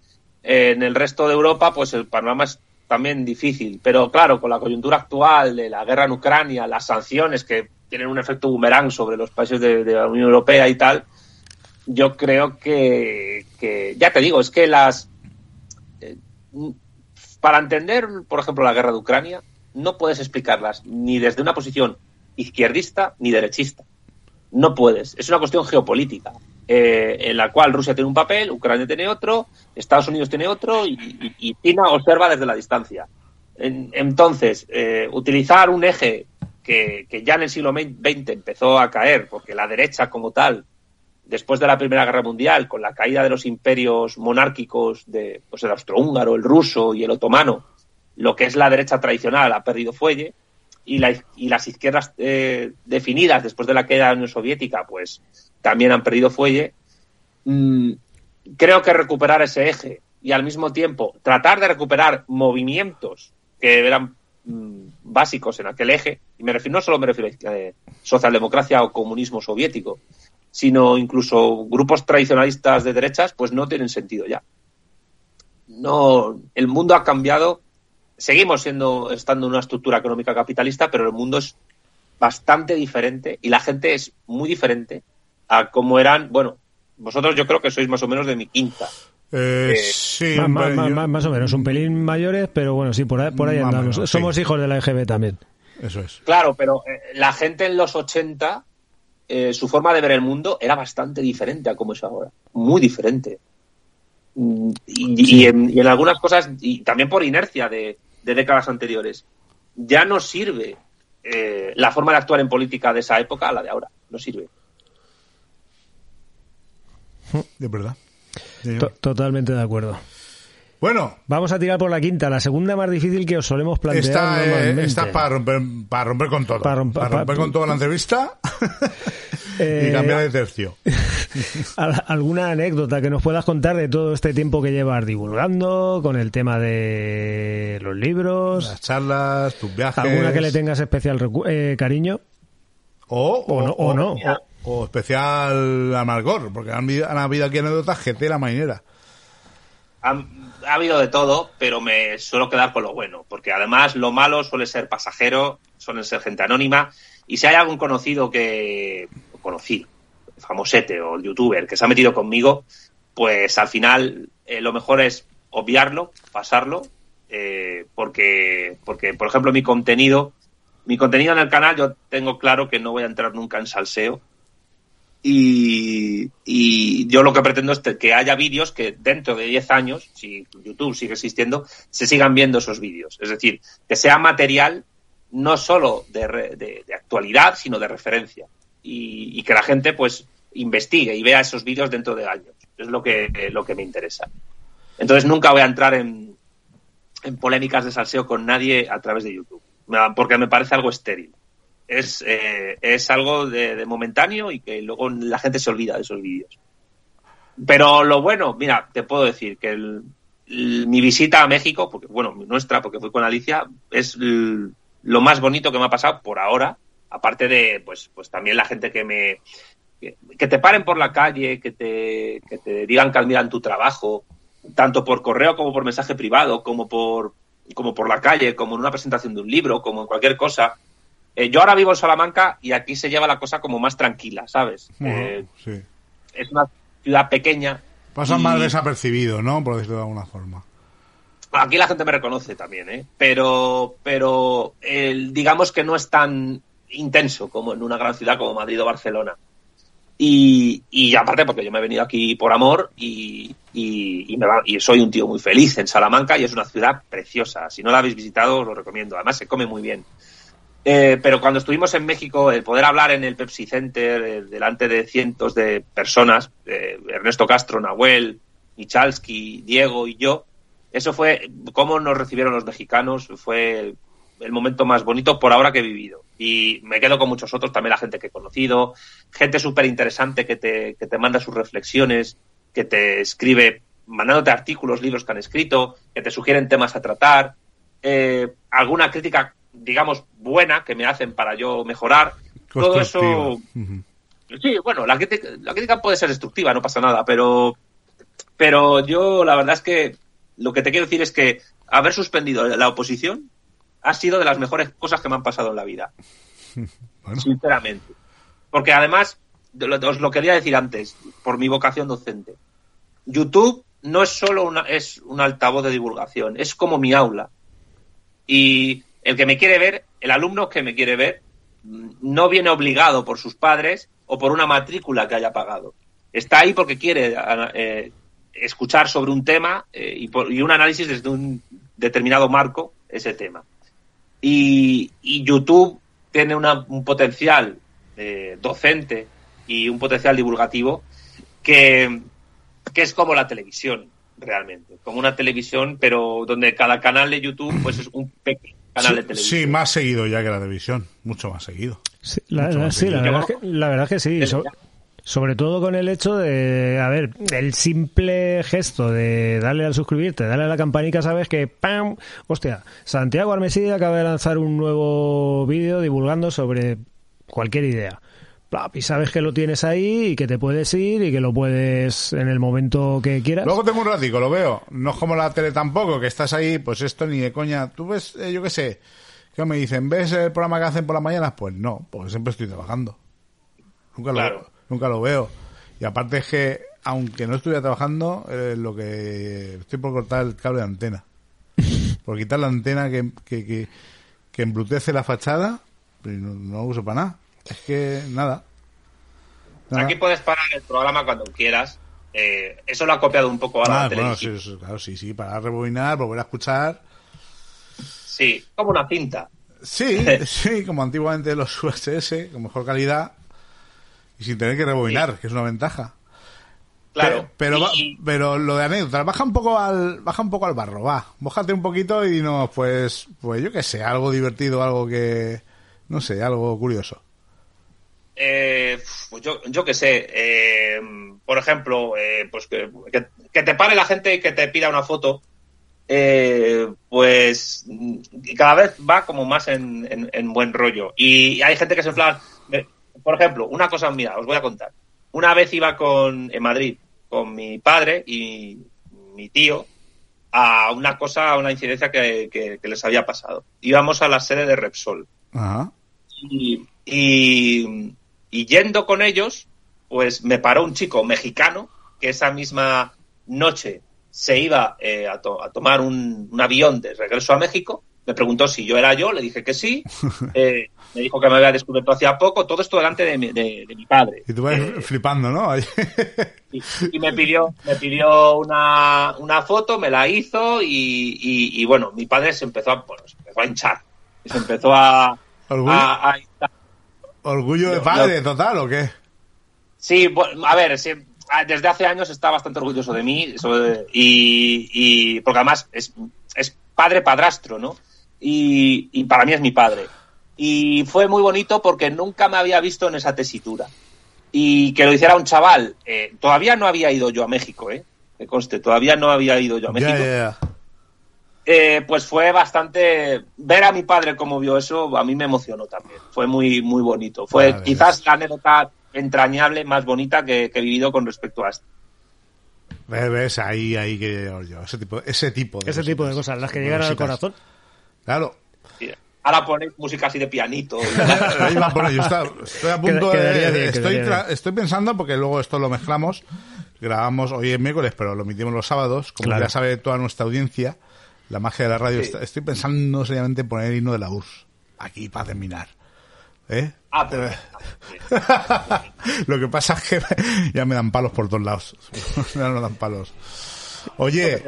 En el resto de Europa, pues el panorama es también difícil. Pero claro, con la coyuntura actual de la guerra en Ucrania, las sanciones que tienen un efecto boomerang sobre los países de, la Unión Europea y tal, yo creo que, que ya te digo, es que las... eh, para entender, por ejemplo, la guerra de Ucrania, no puedes explicarlas ni desde una posición izquierdista ni derechista. No puedes. Es una cuestión geopolítica, eh, en la cual Rusia tiene un papel, Ucrania tiene otro, Estados Unidos tiene otro y, China observa desde la distancia. En- entonces, eh, utilizar un eje que, que ya en el siglo XX empezó a caer, porque la derecha como tal, después de la Primera Guerra Mundial, con la caída de los imperios monárquicos de pues, el austrohúngaro, el ruso y el otomano, lo que es la derecha tradicional ha perdido fuelle y, la- y las izquierdas eh, definidas después de la caída de la Unión Soviética, pues también han perdido fuelle. Mm, creo que recuperar ese eje y al mismo tiempo tratar de recuperar movimientos que eran mm, básicos en aquel eje, y me refiero, no solo me refiero a eh, socialdemocracia o comunismo soviético, sino incluso grupos tradicionalistas de derechas, pues no tienen sentido ya. No, el mundo ha cambiado, seguimos siendo, estando en una estructura económica capitalista, pero el mundo es bastante diferente y la gente es muy diferente a cómo eran, bueno, vosotros yo creo que sois más o menos de mi quinta. Eh, Eh, sí, ma- yo- ma- más o menos, un pelín mayores, pero bueno, sí, por ahí, por ahí Más andamos. menos, Somos sí. hijos de la EGB también. Eso es. Claro, pero eh, la gente en los 80, eh, su forma de ver el mundo era bastante diferente a como es ahora. Muy diferente. Mm, Y, y en, y en algunas cosas, y también por inercia de, de décadas anteriores, ya no sirve eh, la forma de actuar en política de esa época a la de ahora. No sirve. De verdad. Totalmente de acuerdo. Bueno, Vamos a tirar por la quinta, la segunda más difícil que os solemos plantear esta, normalmente. esta para romper, para romper con todo. Para Para romper- con toda la entrevista <laughs> Eh, y cambiar de tercio. <laughs> Al- ¿Alguna anécdota que nos puedas contar de todo este tiempo que llevas divulgando con el tema de los libros? Las charlas, tus viajes. ¿Alguna que le tengas especial eh, cariño? O, O no, o no. O- especial amargor, porque han, habido- aquí anécdotas que tela mainera. Ha, ha habido de todo, pero me suelo quedar con lo bueno, porque además lo malo suele ser pasajero, suele ser gente anónima, y si hay algún conocido que, conocido, famosete o youtuber que se ha metido conmigo, pues al final eh, lo mejor es obviarlo, pasarlo, eh, porque, porque, por ejemplo, mi contenido, mi contenido en el canal, yo tengo claro que no voy a entrar nunca en salseo, y, yo lo que pretendo es que haya vídeos que dentro de 10 años, si YouTube sigue existiendo, se sigan viendo esos vídeos. Es decir, que sea material no solo de, de- actualidad, sino de referencia. Y, que la gente pues investigue y vea esos vídeos dentro de años. Es lo que, lo que me interesa. Entonces nunca voy a entrar en, en polémicas de salseo con nadie a través de YouTube, porque me parece algo estéril es, eh, es algo de, momentáneo y que luego la gente se olvida de esos vídeos. Pero lo bueno, mira, te puedo decir que el- mi visita a México, porque bueno, nuestra, porque fui con Alicia, es lo más bonito que me ha pasado por ahora, aparte de, pues, pues también la gente que me, que, que te paren por la calle, que te, que te digan que admiran tu trabajo, tanto por correo como por mensaje privado, como por, como por la calle, como en una presentación de un libro, como en cualquier cosa. Eh, yo ahora vivo en Salamanca y aquí se lleva la cosa como más tranquila, ¿sabes? Eh, sí. es una ciudad pequeña. Pasa y- más desapercibido, ¿no? Por decirlo de alguna forma. Aquí la gente me reconoce también, ¿eh? Pero, pero el, digamos que no es tan intenso como en una gran ciudad como Madrid o Barcelona. Y, y aparte porque yo me he venido aquí por amor y, y, y me va- y soy un tío muy feliz en Salamanca y es una ciudad preciosa. Si no la habéis visitado, os lo recomiendo. Además, se come muy bien. Eh, pero cuando estuvimos en México, el poder hablar en el Pepsi Center eh, delante de cientos de personas, eh, Ernesto Castro, Nahuel, Michalski, Diego y yo, eso fue cómo nos recibieron los mexicanos, fue el momento más bonito por ahora que he vivido. Y me quedo con muchos otros, también la gente que he conocido, gente súper interesante que te, que te manda sus reflexiones, que te escribe mandándote artículos, libros que han escrito, que te sugieren temas a tratar, eh, alguna crítica, digamos, buena que me hacen para yo mejorar. Todo eso. Sí, bueno, la crítica, la crítica puede ser destructiva, no pasa nada, pero, pero yo la verdad es que lo que te quiero decir es que haber suspendido la oposición ha sido de las mejores cosas que me han pasado en la vida, <laughs> Bueno. sinceramente. Porque además, os lo quería decir antes, por mi vocación docente, YouTube no es solo una, es un altavoz de divulgación, es como mi aula. Y el que me quiere ver, el alumno que me quiere ver, mm, no viene obligado por sus padres o por una matrícula que haya pagado. Está ahí porque quiere a- eh, escuchar sobre un tema eh, y, por- y un análisis desde un determinado marco ese tema. Y, y YouTube tiene una- un potencial eh, docente y un potencial divulgativo que, que es como la televisión, realmente. Como una televisión, pero donde cada canal de YouTube pues es un pequeño canal de Sí, televisión. sí, más seguido ya que la televisión, mucho más seguido. Sí, la, Mucho la- más sí, la seguido. verdad, es que, la verdad es que sí. So- sobre todo con el hecho de, a ver, el simple gesto de darle al suscribirte, darle a la campanica, sabes que ¡pam! Hostia, Santiago Armesí acaba de lanzar un nuevo vídeo divulgando sobre cualquier idea. Y sabes que lo tienes ahí y que te puedes ir y que lo puedes en el momento que quieras. Luego tengo un ratico, lo veo. No es como la tele tampoco, que estás ahí, pues esto ni de coña. Tú ves, eh, yo qué sé, ¿qué me dicen? ¿Ves el programa que hacen por las mañanas? Pues no, porque siempre estoy trabajando. Nunca lo, nunca lo veo. Y aparte es que, aunque no estuviera trabajando, eh, lo que estoy por cortar el cable de antena. <laughs> Por quitar la antena que, que, que, que embrutece la fachada, pero no, no lo uso para nada. Es que nada. Nada. Aquí puedes parar el programa cuando quieras. Eh, eso lo ha copiado un poco ahora Ah, la bueno, sí, sí, claro, sí, sí, para rebobinar, volver a escuchar. Sí, como una cinta. Sí, <laughs> sí, como antiguamente los USS, con mejor calidad y sin tener que rebobinar, que es una ventaja. Claro. Pe- Pero, va- Y- pero lo de anécdotas, baja un poco al, baja un poco al barro, va. Mójate un poquito y dinos, pues, pues yo qué sé, algo divertido, algo que, no sé, algo curioso. Eh, pues yo, yo qué sé, eh, por ejemplo, eh, pues que, que- que te pare la gente y que te pida una foto, pues y cada vez va como más en, en- en buen rollo. Y hay gente que se en plan, por ejemplo, una cosa, mira, os voy a contar. Una vez iba con, en Madrid con mi padre y mi tío a una cosa, a una incidencia que, que- que les había pasado. Íbamos a la sede de Repsol Ajá. y, y, y yendo con ellos, pues me paró un chico mexicano que esa misma noche se iba eh, a, to- a tomar un, un avión de regreso a México. Me preguntó si yo era yo, le dije que sí. <laughs> Eh, me dijo que me había descubierto hacía poco. Todo esto delante de mi, de- de mi padre. Y tú vas Eh, flipando, ¿no? <laughs> Y, y me pidió me pidió una, una foto, me la hizo y, y- y, bueno, mi padre se empezó a, bueno, se empezó a hinchar. Se empezó a, ¿Orgullo, a- a hinchar. Orgullo de padre total o qué? Sí, a ver, sí, desde hace años está bastante orgulloso de mí y, y- porque además es, es padre padrastro, ¿no? Y, y para mí es mi padre. Y fue muy bonito porque nunca me había visto en esa tesitura. Y que lo hiciera un chaval. eh, todavía no había ido yo a México, ¿eh? Que conste, todavía no había ido yo a México. Ya, ya. Eh, pues fue bastante ver a mi padre cómo vio eso a mí me emocionó también fue muy muy bonito fue Vale. quizás la anécdota entrañable más bonita que, que he vivido con respecto a esto Ves, ves, ahí, ahí que yo, ese tipo, ese tipo de Ese tipo de cosas, las que llegan al corazón. Claro. Sí. ahora ponéis música así de pianito <laughs> Ahí va por ahí. Yo está- estoy a punto Quedaría de, bien, estoy, quedaría tra- estoy pensando, porque luego esto lo mezclamos, grabamos hoy es miércoles, pero lo emitimos los sábados, como Claro. ya sabe toda nuestra audiencia, La magia de la radio. Est- Estoy pensando seriamente en poner el himno de la URSS. Aquí para terminar. ¿Eh? Ah, pues, <laughs> Lo que pasa es que <laughs> ya me dan palos por todos lados. <laughs> ya no dan palos. Oye,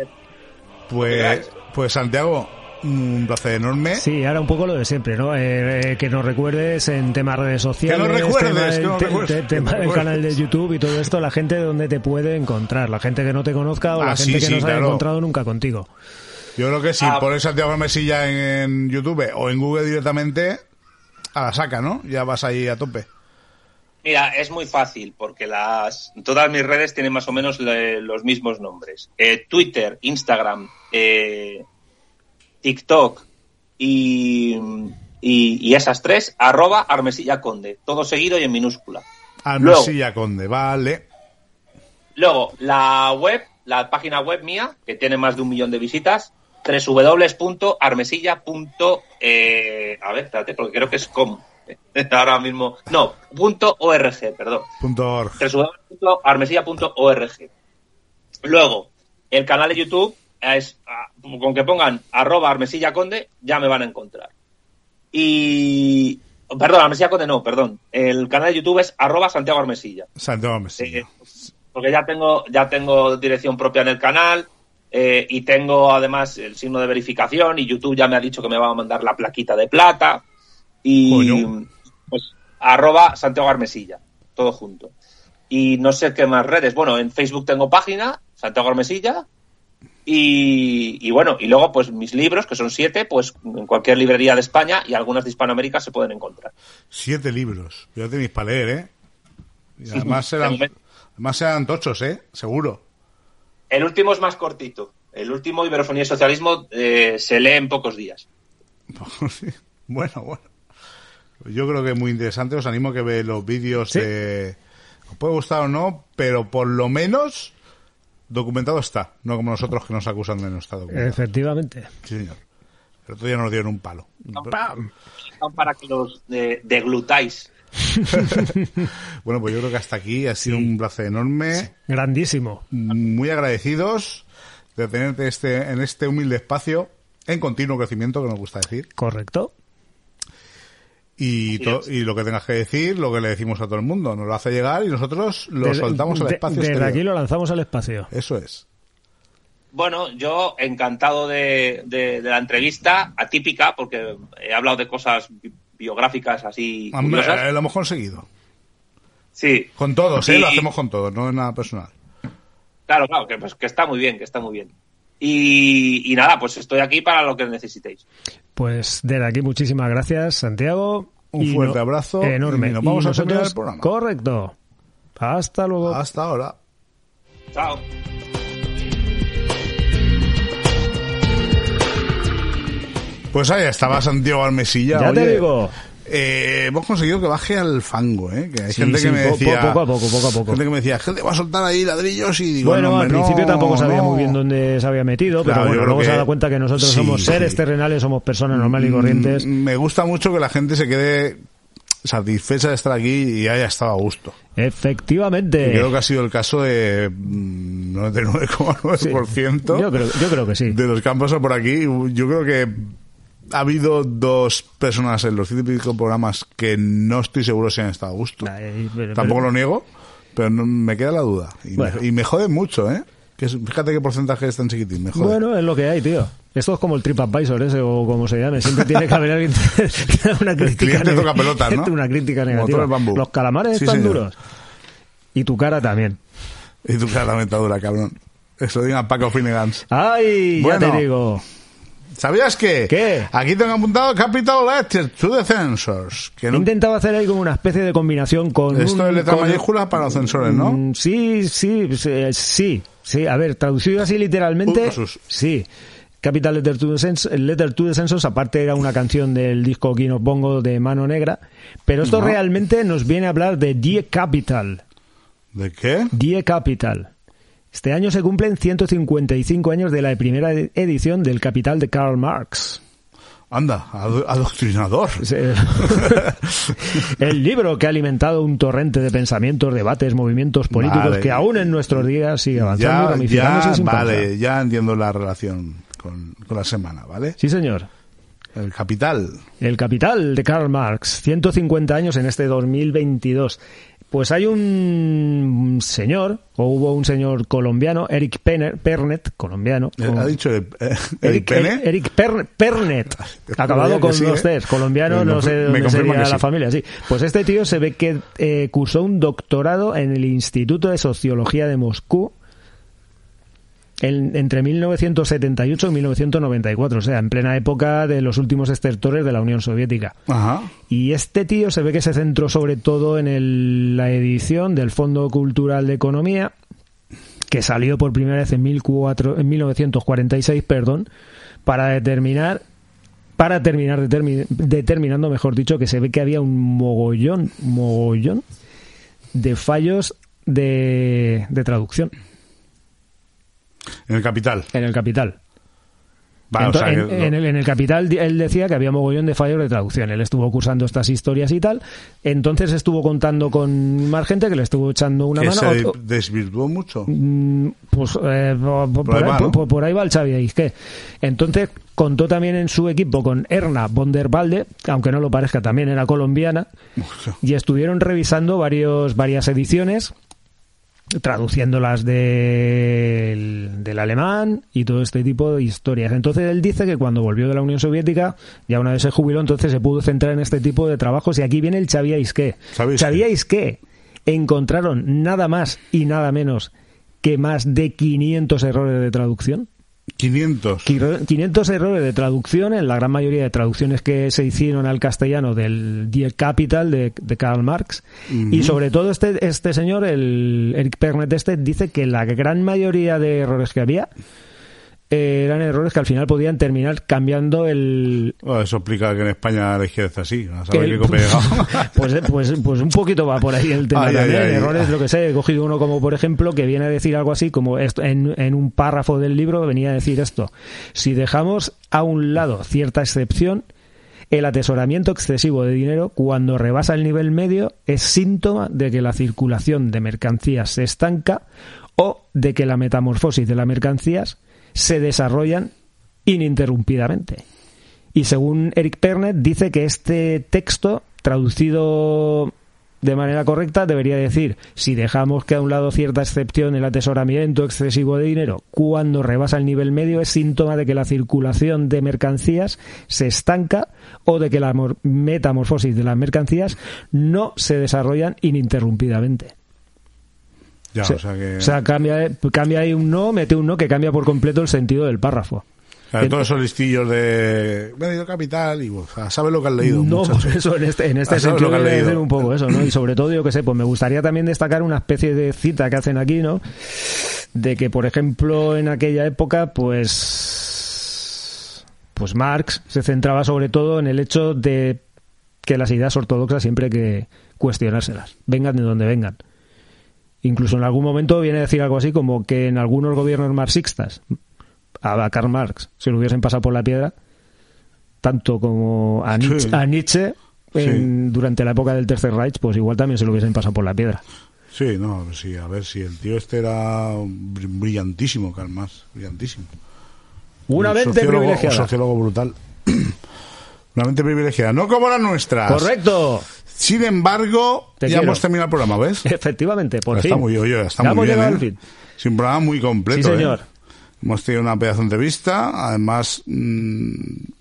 pues, pues Santiago, un placer enorme. Sí, ahora un poco lo de siempre, ¿no? Eh, eh, que nos recuerdes en temas redes sociales, Que nos recuerdes, tema, que nos te- recuerdes, te- que tema del canal de YouTube y todo esto, la gente donde te puede encontrar, la gente que no te conozca o Ah, la sí, gente que sí, no se haya claro. encontrado nunca contigo. Yo creo que si Ah. pones Santiago Mesilla en, en YouTube o en Google directamente, a la saca, ¿no? Ya vas ahí a tope. Mira, es muy fácil porque las todas mis redes tienen más o menos le- los mismos nombres. Eh, Twitter, Instagram, eh, TikTok y, y, y esas tres, arroba Armesilla Conde. Todo seguido y en minúscula. Almesilla Conde, vale. Luego, la web, la página web mía, que tiene más de un millón de visitas, www.armesilla.org. Eh, a ver, espérate, porque creo que es com. <laughs> Ahora mismo. No, punto .org, perdón. Punto org. www.armesilla.org. Luego, el canal de YouTube es, ah, con que pongan arroba armesilla conde, ya me van a encontrar. Y, perdón, armesilla conde no, perdón. El canal de YouTube es arroba Santiago Armesilla. Santiago Mesilla. Eh, porque ya tengo, ya tengo dirección propia en el canal eh, y tengo además el signo de verificación y YouTube ya me ha dicho que me va a mandar la plaquita de plata y Coño. pues arroba Santiago Armesilla, todo junto. Y no sé qué más redes. Bueno, en Facebook tengo página, Santiago Armesilla. Y, y bueno, y luego pues mis libros, que son siete, pues en cualquier librería de España y algunas de Hispanoamérica se pueden encontrar. Siete libros. Ya tenéis para leer, ¿eh? Y además serán, además serán tochos, ¿eh? Seguro. El último es más cortito. El último, Iberofonía y Socialismo, eh, se lee en pocos días. <laughs> bueno, bueno. Yo creo que es muy interesante. Os animo a que veáis los vídeos Sí. de... Os puede gustar o no, pero por lo menos documentado está. No como nosotros que nos acusan de no estar documentado. Efectivamente. Sí, señor. El otro día nos dieron un palo. ¡Pam! Son para que los de, deglutáis. <laughs> Bueno, pues yo creo que hasta aquí ha sido un placer enorme. Grandísimo. Muy agradecidos de tenerte este, en este humilde espacio en continuo crecimiento, que nos gusta decir. Correcto. Y, to- y lo que tengas que decir, lo que le decimos a todo el mundo. Nos lo hace llegar y nosotros lo Desde- soltamos al de- espacio. Desde exterior. aquí lo lanzamos al espacio. Eso es. Bueno, yo encantado de, de- de la entrevista, atípica, porque he hablado de cosas biográficas así Hombre, eh, lo hemos conseguido. Sí, Con todos, ¿eh? Y- Lo hacemos con todos, no es nada personal. claro, claro, que, pues, que está muy bien, que está muy bien. Y, y nada, pues estoy aquí para lo que necesitéis. Pues desde aquí muchísimas gracias, Santiago. Un Y fuerte abrazo Enorme. y nos vamos a nosotros- terminar el programa. Correcto. Hasta luego. Hasta ahora. Chao. Pues ahí estaba Santiago Almesilla. ya te digo. eh, hemos conseguido que baje al fango, ¿eh? Que hay Sí, gente sí, que me po- decía... poco a poco, poco a poco. Gente que me decía, gente va a soltar ahí ladrillos y digo, Bueno, no, al principio no, tampoco sabía no. muy bien dónde se había metido, Claro, pero bueno, luego se ha que- dado cuenta que nosotros sí, somos seres sí. terrenales, somos personas normales y corrientes. Mm, Me gusta mucho que la gente se quede satisfecha de estar aquí y haya estado a gusto. Efectivamente. Creo que ha sido el caso de mm, 99,9% Yo creo, yo creo que sí. de los que han pasado por aquí. Yo creo que ha habido dos personas en los pico programas que no estoy seguro si han estado a gusto. Ay, pero- Tampoco pero- lo niego, pero no- me queda la duda. Y, Bueno. me, y me jode mucho, ¿eh? Que es- fíjate qué porcentaje es tan chiquitín, me jode. Bueno, es lo que hay, tío. Esto es como el TripAdvisor ese o como se llame. Siempre tiene que haber alguien que una crítica neg- toca pelotas, ¿no? <laughs> Una crítica negativa. el. Los calamares Sí, están señor. duros. Y tu cara también. Y tu cara también está dura, cabrón. Eso lo diga Paco Finnegan's. ¡Ay! Bueno. Ya te digo. ¿Sabías que? ¿Qué? Aquí tengo apuntado Capital Letter to the Censors. Que He no, intentado hacer ahí como una especie de combinación con. esto un- es letra con- mayúscula para los censores, ¿no? Mm, Sí, sí, sí, sí. A ver, traducido así literalmente, sí. Capital Letter to, the Cens- Letter to the Census, aparte era una canción del disco King of Bongo de Mano Negra, pero esto realmente nos viene a hablar de Die Capital. ¿De qué? Die Capital. Este año se cumplen 155 años de la primera ed- edición del Capital de Karl Marx. Anda, ado- adoctrinador. <laughs> El libro que ha alimentado un torrente de pensamientos, debates, movimientos políticos Vale. que aún en nuestros días sigue avanzando y Ya, ya, sin vale, ya entiendo la relación. con, con la semana, ¿vale? Sí, señor. El Capital. El Capital de Karl Marx, 150 años en este 2022. Pues hay un señor, o hubo un señor colombiano, Eric Penner- Pernet, colombiano. Eh, con- ¿Ha dicho eh, eh, Eric Eric? Eric Per- Pernet, acabado Juraría que con sí, dos ¿eh? Cs, colombiano, no sé dónde sería la sí. familia, sí. Pues este tío se ve que eh, cursó un doctorado en el Instituto de Sociología de Moscú en- entre 1978 y 1994, o sea, en plena época de los últimos estertores de la Unión Soviética. Ajá. Y este tío se ve que se centró sobre todo en el- la edición del Fondo Cultural de Economía, que salió por primera vez en, 1400 en 1946, perdón, para determinar para terminar determi- determinando, mejor dicho, que se ve que había un mogollón, mogollón de fallos de, de traducción En el Capital. en el capital. Vale, o Ento- sea en, el, en el Capital él decía que había mogollón de fallos de traducción. Él estuvo cursando estas historias y tal. Entonces estuvo contando con más gente que le estuvo echando una que mano. se O- desvirtuó mucho. Mm, Pues eh, por, ahí va, por- ¿no? por- por ahí va el Xavi. Entonces contó también en su equipo con Erna von der Walde, aunque no lo parezca, también era colombiana, y estuvieron revisando varios, varias ediciones, traduciéndolas del, del alemán y todo este tipo de historias. Entonces él dice que cuando volvió de la Unión Soviética, ya una vez se jubiló, entonces se pudo centrar en este tipo de trabajos y aquí viene el. Xavi Aizqué. Xavi Aizqué encontraron nada más y nada menos que más de 500 errores de traducción. 500. 500 errores de traducción en la gran mayoría de traducciones que se hicieron al castellano del Die Capital de, de Karl Marx. Y sobre todo este, este señor, el Eric Pernet este, dice que la gran mayoría de errores que había eh, eran errores que al final podían terminar cambiando el, eso explica que en España la izquierda está así. A saber el- qué <laughs> pues, pues, pues un poquito va por ahí el tema Ay, ay, también. ay. Errores, lo que sé. He cogido uno como, por ejemplo, que viene a decir algo así, como esto, en, en un párrafo del libro venía a decir esto. Si dejamos a un lado cierta excepción, el atesoramiento excesivo de dinero, cuando rebasa el nivel medio, es síntoma de que la circulación de mercancías se estanca o de que la metamorfosis de las mercancías se desarrollan ininterrumpidamente. Y según Eric Pernet, dice que este texto, traducido de manera correcta, debería decir, si dejamos que a un lado cierta excepción el atesoramiento excesivo de dinero, cuando rebasa el nivel medio es síntoma de que la circulación de mercancías se estanca o de que la mor- metamorfosis de las mercancías no se desarrollan ininterrumpidamente. Ya, Se- o sea que. o sea, cambia, cambia ahí un no, mete un no que cambia por completo el sentido del párrafo. Claro, todos esos listillos de. Me he leído Capital y. o sea, sabes lo que has leído. No, muchacho. <laughs> por eso en este, en este sentido lo que leído. ser un poco eso, ¿no? Y sobre todo, yo que sé, pues me gustaría también destacar una especie de cita que hacen aquí, ¿no? De que, por ejemplo, en aquella época, pues. Pues Marx se centraba sobre todo en el hecho de que las ideas ortodoxas siempre hay que cuestionárselas, vengan de donde vengan. Incluso en algún momento viene a decir algo así como que en algunos gobiernos marxistas a Karl Marx se lo hubiesen pasado por la piedra, tanto como a Nietzsche, Sí. a Nietzsche en- durante la época del Tercer Reich, pues igual también se lo hubiesen pasado por la piedra. Sí, no, sí, a ver si el tío este era br- brillantísimo, Karl Marx, brillantísimo. Una Un mente sociólogo- privilegiada. Un sociólogo brutal. <clears throat> Una mente privilegiada, no como las nuestras. Correcto. Sin embargo, Te ya quiero. hemos terminado el programa, ¿ves? <laughs> Efectivamente, por está fin. muy, oye, está Ya muy hemos bien, llegado ¿eh? al fin. Es un programa muy completo. Sí, ¿eh? señor. Hemos tenido una pedazo de entrevista, además mm,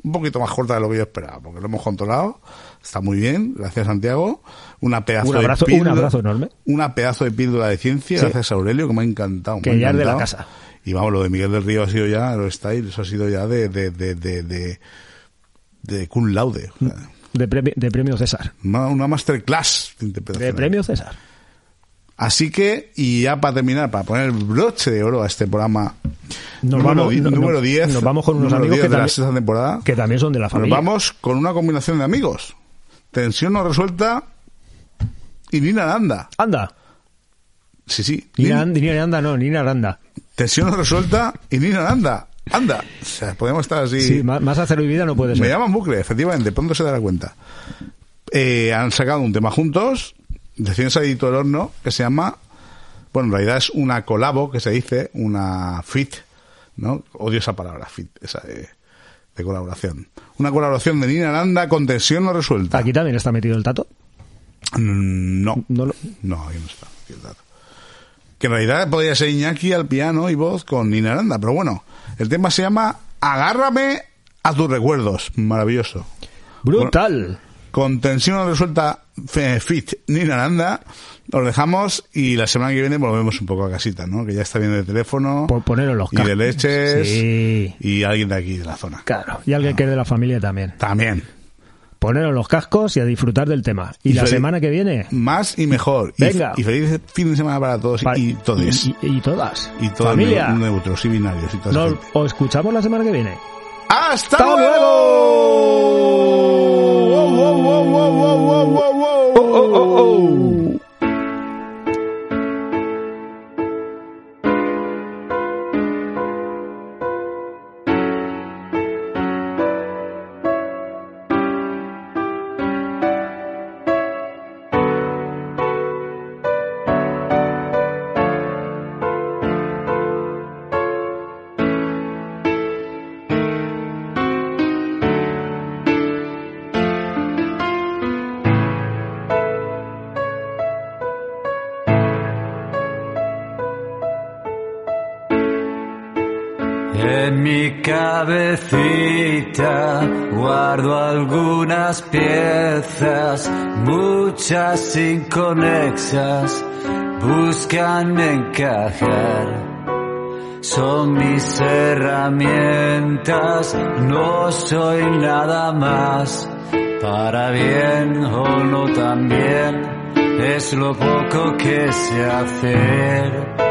un poquito más corta de lo que yo esperaba, porque lo hemos controlado. Está muy bien, gracias Santiago. Una pedazo Un abrazo- de un píldora, abrazo enorme. Una pedazo de píldora de ciencia, Sí. gracias Aurelio, que me ha encantado. Que ya es de la casa. Y vamos, lo de Miguel del Río ha sido ya, lo style, eso ha sido ya de, de, de, de, de, de cum laude. O sea, De premio, de premio César. una, masterclass de interpretación. De premio César. Así que, y ya para terminar, para poner el broche de oro a este programa Nos número, vamos- no- número no- 10. nos vamos con unos amigos 10 que de la también- sexta temporada. Que también son de la Nos familia. vamos con una combinación de amigos. Tensión no resuelta y Nina Aranda. Anda. Sí, sí. Nina, Nin- Nina Aranda, no, Nina Aranda. Tensión no resuelta y Nina Aranda. Anda. O sea, podemos estar así. Sí, más, acero y vida no puede Me ser. llaman bucle, efectivamente, pronto se dará cuenta. Eh, han sacado un tema juntos, recién salido del horno, que se llama, bueno, en realidad es una colabo, que se dice, una fit ¿no? Odio esa palabra, fit, esa de, de colaboración. Una colaboración de Nina Aranda con tensión no resuelta. Aquí también está metido el tato. Mm, No, No lo- no, ahí no está. aquí el dato. Que en realidad podría ser Iñaki al piano y voz con Nina Aranda, pero bueno, el tema se llama Agárrame a tus recuerdos. Maravilloso. Brutal. Con tensión no resuelta fe- fit Nina Aranda, los dejamos y la semana que viene volvemos un poco a casita, ¿no? Que ya está bien de teléfono Por poneros los y de leches Sí. y alguien de aquí, de la zona. Claro. Y alguien que es de la familia también. También. Poneros los cascos y a disfrutar del tema. Y, Y la feliz- semana que viene. Más y mejor. Y- Venga. Y, feliz fin de semana para todos y todos. Y, y- todas. Y todos Familia. neu- neutros y binarios y toda esa Nos os escuchamos la semana que viene. ¡Hasta, ¡Hasta luego! En mi cabecita guardo algunas piezas, muchas inconexas, buscan encajar. Son mis herramientas, no soy nada más, para bien o no tan bien, es lo poco que sé hacer.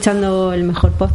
Escuchando el mejor podcast